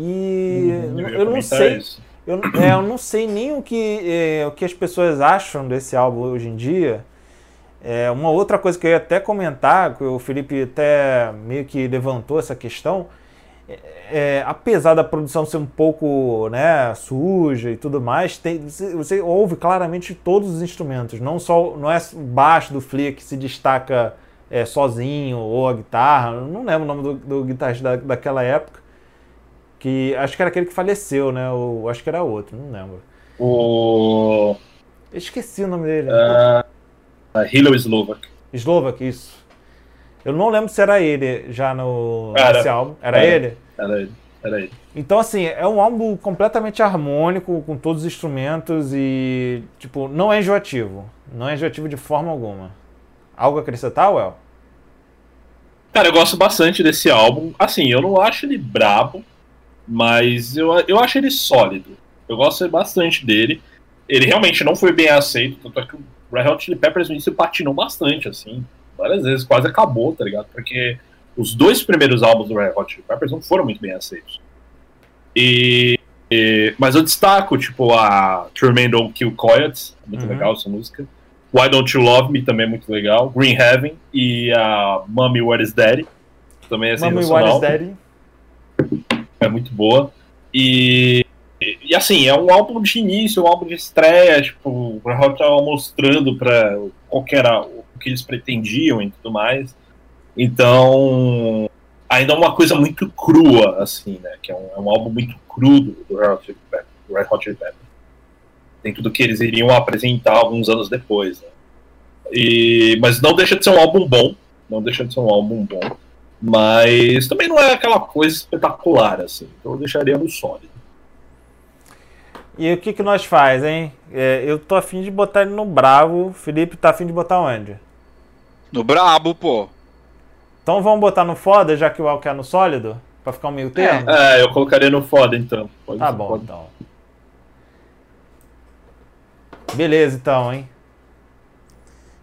Uhum, ia eu não sei, isso. Eu, é, eu não sei nem o que, é, o que as pessoas acham desse álbum hoje em dia. É, uma outra coisa que eu ia até comentar, que o Felipe até meio que levantou essa questão, é, é, apesar da produção ser um pouco né, suja e tudo mais, tem- você, você ouve claramente todos os instrumentos, não só não é o baixo do Flea que se destaca é, sozinho ou a guitarra, não lembro o nome do, do guitarrista da, daquela época, que acho que era aquele que faleceu, né? Ou acho que era outro, não lembro. O. Eu esqueci o nome dele. Uh, Hilo Slovak. Slovak, isso. Eu não lembro se era ele já no Era. nesse álbum. Era, Era. ele? Era ele. Era ele. Então, assim, é um álbum completamente harmônico, com todos os instrumentos e, tipo, não é enjoativo. Não é enjoativo de forma alguma. Algo a acrescentar, Well? Cara, eu gosto bastante desse álbum. Assim, eu não acho ele brabo, mas eu, eu acho ele sólido. Eu gosto bastante dele. Ele realmente não foi bem aceito, tanto é que o Red Hot Chili Peppers no início patinou bastante, assim. Várias vezes, quase acabou, tá ligado? Porque os dois primeiros álbuns do Red Hot Chili Peppers não foram muito bem aceitos. E, e mas eu destaco, tipo, a Tremaine Don't Kill Coyotes, muito Uhum. legal essa música. Why Don't You Love Me também é muito legal. Green Heaven e a Mommy What Is Daddy também é Mommy What is Daddy? É muito boa. E, e assim, é um álbum de início, um álbum de estreia, tipo, o Hot tava mostrando para qual que era o que eles pretendiam e tudo mais. Então, ainda é uma coisa muito crua, assim, né? Que é um, é um álbum muito crudo do Red Hot Chili Red Hot Chili Peppers. Dentro do que eles iriam apresentar alguns anos depois. Né? E, mas não deixa de ser um álbum bom. Não deixa de ser um álbum bom. Mas também não é aquela coisa espetacular, assim. Então eu deixaria no sólido. E o que, que nós faz, hein? É, eu tô afim de botar ele no bravo. O Felipe tá afim de botar onde? No brabo, pô. Então vamos botar no foda, já que o Al quer no sólido? Pra ficar um meio termo? É, eu colocaria no foda, então. Pode Tá bom, pode. então. Beleza, então, hein?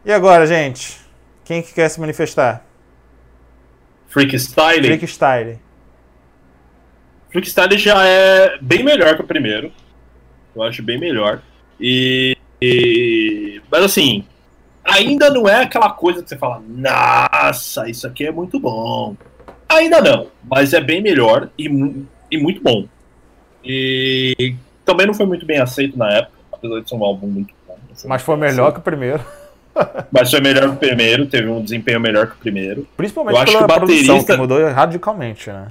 E agora, gente? Quem que quer se manifestar? Freak Style. Freak Style. Freak Style já é bem melhor que o primeiro. Eu acho bem melhor. E, e- Mas assim, ainda não é aquela coisa que você fala, nossa, isso aqui é muito bom. Ainda não, mas é bem melhor e, e muito bom. E também não foi muito bem aceito na época, apesar de ser um álbum muito bom. Mas foi melhor que o primeiro. Mas foi melhor que o primeiro, teve um desempenho melhor que o primeiro. Principalmente Eu acho que o baterista- mudou radicalmente, né?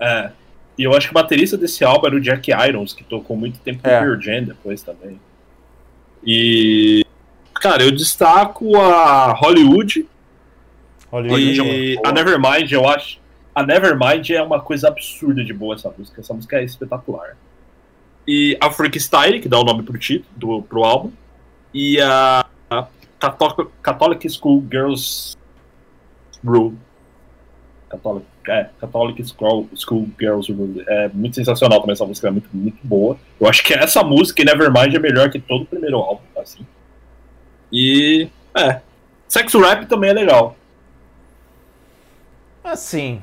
É. E eu acho que o baterista desse álbum era o Jack Irons, que tocou muito tempo com É. o Pearl Jam depois também. E. Cara, eu destaco a Hollywood Hollywood. e a Nevermind, eu acho. A Nevermind é uma coisa absurda de boa essa música. Essa música é espetacular. E a Freak Style, que dá o nome pro título, do, pro álbum. E a Catholic, Catholic School Girls Rule. Catholic, é, Catholic School, School Girls Rule. É muito sensacional também essa música, é muito, muito boa. Eu acho que essa música, Nevermind, é melhor que todo o primeiro álbum, assim. E. É. Sexo Rap também é legal. Assim,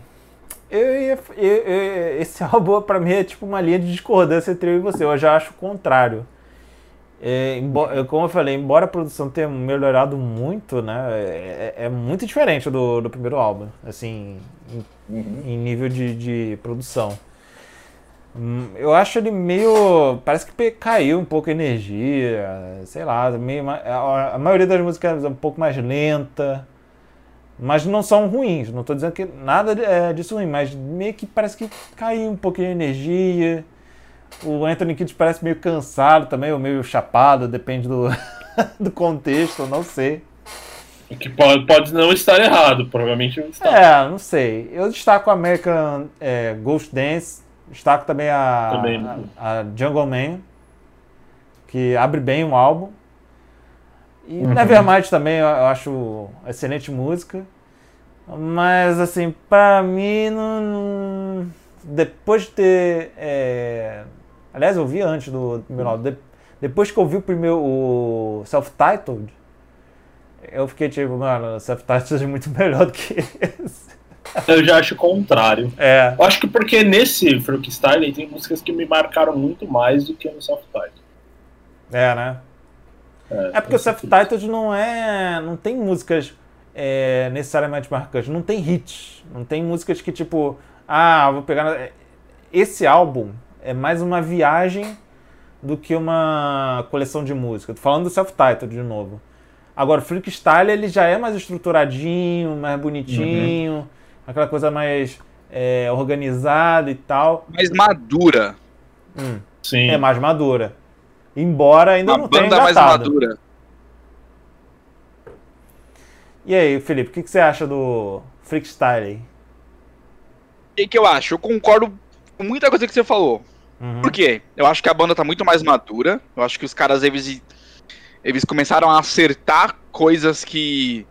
eu eu- eu- esse álbum pra mim é tipo uma linha de discordância entre eu e você. Eu já acho o contrário. É, embo- eu- como eu falei, embora a produção tenha melhorado muito, né, é, é muito diferente do, do primeiro álbum, assim, em, em nível de, de produção. Hum, Eu acho ele meio. Parece que caiu um pouco a energia, sei lá, meio, a, a maioria das músicas é um pouco mais lenta. Mas não são ruins, não tô dizendo que nada é disso ruim, mas meio que parece que caiu um pouquinho a energia. O Anthony Kidd parece meio cansado também, ou meio chapado, depende do, do contexto, não sei. O que pode, pode não estar errado, provavelmente não está. É, não sei. Eu destaco a American é, Ghost Dance, destaco também a, Também. a, a Jungle Man, que abre bem o álbum. E Uhum. Nevermind também eu eu acho excelente música. Mas, assim, pra mim, não, não- depois de ter. é, Aliás, eu vi antes do primeiro álbum. De- Depois que eu vi o primeiro, o Self-Titled, eu fiquei tipo, mano, o Self-Titled é muito melhor do que esse. Eu já acho o contrário. É. Eu acho que porque nesse Freak Style tem músicas que me marcaram muito mais do que no Soft Title. É, né? É porque o Self-Titled não é. não tem músicas é, necessariamente marcantes, não tem hits. Não tem músicas que, tipo, ah, vou pegar. na- Esse álbum é mais uma viagem do que uma coleção de música. Tô falando do Self-Titled de novo. Agora, o Freakstyle ele já é mais estruturadinho, mais bonitinho, aquela coisa mais é, organizada e tal. Mais madura. Hum, Sim. é mais madura. Embora ainda Uma não tenha banda mais madura. E aí, Felipe, o que, que você acha do Freakstyle? O que, que eu acho? Eu concordo muita coisa que você falou. Uhum. Por quê? Eu acho que a banda tá muito mais madura. Eu acho que os caras, eles, eles começaram a acertar coisas que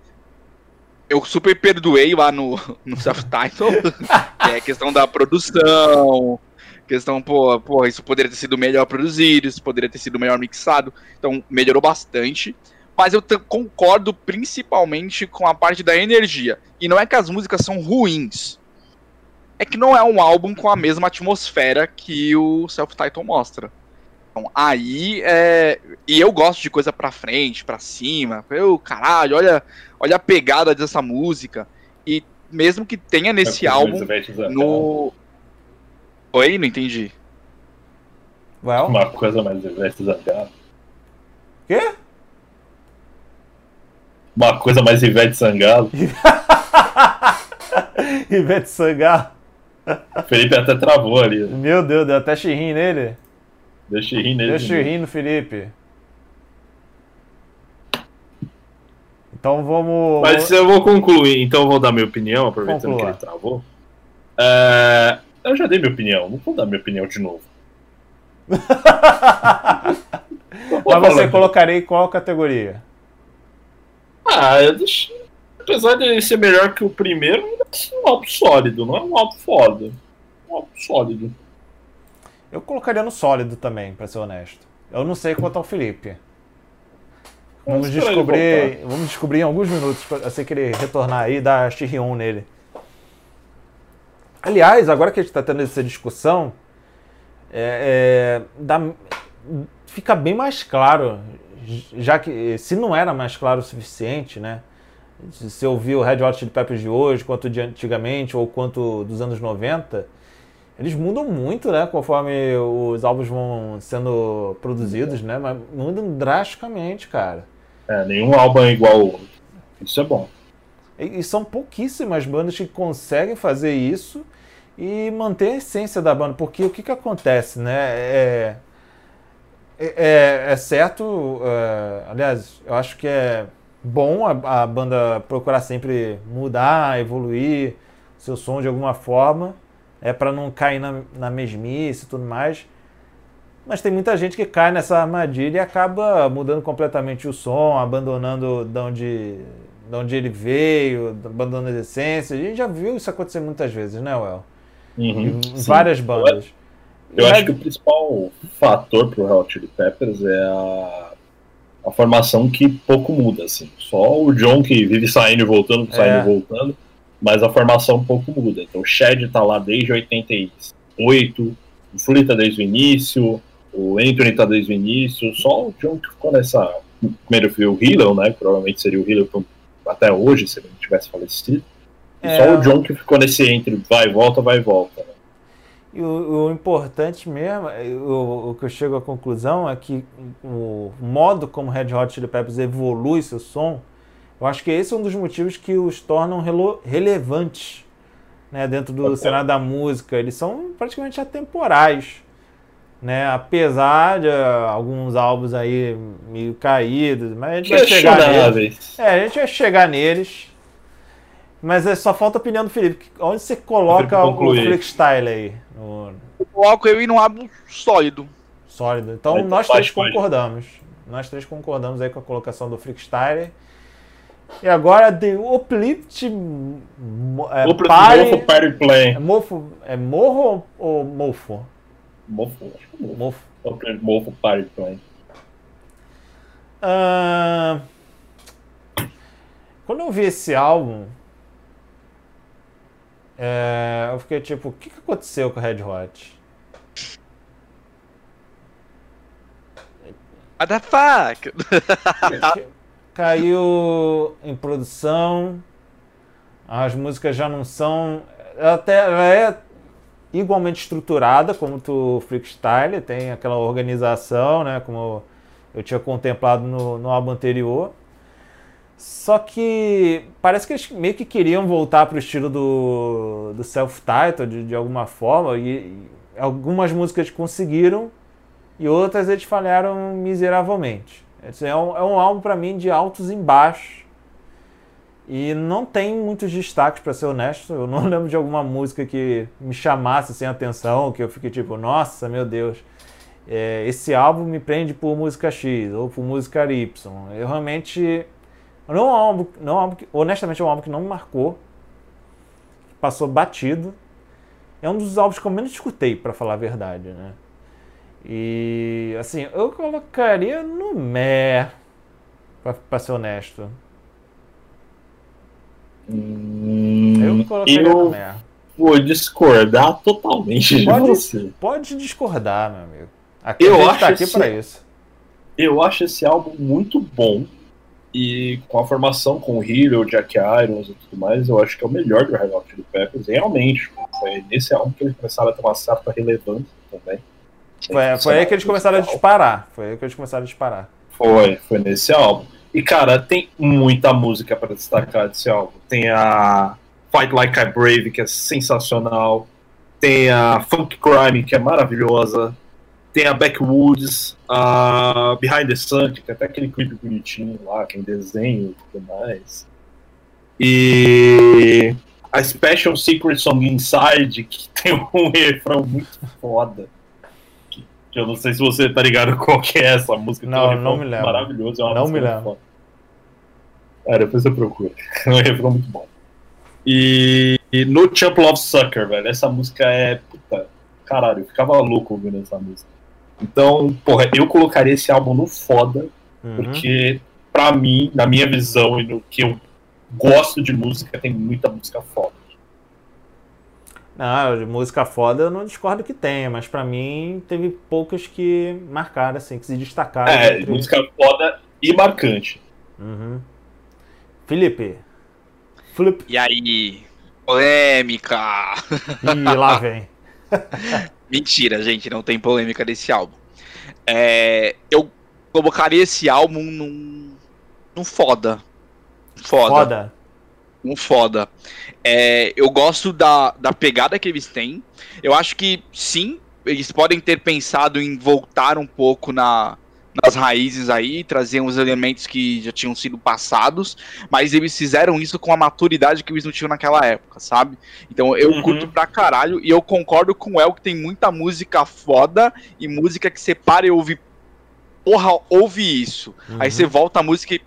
eu super perdoei lá no, no self-title, que é questão da produção, questão, pô, pô, isso poderia ter sido melhor produzido, isso poderia ter sido melhor mixado, então melhorou bastante. Mas eu concordo principalmente com a parte da energia. E não é que as músicas são ruins. É que não é um álbum com a mesma atmosfera que o self-title mostra. Então, aí é. E eu gosto de coisa pra frente, pra cima. Eu, caralho, olha, olha a pegada dessa música. E mesmo que tenha nesse é álbum. No. Oi, não entendi. Well. Uma coisa mais Ivete Zangado. Quê? Uma coisa mais Ivete Sangalo. Ivete Sangalo. Felipe até travou ali. Meu Deus, deu até xirrim nele. Deixa eu rir nele. Deixa eu rir no Felipe. Então vamos. Mas eu vou concluir, então eu vou dar minha opinião, aproveitando Conclua. que ele travou. É... Eu já dei minha opinião, não vou dar minha opinião de novo. Mas você colocaria em qual categoria? Ah, eu deixo... apesar de ser melhor que o primeiro, é um álbum sólido, não é um álbum foda. É um álbum sólido. Eu colocaria no sólido também, para ser honesto. Eu não sei quanto ao Felipe. Vamos descobrir, vamos descobrir em alguns minutos, assim que ele retornar aí, dar Chirion nele. Aliás, agora que a gente está tendo essa discussão, é, é, dá, fica bem mais claro, já que se não era mais claro o suficiente, né? Se ouvir o Red Hot Chili Peppers de hoje, quanto de antigamente ou quanto dos anos 90, eles mudam muito, né? Conforme os álbuns vão sendo produzidos, né? Mas mudam drasticamente, cara. É, nenhum álbum é igual. Isso é bom. E, e são pouquíssimas bandas que conseguem fazer isso e manter a essência da banda. Porque o que, que acontece, né? É, é, é, é certo, é, aliás, eu acho que é bom a, a banda procurar sempre mudar, evoluir seu som de alguma forma é para não cair na, na mesmice e tudo mais. Mas tem muita gente que cai nessa armadilha e acaba mudando completamente o som, abandonando de onde, de onde ele veio, abandonando a essência. A gente já viu isso acontecer muitas vezes, né, Well? Uhum, várias bandas. Eu, eu acho que o principal fator pro Hot Chili Peppers é a, a formação que pouco muda, assim. Só o John que vive saindo e voltando, saindo e é. voltando mas a formação pouco muda. Então o Shed está lá desde 88, o Fully tá desde o início, o Anthony está desde o início, só o John que ficou nessa. Primeiro foi o Hilo, né? Provavelmente seria o Hilo até hoje, se ele não tivesse falecido. É... Só o John que ficou nesse entre vai e volta, vai e volta. E o, o, importante mesmo, o, o, que eu chego à conclusão é que o modo como Red Hot Chili Peppers evolui seu som eu acho que esse é um dos motivos que os tornam relevantes né, dentro do cenário da música. Eles são praticamente atemporais. Né? Apesar de uh, alguns álbuns aí meio caídos, mas a gente vai chegar neles. É, a gente vai chegar neles. Mas é, só falta a opinião do Felipe. Onde você coloca o freestyle aí? No... Eu coloco ele num álbum sólido. Sólido. Então nós três concordamos. Nós três concordamos aí com a colocação do freestyle. E agora The Uplift. É, Uplift party, Mofo Party Play. É, mofo, é morro ou mofo? Mofo, acho que é mofo. Mofo, mofo Party Play. Uh, quando eu vi esse álbum, é, eu fiquei tipo, o que, que aconteceu com o Red Hot? What the fuck? caiu em produção, as músicas já não são. Até ela é igualmente estruturada como o freestyle, tem aquela organização, né? Como eu tinha contemplado no, no álbum anterior. Só que parece que eles meio que queriam voltar para o estilo do, do self-title de, de alguma forma. E, e algumas músicas conseguiram e outras eles falharam miseravelmente. É um, é um álbum para mim de altos e baixos. E não tem muitos destaques, para ser honesto. Eu não lembro de alguma música que me chamasse sem atenção, que eu fiquei tipo, nossa, meu Deus, é, esse álbum me prende por música X ou por música Y. Eu realmente Não é um álbum, não é um álbum que, honestamente, é um álbum que não me marcou. Passou batido. É um dos álbuns que eu menos escutei, pra falar a verdade, né? E, assim, eu colocaria no Mé, pra, pra ser honesto. Hum, Eu colocaria no eu Mé. vou discordar totalmente de Pode- você. Pode discordar, meu amigo. Aqui Eu acho tá aqui esse- pra isso. Eu acho esse álbum muito bom. E com a formação com o Hero, Jack Irons e tudo mais, eu acho que é o melhor do Red Hot Chili Peppers. Realmente, foi nesse álbum que eles começaram a ter uma certa relevância também. Foi, foi aí que eles começaram a disparar. Foi aí que eles começaram a disparar. Foi, foi nesse álbum. E, cara, tem muita música pra destacar desse álbum. Tem a Fight Like I Brave, que é sensacional. Tem a Funk Crime, que é maravilhosa. Tem a Backwoods, a Behind the Sun, que tem até aquele clipe bonitinho lá, que é em desenho e tudo mais. E a Special Secret Song Inside, que tem um refrão muito foda. Que, que eu não sei se você tá ligado qual que é essa música. tem Não, um não me lembro. Maravilhoso, é uma Não me lembro. foda. É, depois você procura. É um refrão muito bom. E, e no Champ Love Sucker, velho, essa música é. Puta, caralho, eu ficava louco ouvindo essa música. Então, porra, eu colocaria esse álbum no foda, Uhum. porque, pra mim, na minha visão e no que eu gosto de música, tem muita música foda. Não, de música foda eu não discordo que tenha, mas pra mim teve poucas que marcaram, assim, que se destacaram. É, entre- música foda e marcante. Uhum. Felipe. Flip. E aí, polêmica. Ih, lá vem. Mentira, gente, não tem polêmica desse álbum. É, eu colocaria esse álbum num, num foda. Foda. Foda. Um foda. É, eu gosto da, da pegada que eles têm. Eu acho que sim, eles podem ter pensado em voltar um pouco na, nas raízes aí, trazer uns elementos que já tinham sido passados, mas eles fizeram isso com a maturidade que eles não tinham naquela época, sabe? Então eu Uhum. curto pra caralho e eu concordo com o El que tem muita música foda e música que você para e ouve. Porra, ouve isso. Aí Uhum. você volta a música e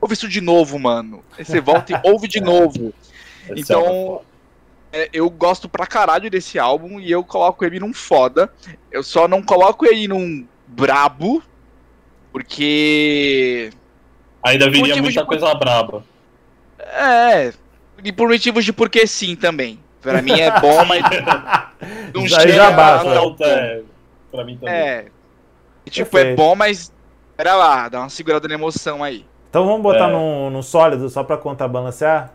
ouve isso de novo, mano. Aí você volta e ouve de novo. Então, é foda. É, eu gosto pra caralho desse álbum e eu coloco ele num foda. Eu só não coloco ele num brabo, porque. Ainda viria muita de- coisa braba. É. E por motivos de porque sim também. Pra mim é bom, mas não Isso aí chega já a basta. é, pra mim também. É. E, tipo, Perfeito. é bom, mas. Pera lá, dá uma segurada na emoção aí. Então vamos botar É. num, num sólido só pra contrabalancear?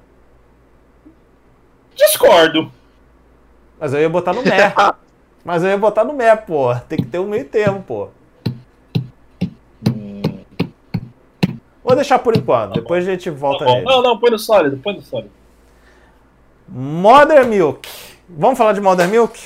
Discordo. Mas eu ia botar no Mé. Mas eu ia botar no Mé, pô. Tem que ter um meio termo, pô. Vou deixar por enquanto. Tá Depois a gente tá volta bom. nele. Não, não, põe no sólido, põe no sólido. Modern Milk. Vamos falar de Modern Milk?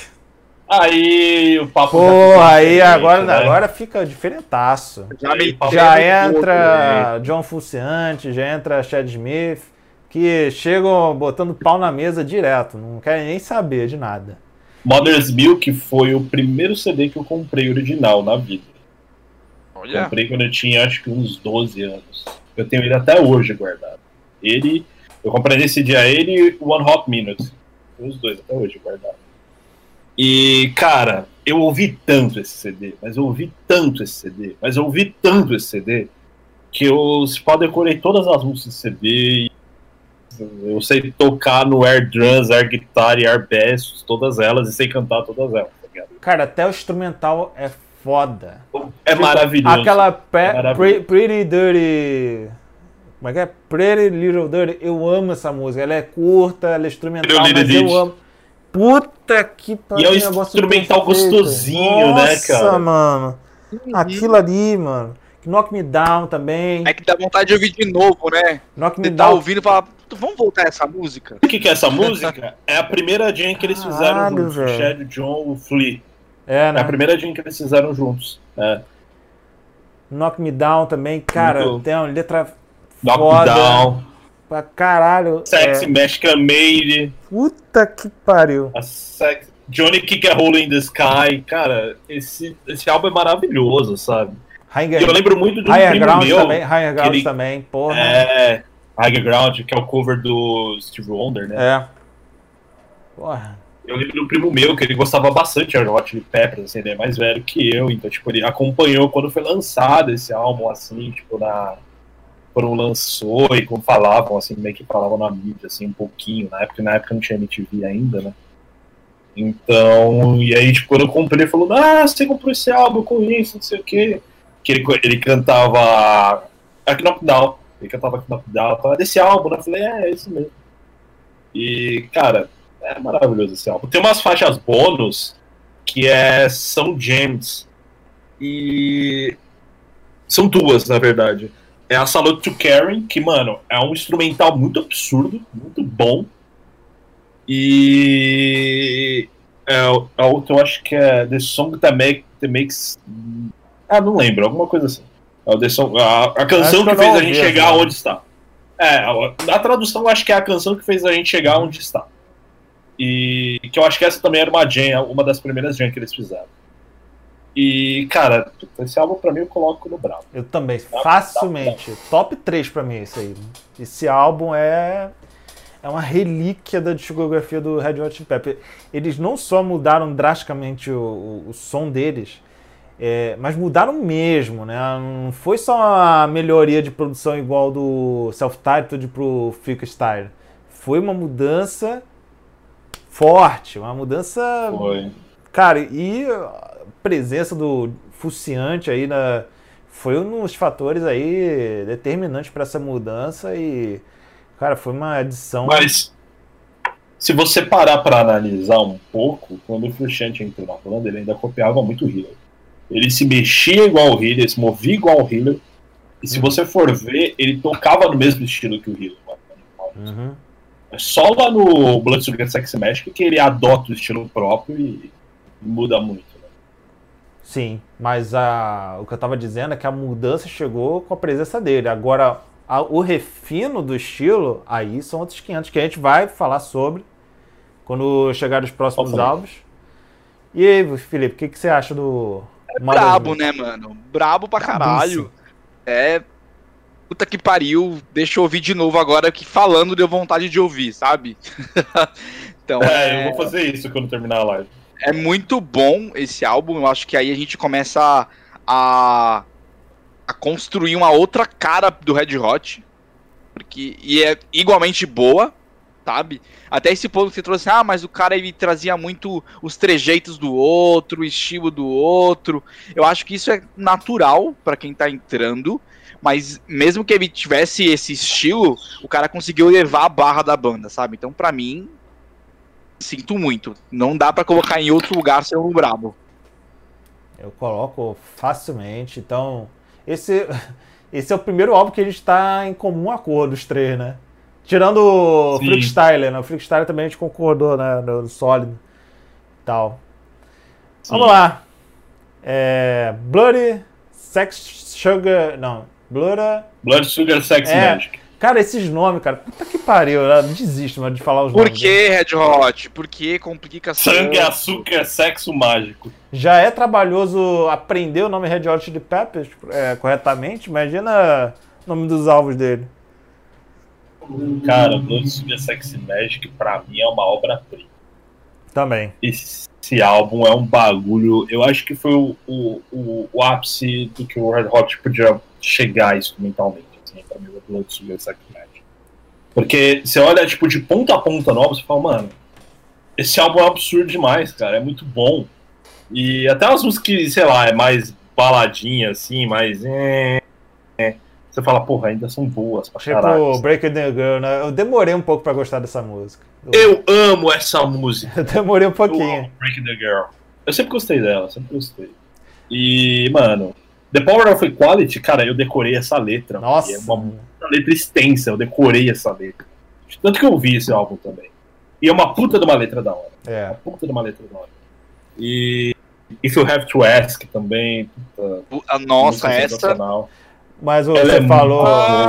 Aí o papo. Pô, aí agora, né? agora fica diferentaço. Já Já entra John Fulciante, já entra Chad Smith, que chegam botando pau na mesa direto, não querem nem saber de nada. Mother's Milk foi o primeiro CD que eu comprei original na vida. Olha. Comprei quando eu tinha acho que uns 12 anos. Eu tenho ele até hoje guardado. Ele. Eu comprei nesse dia ele e o One Hot Minute. Os dois até hoje guardados. E, cara, eu ouvi tanto esse CD, mas eu ouvi tanto esse CD, mas eu ouvi tanto esse CD, que eu se pá, decorei todas as músicas desse CD. e Eu sei tocar no air drums, air guitar e air bass, todas elas, e sei cantar todas elas, tá ligado? Cara, até o instrumental é foda. É maravilhoso. Aquela pe- Maravilhoso. Pre- Pretty Dirty. Como é que é? Pretty Little Dirty. Eu amo essa música. Ela é curta, ela é instrumental, mas Little eu amo. Puta que pariu. E é um negócio instrumental gostosinho, né, Nossa, cara? mano. Aquilo ali, mano. Knock Me Down também. É que dá vontade de ouvir de novo, né? Knock Me Você tá Down. ouvindo e fala, "Puta, vamos voltar a essa música? O que, que é essa música? É a primeira jam que eles fizeram Caralho. O velho. Chad, o John, o Flea. É, É né? a primeira jam que eles fizeram juntos. É. Knock Me Down também. Cara, Muito. tem uma letra Knock foda Down, pra caralho. Sexy É, Mexican Made, puta que pariu. a sex... Johnny Kick a Hole in the Sky. Cara, esse, esse álbum é maravilhoso, sabe? Higher, eu lembro muito de um Higher primo meu. também. Higher Ground ele- também, porra. É, High Ground, que é o cover do Steve Wonder, né? É. Porra. Eu lembro do primo meu que ele gostava bastante de Hot Chili Peppers, assim, ele é mais velho que eu, então, tipo, ele acompanhou quando foi lançado esse álbum, assim, tipo, na. Quando lançou e como falavam, assim, meio que falavam na mídia, assim, um pouquinho, na época, na época não tinha MTV ainda, né? Então, e aí, tipo, quando eu comprei, ele falou, ah, você comprou esse álbum com isso, não sei o quê. Que ele, ele cantava Aqui Knockdown. Ele cantava Aqui Knockdown, desse álbum, né? Eu falei, é, é isso mesmo. E, cara, é maravilhoso esse álbum. Tem umas faixas bônus que é, são gems. E. São duas, na verdade. É a Salute to Karen, que, mano, é um instrumental muito absurdo, muito bom. E. É, a outra eu acho que é The Song That, make, that Makes. Ah, não lembro, alguma coisa assim. É The Song, a, a canção que, que fez a gente chegar né? onde está. É, a, a tradução eu acho que é a canção que fez a gente chegar onde está. E que eu acho que essa também era uma jam, uma das primeiras jam que eles fizeram. E, cara, esse álbum pra mim eu coloco no Bravo. Eu também, facilmente. Top 3 pra mim esse aí. Esse álbum é é uma relíquia da discografia do Red Hot Chili Peppers. Eles não só mudaram drasticamente o, o, o som deles, é, mas mudaram mesmo, né? Não foi só uma melhoria de produção igual do Self-Titled pro Freakstyle. Foi uma mudança forte, uma mudança. Foi. Cara, e a presença do Fuciante aí na, foi um dos fatores aí determinantes para essa mudança e Cara, foi uma edição. Mas se você parar para analisar um pouco, quando o Frusciante entrou na banda, ele ainda copiava muito o Hiller. Ele se mexia igual o Hiller, se movia igual o Hiller. E se uhum. você for ver, ele tocava no mesmo estilo que o Hiller. Uhum. É só lá no Blood Sugar Sex Magic que ele adota o estilo próprio e, muda muito. Né? Sim, mas a, o que eu tava dizendo é que a mudança chegou com a presença dele. Agora, a, o refino do estilo, aí são outros 500 que a gente vai falar sobre quando chegar os próximos Opa. álbuns. E aí, Felipe, o que, que você acha do. É brabo, né, mano? Brabo pra caralho. É. Puta que pariu, deixa eu ouvir de novo agora que falando deu vontade de ouvir, sabe? então, é, é, eu vou fazer isso quando terminar a live. É muito bom esse álbum, eu acho que aí a gente começa a a construir uma outra cara do Red Hot. Porque, e é igualmente boa, sabe? Até esse ponto que você trouxe, ah, mas o cara ele trazia muito os trejeitos do outro, o estilo do outro. Eu acho que isso é natural para quem tá entrando, mas mesmo que ele tivesse esse estilo, o cara conseguiu levar a barra da banda, sabe? Então, para mim, sinto muito. Não dá para colocar em outro lugar ser um brabo. Eu coloco facilmente, então esse, esse é o primeiro álbum que a gente está em comum acordo, os três, né? Tirando o Freakstyler, né? O Freakstyler também a gente concordou, né? No sólido tal. Sim. Vamos lá. É, Bloody Sex Sugar. Não. Blood. Blood Sugar Sex é, Magic. Cara, esses nomes, cara, puta que pariu, eu desisto mano, de falar os Por nomes. Por que Red Hot? Por que complicação? Sangue, açúcar, sexo mágico. Já é trabalhoso aprender o nome Red Hot Chili Peppers é, corretamente, imagina o nome dos alvos dele. Cara, Blood Sugar Sex Magic pra mim é uma obra-prima. Também. Esse, esse, álbum é um bagulho. Eu acho que foi o, o, o, o ápice do que o Red Hot podia chegar instrumentalmente pra mim, o Blood Sugar Sex Magic. Porque você olha, tipo, de ponta a ponta nova, você fala, mano, esse álbum é absurdo demais, cara, é muito bom. E até as músicas que, sei lá, é mais baladinha, assim, mais. É, é, você fala, porra, ainda são boas pra tipo, caralho. Break the Girl, né? Eu demorei um pouco pra gostar dessa música. Eu, eu amo essa música. Eu demorei um pouquinho. Break the Girl. Eu sempre gostei dela, sempre gostei. E, mano, The Power of Equality, cara, eu decorei essa letra. Nossa. É uma, uma, letra extensa, eu decorei essa letra. Tanto que eu ouvi esse álbum também. E é uma puta de uma letra da hora. É. Uma puta de uma letra da hora. E If You Have to Ask também. Puta, Nossa, essa. Mas você é falou,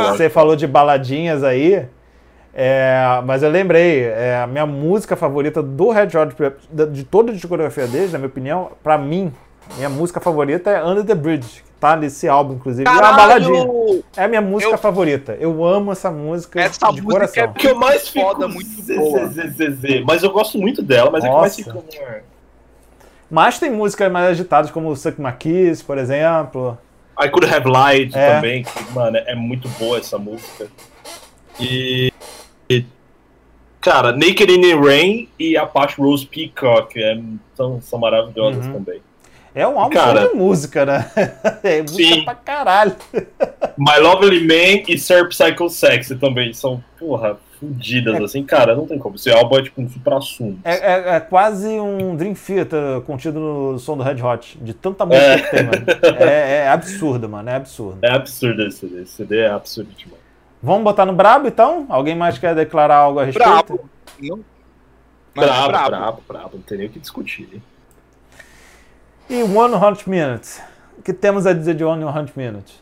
você falou de baladinhas aí. É, mas eu lembrei, é, a minha música favorita do Red Hot, de toda a discografia deles, na minha opinião, pra mim, minha música favorita é Under the Bridge, tá nesse álbum, inclusive. é uma Caralho! baladinha. É a minha música Eu- favorita. Eu amo essa música Essa de música coração. é O que eu mais fico Foda, muito boa. Mas eu gosto muito dela, mas é que mais Nossa. fico. Mas tem músicas mais agitadas, como o Suck My Kiss, por exemplo. I Could Have Lied É. também, que, mano, é muito boa essa música. E. e, cara, Naked in the Rain e Apache Rose Peacock é, são, são maravilhosas Uhum. também. É um álbum Cara. de música, né? É música Sim. pra caralho. My Lovely Man e Sir Psycho Sexy também são, porra, fudidas, assim. Cara, não tem como. Esse álbum é tipo um supra-sumo. É, é- é quase um Dream Theater contido no som do Red Hot. De tanta música É. que tem, mano. É, é absurdo, mano. É absurdo. É absurdo esse CD. Esse CD é absurdo demais. Vamos botar no Brabo, então? Alguém mais quer declarar algo a respeito? Brabo. Não. Brabo, brabo. brabo, brabo. Não tem nem o que discutir. hein? E One Hot Minute. O que temos a dizer de One Hot Minute?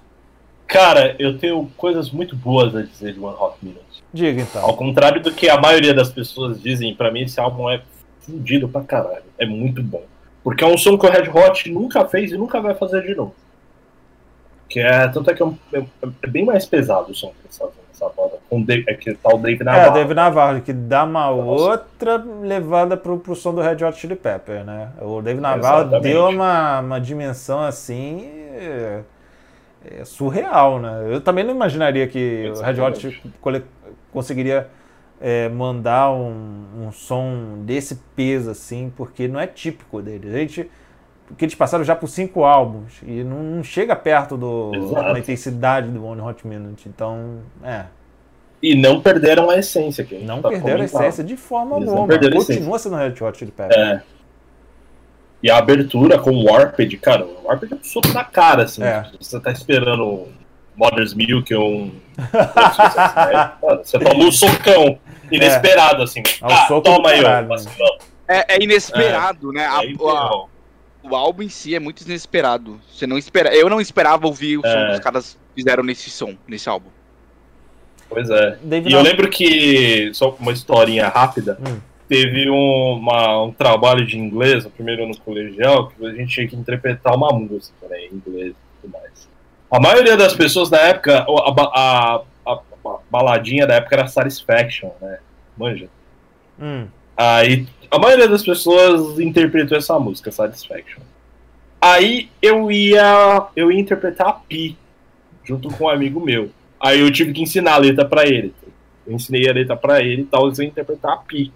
Cara, eu tenho coisas muito boas a dizer de One Hot Minute. Diga então. Ao contrário do que a maioria das pessoas dizem, pra mim esse álbum é fudido pra caralho. É muito bom. Porque é um som que o Red Hot nunca fez e nunca vai fazer de novo. Que é, tanto é que é, um- é- é bem mais pesado o som que eles fazem nessa banda. Com o Dave, é que tá o Dave É, Navarro. o Dave Navarro, que dá uma Nossa. outra levada pro, pro som do Red Hot Chili Pepper, né? O Dave Navarro Exatamente. deu uma, uma dimensão assim. é, é surreal, né? Eu também não imaginaria que o Red Hot Exatamente. conseguiria é, mandar um, um som desse peso assim, porque não é típico deles. A gente. Porque eles passaram já por cinco álbuns e não, não chega perto do, Exato. da intensidade do One Hot Minute. Então, é. E não perderam a essência. Que a gente Não tá perderam a comentando. essência de forma Eles alguma. a Continua sendo Red Hot Chili Peppers. É. E a abertura com o Warped, cara, o Warped é um soco na cara, assim. É. Você tá esperando Mother's Milk ou um. Você toma um socão inesperado, assim. É o Ah, soco toma aí, ó. né? É, é inesperado, né? A- Aí, a- ferrou. O álbum em si é muito inesperado. Você não espera. Eu não esperava ouvir o som É. que os caras fizeram nesse som, nesse álbum. Pois é. David E eu Nav- lembro que, só uma historinha rápida, Hum. teve um, uma- um trabalho de inglês, no primeiro ano colegial, que a gente tinha que interpretar uma música né, em inglês e tudo mais. A maioria das pessoas na época, a, a- a- a baladinha da época era Satisfaction, né? Manja. Hum. Aí a maioria das pessoas interpretou essa música, Satisfaction. Aí eu ia, eu ia interpretar a Pi, junto com um amigo meu. Aí eu tive que ensinar a letra pra ele. Eu ensinei a letra pra ele e tal, eu ia interpretar a Pi.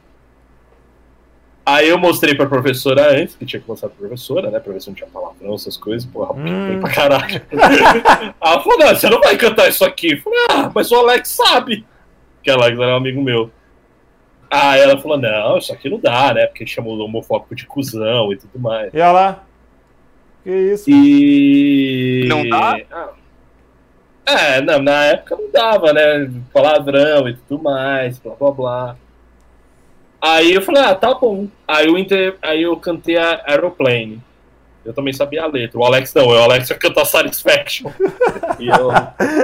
Aí eu mostrei pra professora antes, que tinha que mostrar pra professora, né? Pra ver se não tinha palavrão, essas coisas. Porra, Hum. tem pra caralho. Ela falou, não, você não vai cantar isso aqui. Eu falei, ah, mas o Alex sabe. Que Alex era um amigo meu. Aí ela falou, não, isso aqui não dá, né? Porque chamou o homofóbico de cuzão e tudo mais. E olha lá. Que isso? E. Não dá? Ah. É, não, na época não dava, né? Palavrão e tudo mais, blá blá blá. Aí eu falei, ah, tá bom. Aí eu, inter... Aí eu cantei a Aeroplane. Eu também sabia a letra. O Alex não, o Alex ia cantar Satisfaction. e eu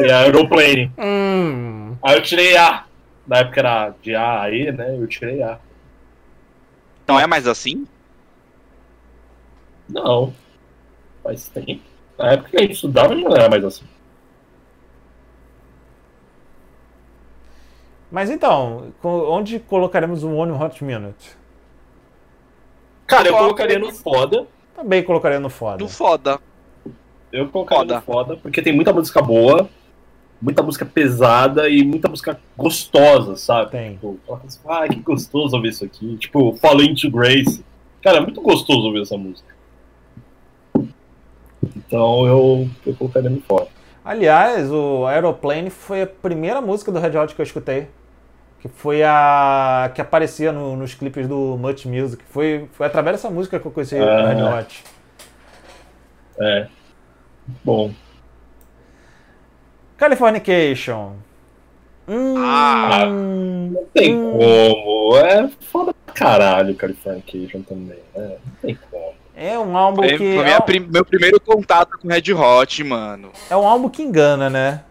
e a Aeroplane. Hum. Aí eu tirei A. Na época era de A a E, né? Eu tirei A. Não é mais assim? Não. Faz tempo. Na época que a gente estudava não era mais assim. Mas então, onde colocaremos o One Hot Minute? Cara, eu colocaria no foda. Também colocaria no foda. Do foda. Eu colocaria Foda. no foda, porque tem muita música boa, muita música pesada e muita música gostosa, sabe? Tem. Tipo, ah, que gostoso ouvir isso aqui. Tipo, Falling to Grace. Cara, é muito gostoso ouvir essa música. Então eu, eu colocaria no foda. Aliás, o Aeroplane foi a primeira música do Red Hot que eu escutei. Que foi a que aparecia no- nos clipes do Much Music. Foi, foi através dessa música que eu conheci o Ah. Red Hot. É. Bom. Californication. Hum, Ah, Não tem Hum. como. É foda pra caralho Californication também, né? Não tem como. é um álbum Foi, que. foi É, um- prim- meu primeiro contato com Red Hot, mano. é um álbum que engana, né?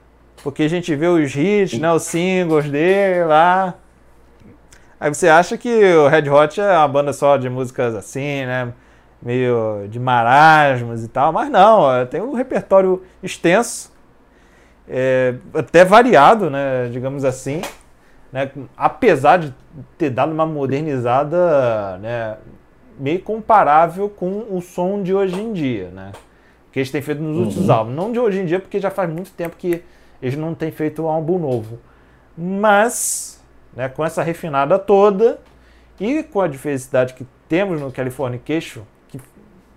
Porque a gente vê os hits, né? Os singles dele lá. Aí você acha que o Red Hot é uma banda só de músicas assim, né? meio de marasmos e tal, mas não, tem um repertório extenso, é, até variado, né, digamos assim, né, apesar de ter dado uma modernizada né, meio comparável com o som de hoje em dia, né, que eles têm feito nos uhum. últimos álbuns. Não de hoje em dia, porque já faz muito tempo que eles não têm feito um álbum novo. Mas, né, com essa refinada toda e com a diversidade que temos no Californication,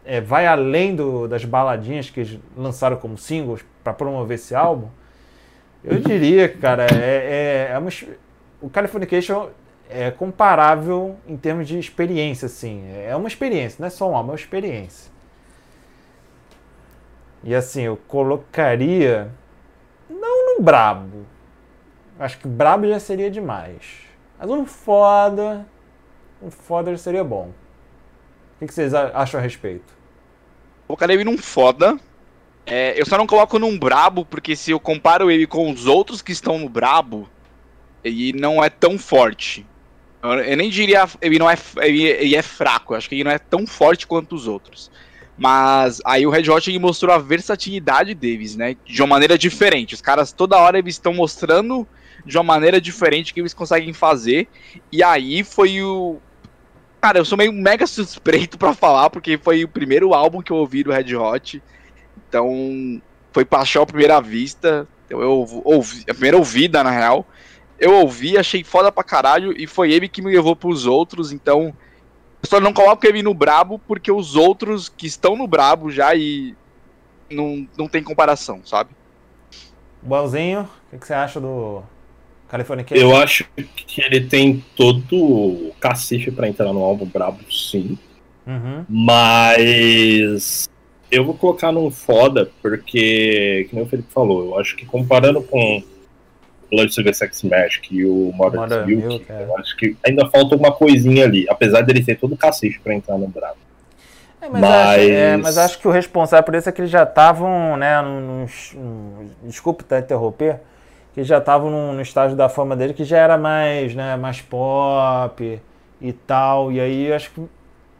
é, vai além do, das baladinhas que eles lançaram como singles para promover esse álbum, eu diria, cara, é, é, é uma, o Californication é comparável em termos de experiência, assim. É uma experiência, não é só um álbum, é uma experiência. E assim, eu colocaria. Não no brabo. Acho que brabo já seria demais. Mas um foda. Um foda já seria bom. O que vocês acham a respeito? Colocaria ele num foda. É, eu só não coloco num brabo, porque se eu comparo ele com os outros que estão no brabo, ele não é tão forte. Eu nem diria ele não é ele, ele é fraco, acho que ele não é tão forte quanto os outros. Mas aí o Red Hot mostrou a versatilidade deles, né? De uma maneira diferente. Os caras toda hora eles estão mostrando de uma maneira diferente que eles conseguem fazer. E aí foi o. Cara, eu sou meio mega suspeito para falar, porque foi o primeiro álbum que eu ouvi do Red Hot. Então, foi paixão à primeira vista. Eu ouvi, a primeira ouvida, na real. Eu ouvi, achei foda pra caralho, e foi ele que me levou pros outros, então eu só não coloco ele no brabo porque os outros que estão no brabo já e não, não tem comparação, sabe? Boelzinho, o que, que, você acha do California Eu acho que ele tem todo o cacife para entrar no álbum brabo, sim. Uhum. Mas eu vou colocar num foda, porque, como o Felipe falou, eu acho que comparando com Blood Silver Sex Magic e o Modern, Modern Milk, Milk é. eu acho que ainda falta uma coisinha ali, apesar dele ter todo o cacete pra entrar no Bravo. É, mas, mas... Acho, é, mas... acho, que o responsável por isso é que eles já estavam, né, nos, desculpe tá, interromper, que já estavam no, no, estágio da fama dele que já era mais, né, mais pop e tal, e aí acho que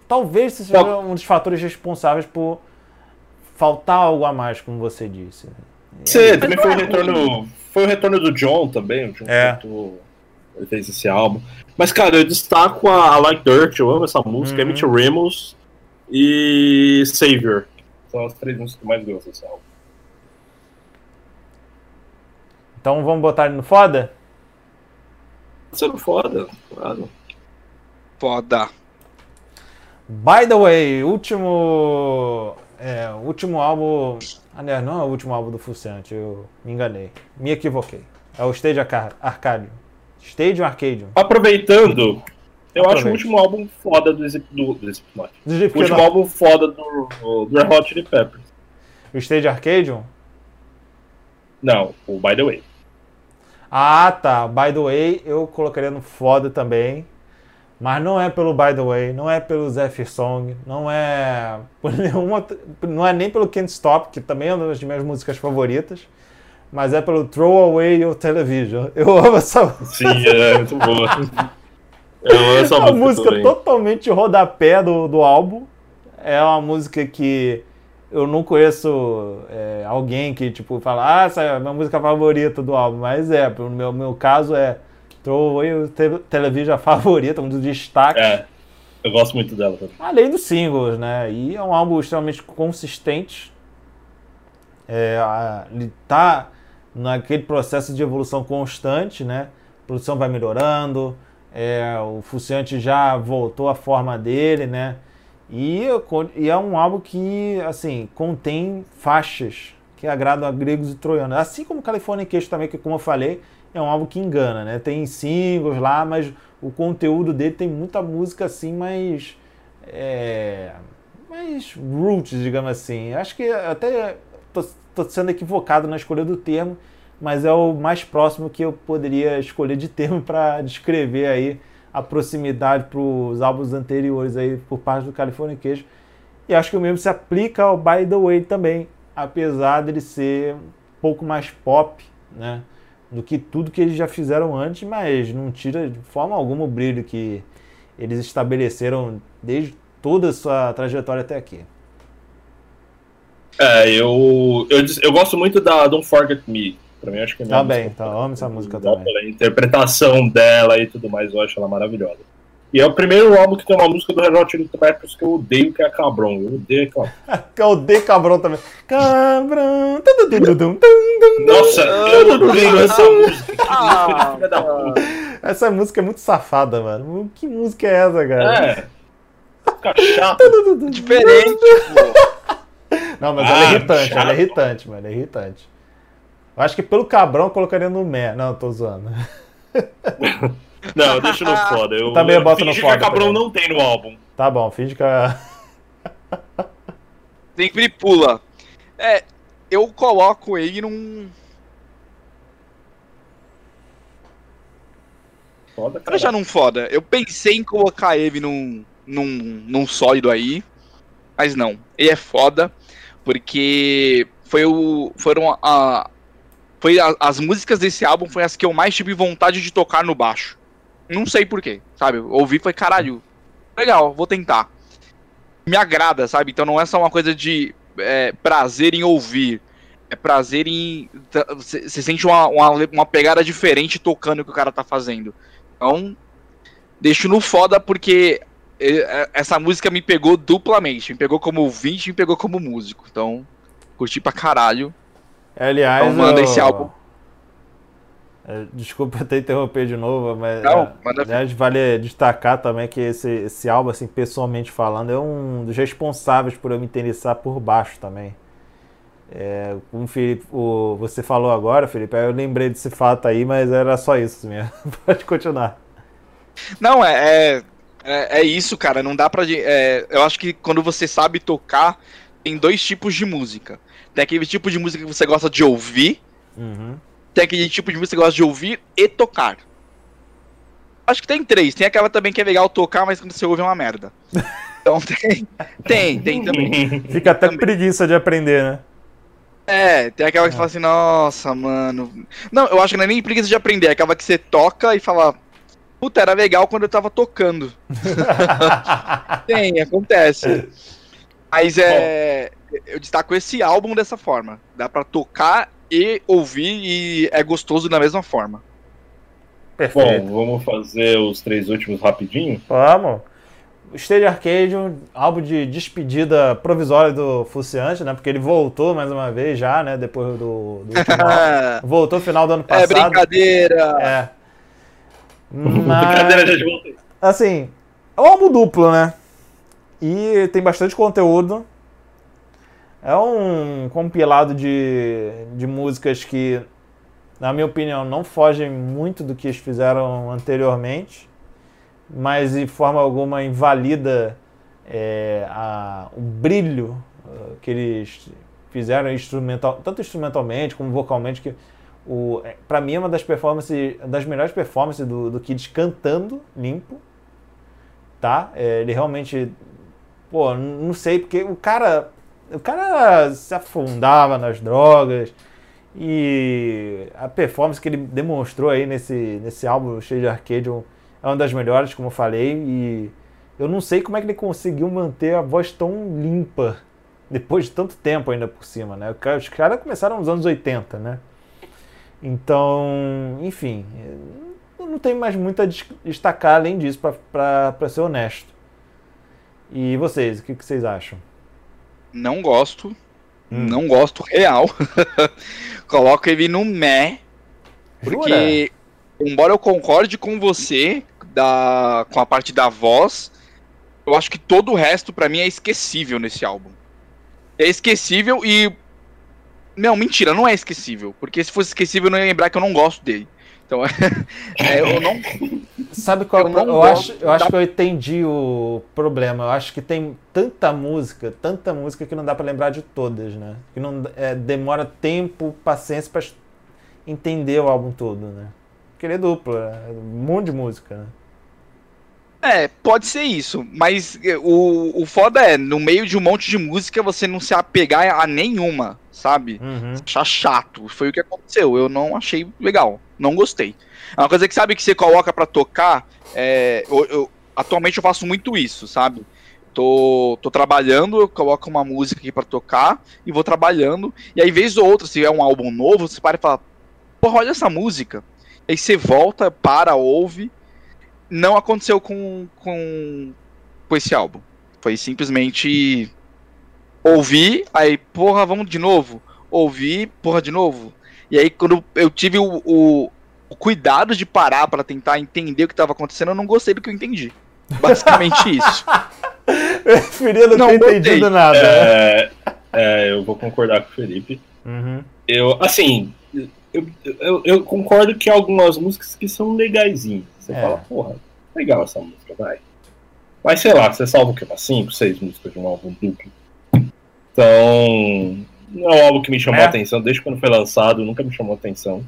talvez isso seja um dos fatores responsáveis por faltar algo a mais, como você disse. Você também foi o retorno foi o retorno do John também. O John é. Cantou, ele fez esse álbum. Mas, cara, eu destaco a, a Like Dirt, eu amo essa música, uhum. Emmett Ramos e Savior. São as três músicas que eu mais gosto desse álbum. Então vamos botar ele no foda? Sendo foda, claro. Foda. By the way, último. É, último álbum Aliás, não é o último álbum do Fuciante, eu me enganei. Me equivoquei. É o Stage Arcadium. Stage Arcadium. Aproveitando, eu Aproveite. acho o último álbum foda do do, do Slipknot. O último não... álbum foda do, do Red Hot Chili Peppers. O Stage Arcadium? Não, o By The Way. Ah, tá. By The Way eu colocaria no foda também. Mas não é pelo By the Way, não é pelo Zephyr Song, não é por nenhuma, não é nem pelo Can't Stop, que também é uma das minhas músicas favoritas, mas é pelo Throw Away Your Television. Eu amo essa Sim, é muito boa. Eu amo essa é uma música também. totalmente rodapé do, do álbum. É uma música que eu não conheço é, alguém que tipo fala, ah, essa é a minha música favorita do álbum, mas é, no meu, meu caso é Throwaway te televisão favorita, um dos destaques. É, eu gosto muito dela também. Além dos singles, né? E é um álbum extremamente consistente. É, ele tá naquele processo de evolução constante, né? A produção vai melhorando, é, o Fuciante já voltou à forma dele, né? E, e, é um álbum que, assim, contém faixas que agradam a gregos e troianos. Assim como California Queixo também, que como eu falei, é um álbum que engana, né? Tem singles lá, mas o conteúdo dele tem muita música assim, mais. É, mais roots, digamos assim. Acho que até tô, tô sendo equivocado na escolha do termo, mas é o mais próximo que eu poderia escolher de termo para descrever aí a proximidade para os álbuns anteriores aí por parte do California Queijo. E acho que o mesmo se aplica ao By the Way também, apesar dele ser um pouco mais pop, né? do que tudo que eles já fizeram antes, mas não tira de forma alguma o brilho que eles estabeleceram desde toda a sua trajetória até aqui. É, eu, eu, eu gosto muito da Don't Forget Me. Pra mim, acho que é Tá bem, então amo essa música também. Pela interpretação dela e tudo mais, eu acho ela maravilhosa. E é o primeiro álbum que tem uma música do Red Hot Chili Peppers que eu odeio, que é a Cabron. Eu odeio aquela. eu odeio Cabron também. Cabron. Nossa, eu odeio essa música. Que música de filha da puta. Essa música é muito safada, mano. Que música é essa, cara? É. Fica chato. Diferente, pô. Não, mas Ah, ela é irritante, chato. ela é irritante, mano. É irritante. Eu acho que pelo Cabrão eu colocaria no Mé. Não, tô zoando. Não, eu deixo no foda. Eu, Também eu boto no foda que a Cabron também. não tem no álbum. Tá bom, finge que a. Sempre pula. É, eu coloco ele num. Foda, Cara, já não foda. Eu pensei em colocar ele num, num, num sólido aí, mas não. Ele é foda, porque foi o, foram a- foi a- as músicas desse álbum foi as que eu mais tive vontade de tocar no baixo. Não sei porquê, sabe? Eu ouvi falei, caralho, legal, vou tentar. Me agrada, sabe? Então não é só uma coisa de é, prazer em ouvir. É prazer em. Você sente uma, uma, uma pegada diferente tocando o que o cara tá fazendo. Então, deixo no foda porque eh, essa música me pegou duplamente. Me pegou como ouvinte e me pegou como músico. Então, curti pra caralho. Aliás. Então manda eu- esse álbum. É, Desculpa até interromper de novo, mas. Não, é, aliás, vale destacar também que esse, esse álbum, assim, pessoalmente falando, é um dos responsáveis por eu me interessar por baixo também. É, como Felipe, o- você falou agora, Felipe, eu lembrei desse fato aí, mas era só isso mesmo. Pode continuar. Não, é, é, é, é isso, cara. Não dá pra. é, eu acho que quando você sabe tocar, tem dois tipos de música. Tem aquele tipo de música que você gosta de ouvir, Uhum. tem aquele tipo de música que você gosta de ouvir e tocar. Acho que tem três. Tem aquela também que é legal tocar, mas quando você ouve é uma merda. Então tem. Tem, tem também. Fica até Também. preguiça de aprender, né? É, tem aquela que fala assim, nossa, mano. Não, eu acho que não é nem preguiça de aprender, é aquela que você toca e fala. Puta, era legal quando eu tava tocando. Tem, acontece. Mas é. Eu destaco esse álbum dessa forma. Dá pra tocar e ouvir e é gostoso da mesma forma. Perfeito. Bom, vamos fazer os três últimos rapidinho. Vamos. Stage Arcade, um álbum de despedida provisória do Fuciante, né? Porque ele voltou mais uma vez já, né? Depois do, do último álbum. Voltou no final do ano é passado. brincadeira. É. Brincadeira, Mas, já voltei. assim, é um álbum duplo, né? E tem bastante conteúdo. É um compilado de, de músicas que, na minha opinião, não fogem muito do que eles fizeram anteriormente, mas de forma alguma invalida é, a, o brilho uh, que eles fizeram instrumental, tanto instrumentalmente como vocalmente, que o, é, pra mim é uma das performances, das melhores performances do, do Kids cantando limpo, tá? É, ele realmente, pô, não sei, porque o cara, o cara se afundava nas drogas e a performance que ele demonstrou aí nesse, nesse álbum cheio de arcade é uma das melhores, como eu falei, e eu não sei como é que ele conseguiu manter a voz tão limpa depois de tanto tempo ainda por cima, né? Os caras começaram nos anos 80, né? Então, enfim, não tenho mais muito a des- destacar além disso, para ser honesto. E vocês, o que, que vocês acham? Não gosto. Hum. Não gosto real. Coloco ele no meh. Porque, embora eu concorde com você da, com a parte da voz, eu acho que todo o resto pra mim é esquecível nesse álbum. É esquecível e. Não, mentira, não é esquecível. Porque se fosse esquecível, eu não ia lembrar que eu não gosto dele. Então, é, eu não. Sabe qual Eu é não eu acho, eu acho da- que eu entendi o problema. Eu acho que tem tanta música, tanta música que não dá pra lembrar de todas, né? Que não é, demora tempo, paciência pra entender o álbum todo, né? Porque ele é duplo, é um monte de música, né? É, pode ser isso, mas é, o, o foda é, no meio de um monte de música, você não se apegar a nenhuma, sabe? Uhum. achar chato. Foi o que aconteceu. Eu não achei legal. Não gostei. É uma coisa que sabe que você coloca pra tocar. é, eu- eu- atualmente eu faço muito isso, sabe? tô, tô trabalhando, eu coloco uma música aqui pra tocar e vou trabalhando. E aí, vez ou outra, se é um álbum novo, você para e fala, porra, olha essa música. Aí você volta, para, ouve. Não aconteceu com, com, com esse álbum. Foi simplesmente ouvir, aí, porra, vamos de novo. Ouvir, porra, de novo. E aí, quando eu tive o, o, o cuidado de parar para tentar entender o que estava acontecendo, eu não gostei do que eu entendi. Basicamente isso. Preferia não, não ter gostei. entendido nada. É, é, eu vou concordar com o Felipe. Uhum. Eu, assim, eu, eu, eu, concordo que algumas músicas que são legaisinhas. Você é. fala, porra, legal essa música, vai. Mas sei lá, você salva o? Umas 5, 6 músicas de um álbum duplo. Então, não é um álbum que me chamou é. a atenção. Desde quando foi lançado, nunca me chamou a atenção.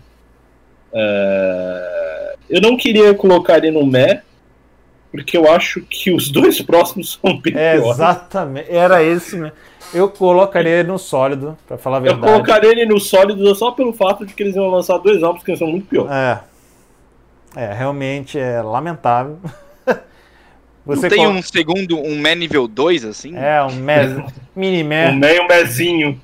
É... Eu não queria colocar ele no Mé, porque eu acho que os dois próximos são bem é, Exatamente, era esse mesmo. Eu colocaria ele no sólido, pra falar a verdade. Eu colocaria ele no sólido só pelo fato de que eles iam lançar dois álbuns que são muito piores. É. É, realmente é lamentável. Você Não tem um segundo, um Mé nível 2, assim? É, um Mé, mini Mé. Um Mé e um Mézinho.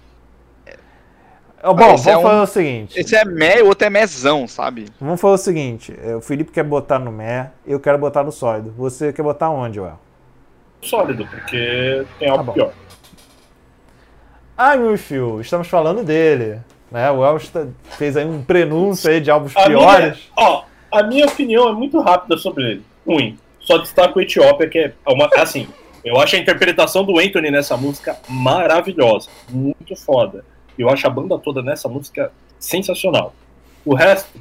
Oh, bom, vamos é fazer o seguinte. Esse é Mé, o outro é Mézão, sabe? Vamos fazer o seguinte. É, o Felipe quer botar no Mé, eu quero botar no sólido. Você quer botar onde, Well? Sólido, porque tem algo tá pior. Ai, meu filho, estamos falando dele. Né? O Welsh fez aí um prenúncio aí de álbuns a piores. Minha, ó, a minha opinião é muito rápida sobre ele. Ruim. Só destaco o Etiópia, que é uma. Assim, eu acho a interpretação do Anthony nessa música maravilhosa. Muito foda. Eu acho a banda toda nessa música sensacional. O resto,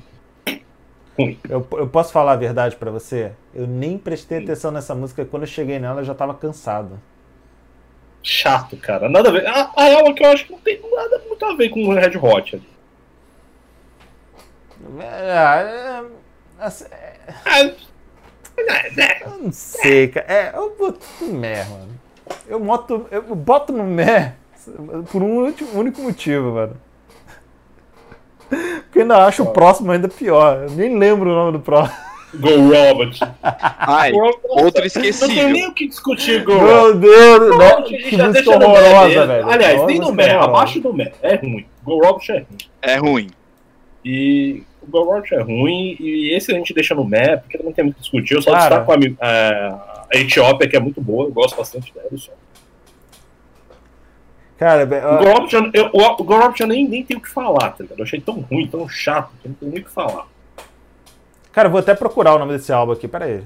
ruim. Eu, eu posso falar a verdade para você? Eu nem prestei atenção nessa música. Quando eu cheguei nela, eu já tava cansado. Chato, cara. Nada a ver. A, a real é que eu acho que não tem nada muito a ver com o Red Hot ali. É, é, assim, é, é, eu não sei, cara. É, eu boto no Mé, mano. Eu, boto, eu boto no Mé por um único motivo, mano. Porque eu ainda acho o próximo ainda pior. Eu nem lembro o nome do próximo. Go Robert. Ai, outro esquecido. Não tem nem o que discutir, Go Meu Deus, não, não, que música horrorosa, velho. Aliás, Nossa, nem no Mé, abaixo do Mé. É ruim. Go Robert é ruim. É ruim. E o Go é ruim, e esse a gente deixa no Mé, porque não tem muito que discutir. Eu só Cara. destaco a, a, a Etiópia, que é muito boa, eu gosto bastante dela. Só. Cara, o Gorop já nem, nem tem o que falar, tá ligado? Eu achei tão ruim, tão chato, que não tem nem o que falar. Cara, eu vou até procurar o nome desse álbum aqui, pera aí.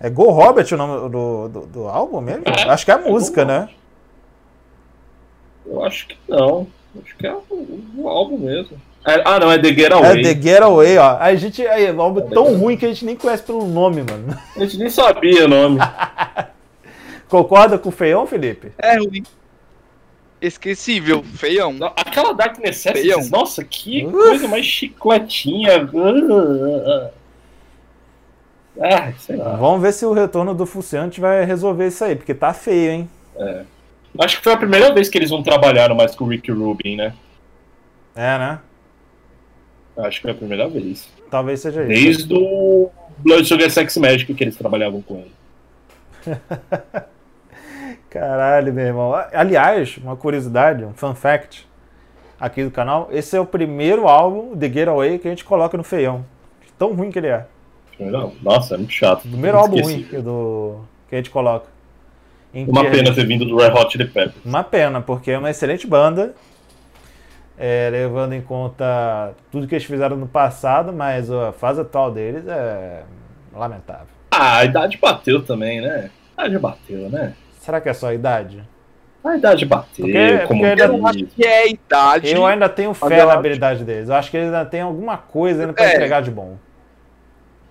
É Go Robert o nome do, do, do álbum mesmo? É, acho que é a música, é né? Eu acho que não. Acho que é o, o álbum mesmo. É, ah, não, é The Getaway. É The Getaway, ó. A gente. Aí, é um álbum é tão ruim que a gente nem conhece pelo nome, mano. A gente nem sabia o nome. Concorda com o feião, Felipe? É ruim. Esquecível, feião. Aquela Dark Necessities, nossa, que Uf. coisa mais chicletinha. Ah, sei lá. Vamos ver se o retorno do Fuciante vai resolver isso aí, porque tá feio, hein? É. Acho que foi a primeira vez que eles não trabalharam mais com o Rick Rubin, né? É, né? Acho que foi a primeira vez. Talvez seja isso. Desde o Blood Sugar Sex Magic que eles trabalhavam com ele. Caralho, meu irmão. Aliás, uma curiosidade, um fun fact aqui do canal: esse é o primeiro álbum The Getaway que a gente coloca no feião. Tão ruim que ele é. Nossa, é muito chato. O primeiro álbum ruim do, que a gente coloca. Uma pena ter vindo do Red Hot Chili Peppers. Uma pena, porque é uma excelente banda. É, levando em conta tudo que eles fizeram no passado, mas a fase atual deles é lamentável. Ah, a idade bateu também, né? A idade bateu, né? Será que é só a idade? A idade bateu, porque, como porque eu acho que é a idade. Eu ainda tenho fé na habilidade deles. Eu acho que eles ainda têm alguma coisa ainda pra é. entregar de bom.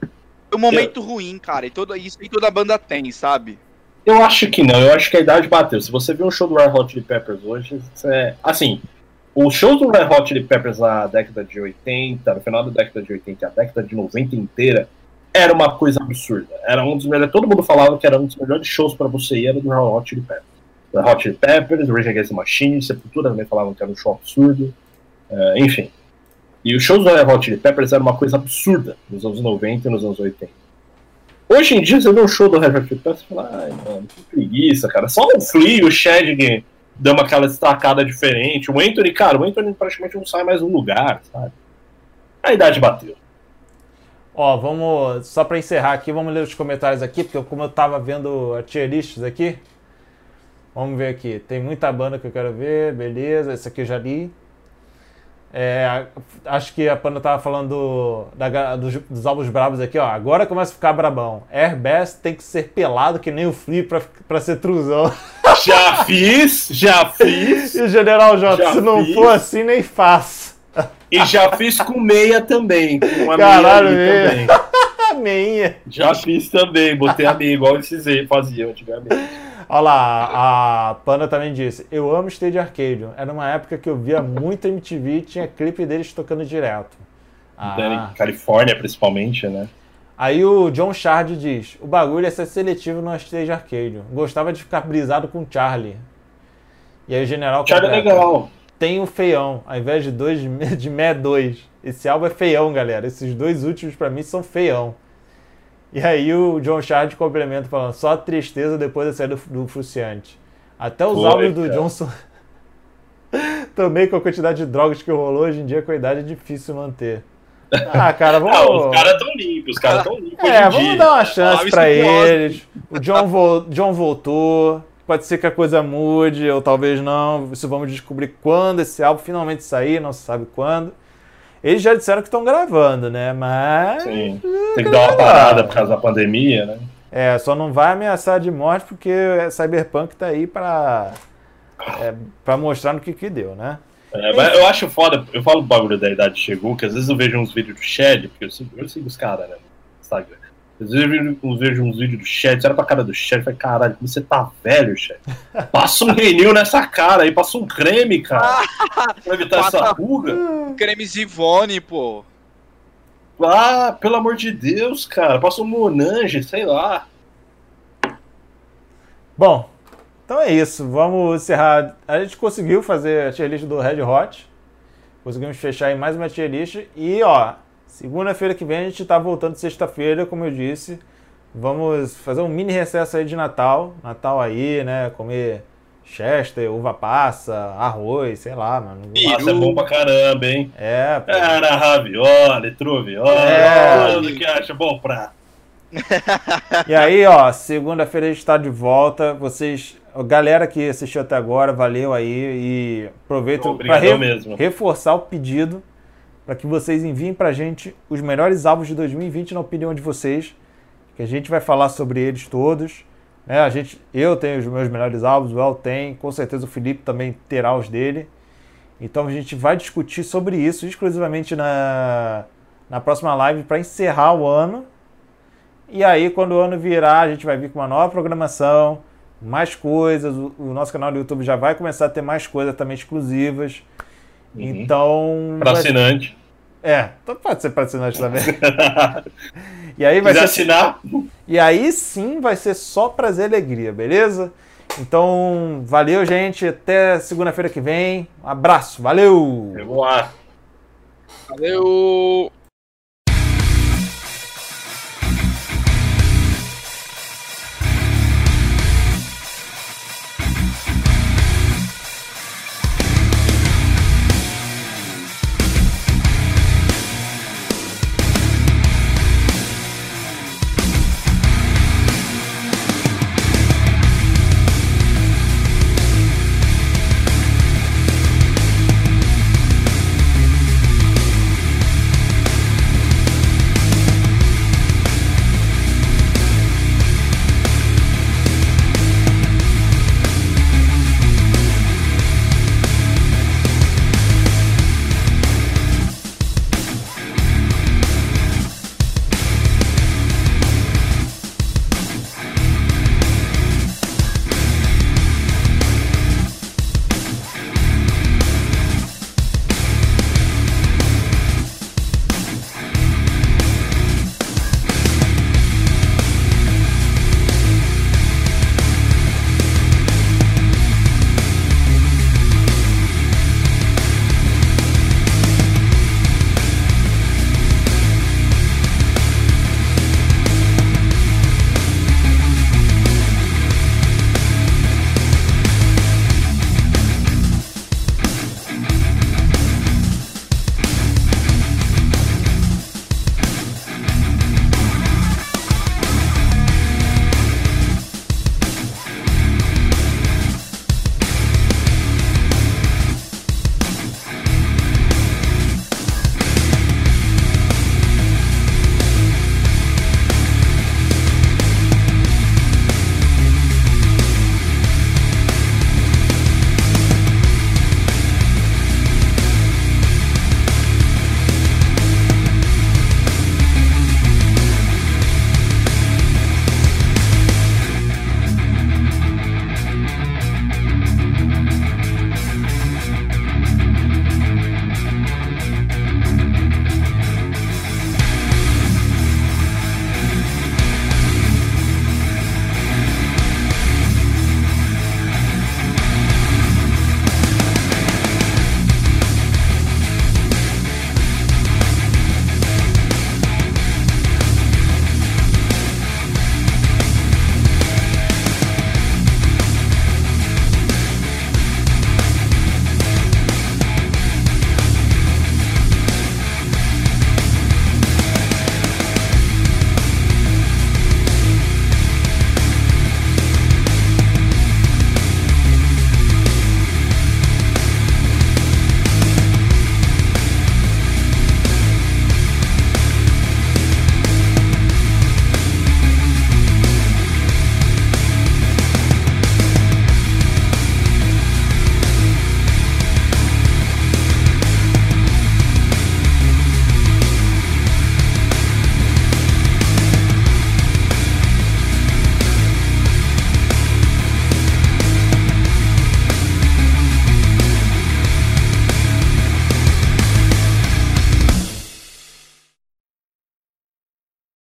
É um momento eu... ruim, cara, e toda isso e toda banda tem, sabe? Eu acho que não, eu acho que a idade bateu. Se você viu um show do Red Hot Chili Peppers hoje, é... assim, o show do Red Hot Chili Peppers na década de 80, no final da década de 80 a década de 90 inteira, era uma coisa absurda. Era um dos melhores. Todo mundo falava que era um dos melhores shows para você ir era do Hot Chili Peppers. Hot Chili Peppers, Rage Against the Machine, Sepultura também falavam que era um show absurdo. Uh, enfim. E os shows do Hot Chili Peppers era uma coisa absurda nos anos 90 e nos anos 80. Hoje em dia, você vê um show do Red Hot Chili Peppers e fala, ai, mano, que preguiça, cara. Só o Flea o Shading deu uma aquela destacada diferente. O Anthony, cara, o Anthony praticamente não sai mais do lugar, sabe? A idade bateu. Ó, vamos. Só pra encerrar aqui, vamos ler os comentários aqui, porque como eu tava vendo a tier lists aqui. Vamos ver aqui. Tem muita banda que eu quero ver, beleza. Esse aqui eu já li. É, acho que a Panda tava falando do, da, dos, dos álbuns brabos aqui, ó. Agora começa a ficar brabão. Airbus tem que ser pelado que nem o Flea pra, pra ser truzão. Já fiz, já fiz. E o General J, se não fiz. for assim, nem faço. E já fiz com meia também. Com uma Caralho, meia também. meia. Já fiz também, botei a meia igual esses aí faziam antigamente. Olha lá, a Panda também disse: Eu amo Stage Arcade. Era uma época que eu via muito MTV e tinha clipe deles tocando direto. Ah. Califórnia, principalmente, né? Aí o John Shard diz: O bagulho é ser seletivo no Stage Arcade. Gostava de ficar brisado com Charlie. E aí o general. Charlie é legal. Tem o feião, ao invés de dois de Mé 2. Esse álbum é feião, galera. Esses dois últimos para mim são feião. E aí o John Shard complementa falando, só tristeza depois da saída do, do Fruciante. Até os álbuns do Johnson também com a quantidade de drogas que rolou hoje em dia com a idade é difícil manter. Ah, cara, vamos. Ah, os caras tão limpos, os caras tão limpos. É, vamos dia. dar uma chance ah, para eles. O John, vo... John voltou. Pode ser que a coisa mude, ou talvez não. Isso vamos descobrir quando esse álbum finalmente sair, não se sabe quando. Eles já disseram que estão gravando, né? Mas. Sim. Tem que dar uma parada por causa da pandemia, né? É, só não vai ameaçar de morte porque Cyberpunk tá aí pra, é, pra mostrar no que que deu, né? É, mas eu acho foda, eu falo o bagulho da idade chegou, que às vezes eu vejo uns vídeos do Shed, porque eu sigo, eu sigo os caras, né? Instagram. Às vezes eu vejo uns vídeos do você olha pra cara do Shed e fala, caralho, como você tá velho, Shed. Passa um renil nessa cara aí, passa um creme, cara. pra evitar essa ruga. Creme Zivone, pô. Ah, pelo amor de Deus, cara. Passa um Monange, sei lá. Bom, então é isso. Vamos encerrar. A gente conseguiu fazer a tier list do Red Hot. Conseguimos fechar em mais uma tier list. E, ó, segunda-feira que vem a gente tá voltando sexta-feira, como eu disse. Vamos fazer um mini recesso aí de Natal. Natal aí, né? Comer Chester, uva passa, arroz, sei lá, mano. Massa é bom pra caramba, hein? É, pô. Era ravioli, truvioli, é. tudo que acha bom pra. e aí, ó, segunda-feira a gente tá de volta. Vocês, galera que assistiu até agora, valeu aí e aproveito para re reforçar o pedido para que vocês enviem pra gente os melhores álbuns de 2020 na opinião de vocês, que a gente vai falar sobre eles todos. É, a gente, eu tenho os meus melhores álbuns, o El tem, com certeza o Felipe também terá os dele. Então a gente vai discutir sobre isso exclusivamente na, na próxima live para encerrar o ano. E aí, quando o ano virar, a gente vai vir com uma nova programação, mais coisas. O, o nosso canal do YouTube já vai começar a ter mais coisas também exclusivas. Uhum. Então. Para assinante. É, então pode ser para assinante também. e aí vai ser. assinar. E aí sim vai ser só prazer e alegria, beleza? Então, valeu, gente. Até segunda-feira que vem. Um abraço. Valeu! Vamos lá. Valeu!